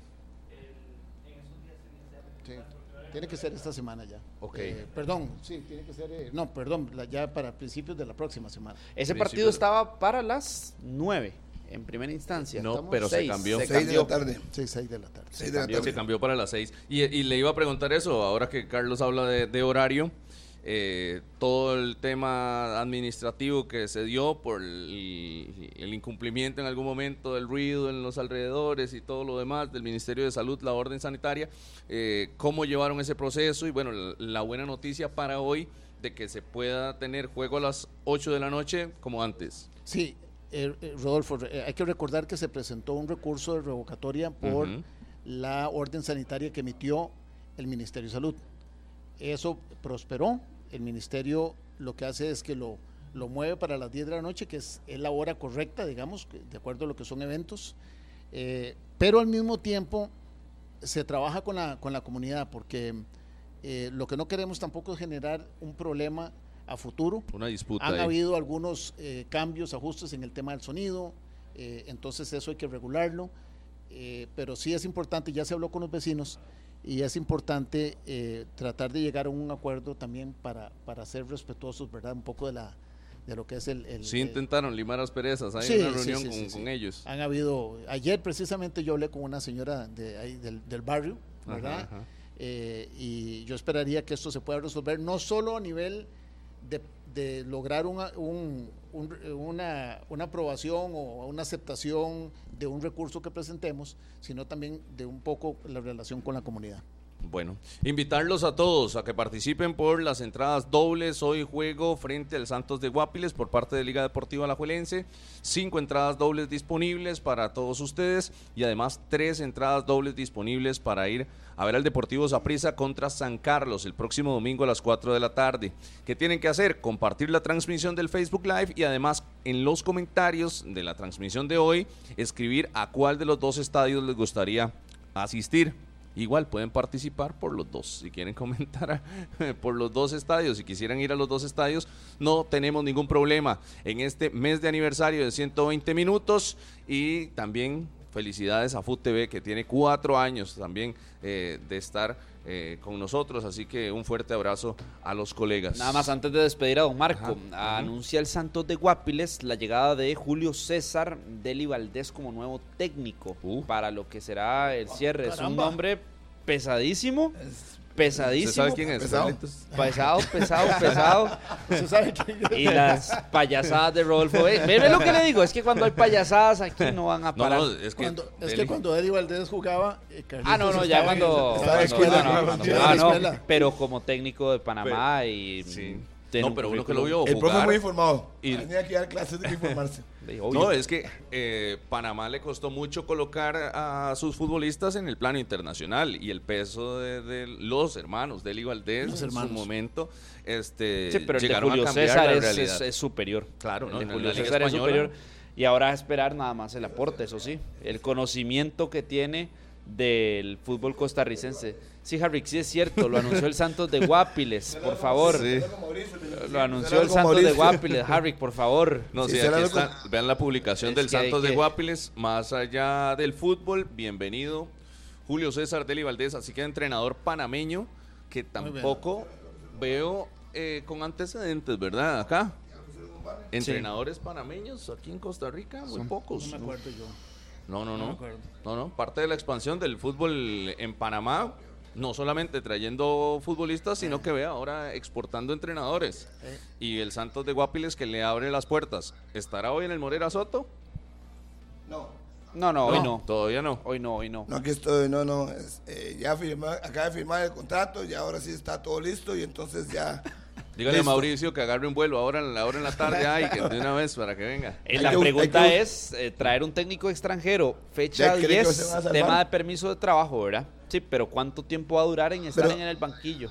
Sí, tiene que ser esta semana ya. Ok. Eh, perdón, sí, tiene que ser, eh, no, perdón, la- ya para principios de la próxima semana. Ese Principio partido de- estaba para las 9 en primera instancia. No, Estamos pero se seis, cambió. se Seis de cambió. la tarde. Sí, seis de la tarde. Seis de la Cambió, tarde. se cambió para las 6. Y, y le iba a preguntar eso, ahora que Carlos habla de, de horario, eh, todo el tema administrativo que se dio por el, el incumplimiento en algún momento del ruido en los alrededores y todo lo demás del Ministerio de Salud, la orden sanitaria, eh, cómo llevaron ese proceso y bueno, la, la buena noticia para hoy de que se pueda tener juego a las 8 de la noche como antes. Sí, eh, eh, Rodolfo, eh, hay que recordar que se presentó un recurso de revocatoria por Ujú. la orden sanitaria que emitió el Ministerio de Salud. Eso prosperó. El Ministerio lo que hace es que lo, lo mueve para las 10 de la noche, que es, es la hora correcta, digamos, de acuerdo a lo que son eventos. Eh, pero al mismo tiempo se trabaja con la, con la comunidad, porque eh, lo que no queremos tampoco es generar un problema a futuro. Una disputa. Han ahí. habido algunos eh, cambios, ajustes en el tema del sonido, entonces eso hay que regularlo, pero sí es importante, ya se habló con los vecinos, y es importante eh, tratar de llegar a un acuerdo también para, para ser respetuosos, ¿verdad? Un poco de la de lo que es el... el Sí el- intentaron limar asperezas, hay Sí, una reunión sí, con, sí, sí. con ellos. Han habido, ayer precisamente yo hablé con una señora de ahí del, del barrio, ¿verdad? ajá. Eh, y yo esperaría que esto se pueda resolver no solo a nivel de, de lograr una, un- un- una, una aprobación o una aceptación de un recurso que presentemos, sino también de un poco la relación con la comunidad. Bueno, invitarlos a todos a que participen por las entradas dobles. Hoy juego frente al Santos de Guapiles por parte de Liga Deportiva Alajuelense. Cinco entradas dobles disponibles para todos ustedes y además tres entradas dobles disponibles para ir a ver al Deportivo Saprissa contra San Carlos el próximo domingo a las 4 de la tarde. ¿Qué tienen que hacer? Compartir la transmisión del Facebook Live y además en los comentarios de la transmisión de hoy escribir a cuál de los dos estadios les gustaría asistir. Igual pueden participar por los dos. Si quieren comentar por los dos estadios, si quisieran ir a los dos estadios, no tenemos ningún problema. En este mes de aniversario de 120 minutos y también felicidades a FUTV que tiene cuatro años también eh, de estar eh, con nosotros. Así que un fuerte abrazo a los colegas. Nada más antes de despedir a don Marco, Ajá. anuncia el Santos de Guapiles la llegada de Julio César Deli Valdés como nuevo técnico Uh. para lo que será el cierre. es un nombre pesadísimo, ¿Usted pesadísimo. sabe quién es? Pesado. Pesado, pesado, pesado. ¿Usted sabe quién es? Y las payasadas de Rodolfo. Ve lo que le digo, es que cuando hay payasadas aquí no van a parar. no, es que, Cuando- es que cuando Eddie Valdés jugaba... eh, Ah, no, no, ya cuando. estaba cuando- escuela, no, cuando- ah, pero como técnico de Panamá y. Sí. Tiene No, pero uno que lo vio El profe jugar. muy informado. Y- Tenía que dar clases de informarse. de-. No, es que eh, Panamá le costó mucho colocar a sus futbolistas en el plano internacional y el peso de, de los hermanos Deli Valdés Los en hermanos. su momento este, Sí, pero el de Julio a cambiar César la es, realidad. es- es superior. Claro, ¿no? el de Julio César es superior. Y ahora a esperar nada más el aporte, eso sí. El conocimiento que tiene del fútbol costarricense. Sí, Harry, sí es cierto, lo anunció el Santos de Guapiles, por favor. Sí. Lo anunció el Santos de Guapiles, Harry, por favor. No, Sí, aquí está. Vean la publicación Es del que Santos de Guapiles, más allá del fútbol, bienvenido Julio César Deli Valdés, así que entrenador panameño que tampoco veo eh, con antecedentes, ¿verdad? Acá. Entrenadores panameños aquí en Costa Rica, muy pocos. No me acuerdo yo. No, no, No. No, no. Parte de la expansión del fútbol en Panamá, no solamente trayendo futbolistas, sino que ve ahora exportando entrenadores. Y el Santos de Guapiles que le abre las puertas. ¿Estará hoy en el Morera Soto? No, No, no, hoy no. Todavía no. Hoy no, hoy no. no, aquí estoy, no, no. es, eh, ya firma, acaba de firmar el contrato, ya ahora sí está todo listo y entonces ya. Dígale a. Mauricio que agarre un vuelo ahora en la hora en la tarde ay, que de una vez para que venga. Eh, la que- pregunta que- es eh, traer un técnico extranjero, fecha ¿Ya cree que se 10, van a salvar? tema de permiso de trabajo, ¿verdad? Sí, pero ¿cuánto tiempo va a durar en estar Pero- en el banquillo?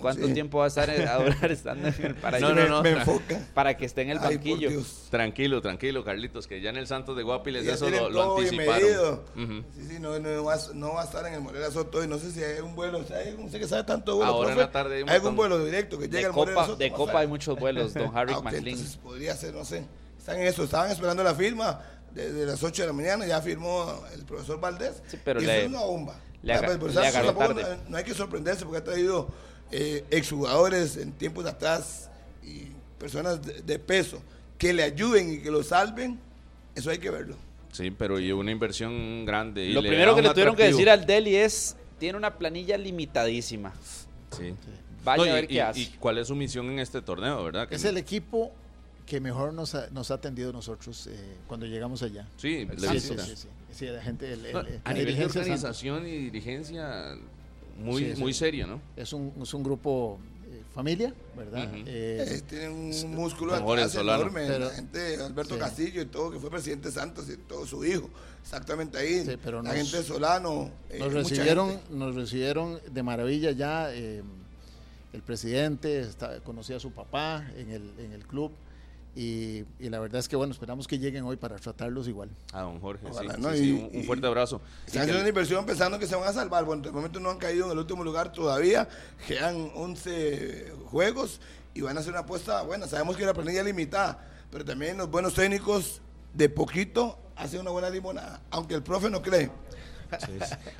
¿Cuánto Sí. tiempo va a estar a durar estando en el para, No, que- no, no. Me enfoca. para que esté en el Ay, banquillo? Tranquilo, tranquilo, Carlitos, que ya en el Santos de Guapiles Ya eso lo, lo anticiparon. medido. Ujú. Sí, sí, no, no, va, a- no va a estar en el Morera Soto y no sé si hay un vuelo, o sea, hay un- sé que sabe tanto de vuelo. Ahora en profe. la tarde hay un algún montón. vuelo directo que llegue De al Morera Copa, Soto. de Copa hay muchos vuelos, don Harry Ah, ok, McLean. podría ser, no sé. Están en eso, estaban esperando la firma desde las 8 de la mañana, ya firmó el profesor Valdés. Sí, pero y le- eso es una bomba. le aga- le tampoco tarde. No, no hay que sorprenderse porque ha traído eh, exjugadores en tiempos de atrás y personas de, de peso que le ayuden y que lo salven. Eso hay que verlo. Sí, pero y una inversión grande. y Lo primero que le tuvieron que atractivo. decir al Delhi es, tiene una planilla limitadísima. Sí. Vaya No, y- a ver y- qué hace. y cuál es su misión en este torneo, ¿verdad? Que Es el equipo que mejor nos ha, nos ha atendido nosotros eh, cuando llegamos allá. Sí, Sí, sí, visita. sí, sí. Sí, la gente, el- el- No, la a nivel de organización y dirigencia, muy, Sí, sí. muy seria, ¿no? es un, es un grupo eh, familia, ¿verdad? Eh, tienen un músculo atrás enorme. Pero- la gente, Alberto sí. Castillo y todo, que fue presidente Santos y todo su hijo. Exactamente ahí. Sí, pero la nos- gente de Solano. eh, nos recibieron, gente. nos recibieron de maravilla ya. eh, el presidente está- conocía a su papá en el, en el club y, y la verdad es que bueno, esperamos que lleguen hoy para tratarlos igual. A don Jorge, Ojalá, sí, ¿no? sí, Y- sí, un, fuerte abrazo. Están que- haciendo una inversión pensando que se van a salvar. Bueno, de momento no han caído en el último lugar todavía. Quedan 11 juegos y van a hacer una apuesta buena. Sabemos que la planilla es limitada, pero también los buenos técnicos de poquito hacen una buena limonada. Aunque el profe no cree.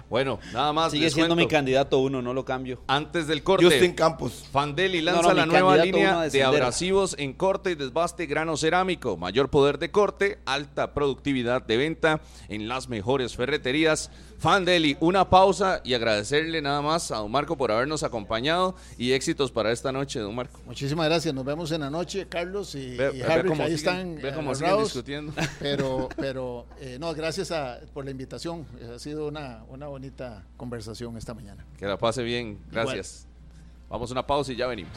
Bueno, nada más. Sigue siendo mi candidato uno, no lo cambio. Antes del corte. Justin Campos. Fandeli lanza no, la nueva línea de descender. abrasivos en corte y desbaste grano cerámico. Mayor poder de corte, alta productividad de venta en las mejores ferreterías. Fandeli, una pausa y agradecerle nada más a don Marco por habernos acompañado y éxitos para esta noche, don Marco. Muchísimas gracias. Nos vemos en la noche, Carlos y, Ve, y Harry, ahí siguen- están ve siguen agarrados. discutiendo. Pero, pero eh, no, gracias a- por la invitación. Ha sido una, una bonita conversación esta mañana. Que la pase bien, gracias. Vamos a una pausa y ya venimos.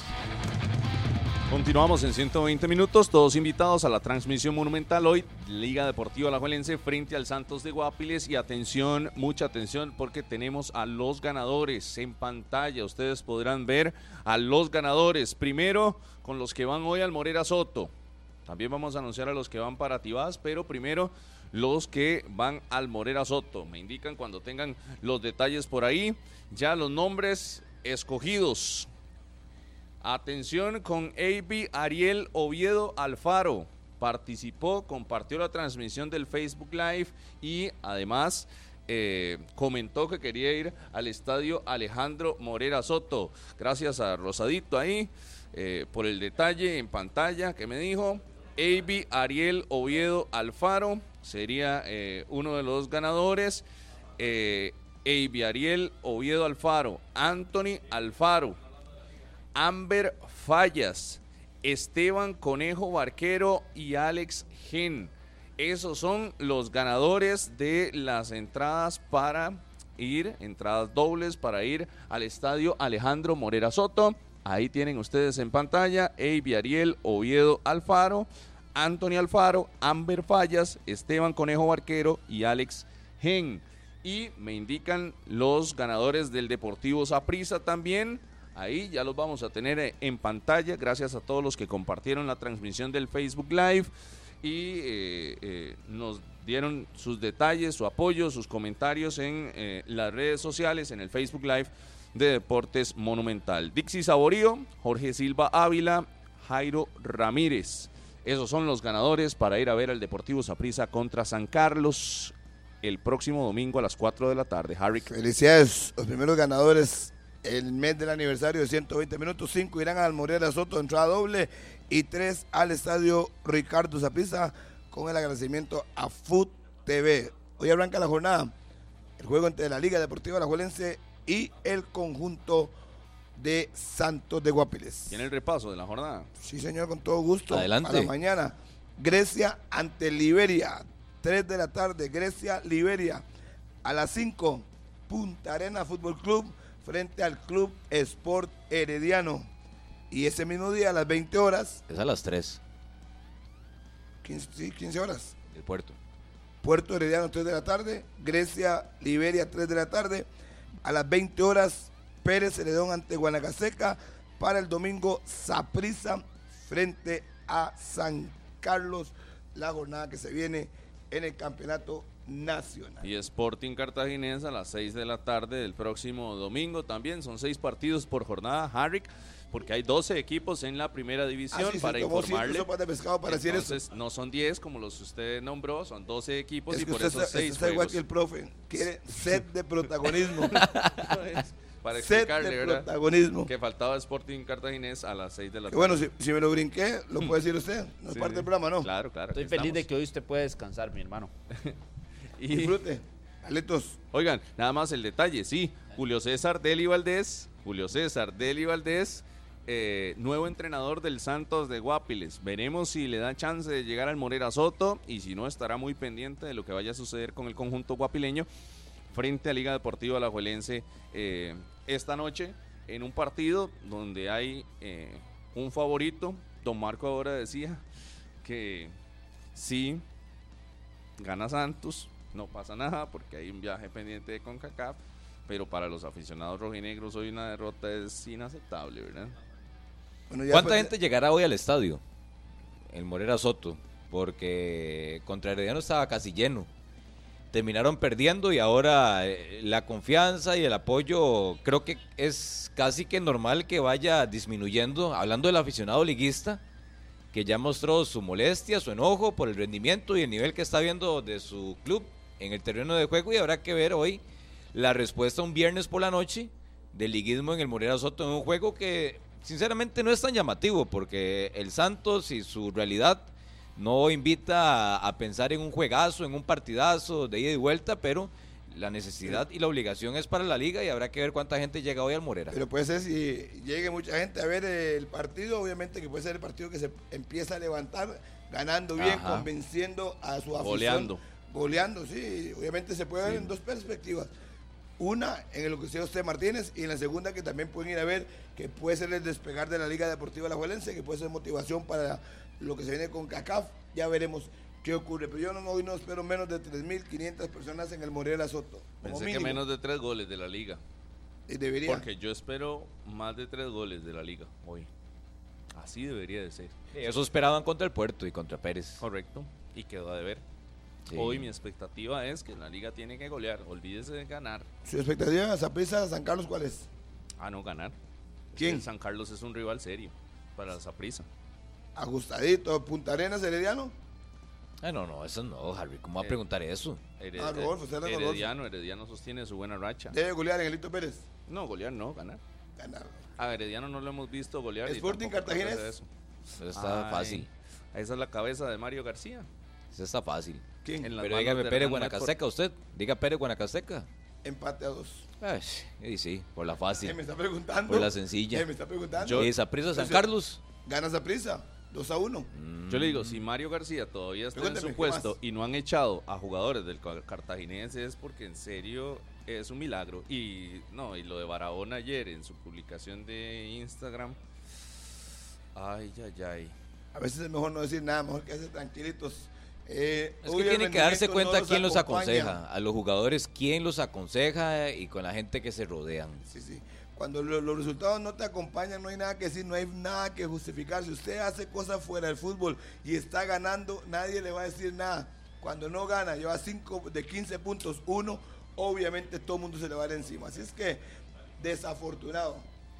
Continuamos en 120 minutos, todos invitados a la transmisión monumental hoy, Liga Deportiva Alajuelense frente al Santos de Guapiles y atención, mucha atención porque tenemos a los ganadores en pantalla, ustedes podrán ver a los ganadores, primero con los que van hoy al Morera Soto, también vamos a anunciar a los que van para Tibás, pero primero los que van al Morera Soto. Me indican cuando tengan los detalles por ahí. Ya los nombres escogidos. Atención con AB Ariel Oviedo Alfaro. Participó, compartió la transmisión del Facebook Live y además eh, comentó que quería ir al estadio Alejandro Morera Soto. Gracias a Rosadito ahí eh, por el detalle en pantalla que me dijo. AB Ariel Oviedo Alfaro sería eh, uno de los ganadores. AB Ariel Oviedo Alfaro, Anthony Alfaro, Amber Fallas, Esteban Conejo Barquero y Alex Gen. Esos son los ganadores de las entradas para ir, entradas dobles para ir al estadio Alejandro Morera Soto. Ahí tienen ustedes en pantalla Eiby Ariel Oviedo Alfaro, Anthony Alfaro, Amber Fallas, Esteban Conejo Barquero y Alex Gen. Y me indican los ganadores del Deportivo Saprissa también. Ahí ya los vamos a tener eh, en pantalla. Gracias a todos los que compartieron la transmisión del Facebook Live y eh, eh, nos dieron sus detalles, su apoyo, sus comentarios en eh, las redes sociales, en el Facebook Live de Deportes Monumental. Dixie Saborío, Jorge Silva Ávila, Jairo Ramírez. Esos son los ganadores para ir a ver al Deportivo Saprissa contra San Carlos el próximo domingo a las 4 de la tarde. Harry. Felicidades, los primeros ganadores el mes del aniversario de 120 minutos, 5 irán al Morera Soto, entrada doble, y 3 al estadio Ricardo Zapisa con el agradecimiento a Food TV. Hoy arranca la jornada, el juego entre la Liga Deportiva Alajuelense y el conjunto de Santos de Guapiles. Tiene el repaso de la jornada. Sí, señor, con todo gusto. Adelante. A la mañana. Grecia ante Liberia. 3 de la tarde, Grecia, Liberia. A las 5, Punta Arena Fútbol Club frente al Club Sport Herediano. Y ese mismo día, a las 20 horas, Es a las 3 15, sí, 15 horas, del puerto. Puerto Herediano 3 de la tarde, Grecia, Liberia 3 de la tarde. A las 20 horas, Pérez Celedón ante Guanacaseca. Para el domingo, Saprisa frente a San Carlos. La jornada que se viene en el campeonato nacional. Y Sporting Cartaginés a las 6 de la tarde del próximo domingo también. Son seis partidos por jornada, Harrick, porque hay 12 equipos en la primera división Así se para cinco informarle. de para decir eso. Entonces, no son 10 como los que usted nombró, son 12 equipos Es y por eso está, 6 está igual que el profe. Quiere sed de protagonismo. para explicarle, de ¿verdad? protagonismo. Que faltaba Sporting Cartaginés a las 6 de la Que tarde. bueno, si, si me lo brinqué, lo puede decir usted. No es Sí, parte sí. del programa, ¿no? Claro, claro. Estoy feliz de estamos. que hoy usted pueda descansar, mi hermano. Y- Disfrute. Aletos. Oigan, nada más el detalle, sí. Julio César Deli Valdés, Julio César Deli Valdés, eh, nuevo entrenador del Santos de Guapiles. Veremos si le da chance de llegar al Morera Soto y si no, estará muy pendiente de lo que vaya a suceder con el conjunto guapileño frente a Liga Deportiva Alajuelense eh, esta noche en un partido donde hay eh, un favorito. Don Marco ahora decía que sí, gana Santos, no pasa nada porque hay un viaje pendiente de CONCACAF, pero para los aficionados rojinegros hoy una derrota es inaceptable, ¿verdad? Bueno, ya ¿Cuánta gente llegará hoy al estadio? El Morera Soto. Porque contra Herediano estaba casi lleno. Terminaron perdiendo y ahora eh, la confianza y el apoyo creo que es casi que normal que vaya disminuyendo. Hablando del aficionado liguista, que ya mostró su molestia, su enojo por el rendimiento y el nivel que está viendo de su club en el terreno de juego y habrá que ver hoy la respuesta un viernes por la noche del liguismo en el Morera Soto en un juego que sinceramente no es tan llamativo porque el Santos y su realidad no invita a, a pensar en un juegazo, en un partidazo de ida y vuelta, pero la necesidad y la obligación es para la liga y habrá que ver cuánta gente llega hoy al Morera. Pero puede ser si llegue mucha gente a ver el partido, obviamente que puede ser el partido que se empieza a levantar, ganando bien, Ajá. convenciendo a su afición. Goleando. Goleando, sí. Obviamente se puede ver en dos perspectivas. Una, en lo que decía usted Martínez, y en la segunda que también pueden ir a ver que puede ser el despegar de la Liga Deportiva Alajuelense, que puede ser motivación para lo que se viene con CACAF. Ya veremos qué ocurre. Pero yo no, hoy no espero menos de 3.500 personas en el Morera Soto. Pensé que menos de tres goles de la liga. Y debería. Porque yo espero más de tres goles de la liga hoy. Así debería de ser. Eso esperaban contra el Puerto y contra Pérez. Correcto. Y quedó a deber. Sí. Hoy mi expectativa es que la liga tiene que golear. Olvídese de ganar. ¿Su expectativa de Zaprisa San Carlos cuál es? Ah, no ganar. ¿Quién? San Carlos es un rival serio para la Saprissa. Ajustadito, Punta Arenas, Herediano. Ah, no, no, eso no, Harry. ¿Cómo va a preguntar eso? Hered- Ah, Rodolfo, usted Rodolfo. Herediano, Herediano sostiene su buena racha. Debe golear en el Lito Pérez. No, golear no, ganar. Ganar. A Herediano no lo hemos visto golear. Sporting de eso. Eso está Ay, fácil. Esa es la cabeza de Mario García. Eso está fácil. ¿Quién? En Pero dígame Pérez Guanacasteca usted. Diga Pérez Guanacasteca. Empate a dos. Ay, y sí, por la Eh, fácil. me está preguntando. Por la sencilla. Eh, me está preguntando. Yo- ¿Y Saprissa San Carlos? Ganas a prisa. 2 a 1. Yo le digo, si Mario García todavía está en su ¿qué puesto y no han echado a jugadores del ca- cartaginense es porque en serio es un milagro. Y no, y lo de Barahona ayer en su publicación de Instagram. Ay, ay, ay. A veces es mejor no decir nada, mejor que hacer tranquilitos. Eh, Es que tienen que darse cuenta no quién los aconseja. A los jugadores quién los aconseja y con la gente que se rodean. Sí, sí. Cuando lo- los resultados no te acompañan, no hay nada que decir, no hay nada que justificar. Si usted hace cosas fuera del fútbol y está ganando, nadie le va a decir nada. Cuando no gana, lleva 5 de 15 puntos, uno, obviamente todo el mundo se le va a dar encima. Así es que, desafortunado,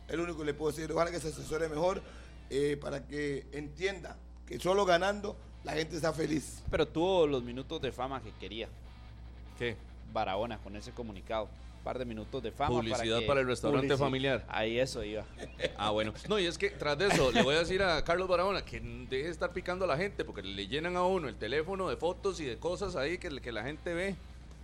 es lo único que le puedo decir. Ojalá que se asesore mejor eh, para que entienda que solo ganando la gente está feliz. Pero tuvo los minutos de fama que quería ¿Qué? Barahona con ese comunicado. Un par de minutos de fama. Publicidad que- para el restaurante Publici- familiar. Ahí eso iba. Ah, bueno. No, y es que tras de eso, le voy a decir a Carlos Barahona que deje de estar picando a la gente porque le llenan a uno el teléfono de fotos y de cosas ahí que, que la gente ve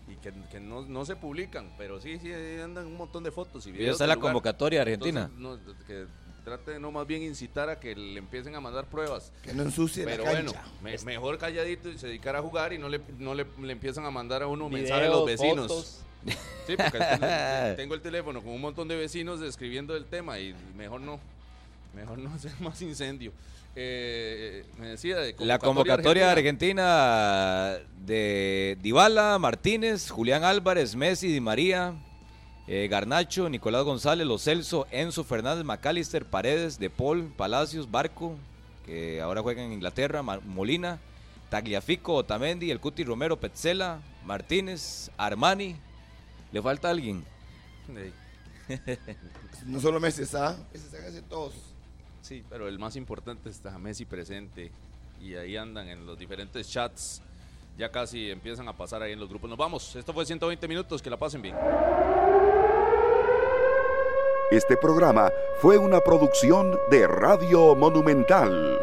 y que, que no, no se publican. Pero sí, sí, ahí andan un montón de fotos y Y videos. está del la lugar. convocatoria Argentina. Entonces, no, que trate de no más bien incitar a que le empiecen a mandar pruebas. Que no ensucie Pero la bueno, cancha. me- mejor calladito y se dedicar a jugar y no le, no le, le empiezan a mandar a uno Videos, mensajes a los vecinos. fotos. Sí, porque tengo el teléfono con un montón de vecinos describiendo el tema y mejor no, mejor no hacer más incendio. Eh, me decía de La convocatoria argentina de Dybala, Martínez, Julián Álvarez, Messi, Di María, eh, Garnacho, Nicolás González, Los Celso, Enzo Fernández, McAllister, Paredes, De Paul, Palacios, Barco, que ahora juega en Inglaterra, Molina, Tagliafico, Otamendi, El Cuti Romero, Petzela, Martínez, Armani. ¿Le falta alguien? No solo Messi está, Messi está casi todos. Sí, pero el más importante está Messi presente y ahí andan en los diferentes chats. Ya casi empiezan a pasar ahí en los grupos. Nos vamos. Esto fue 120 minutos. Que la pasen bien. Este programa fue una producción de Radio Monumental.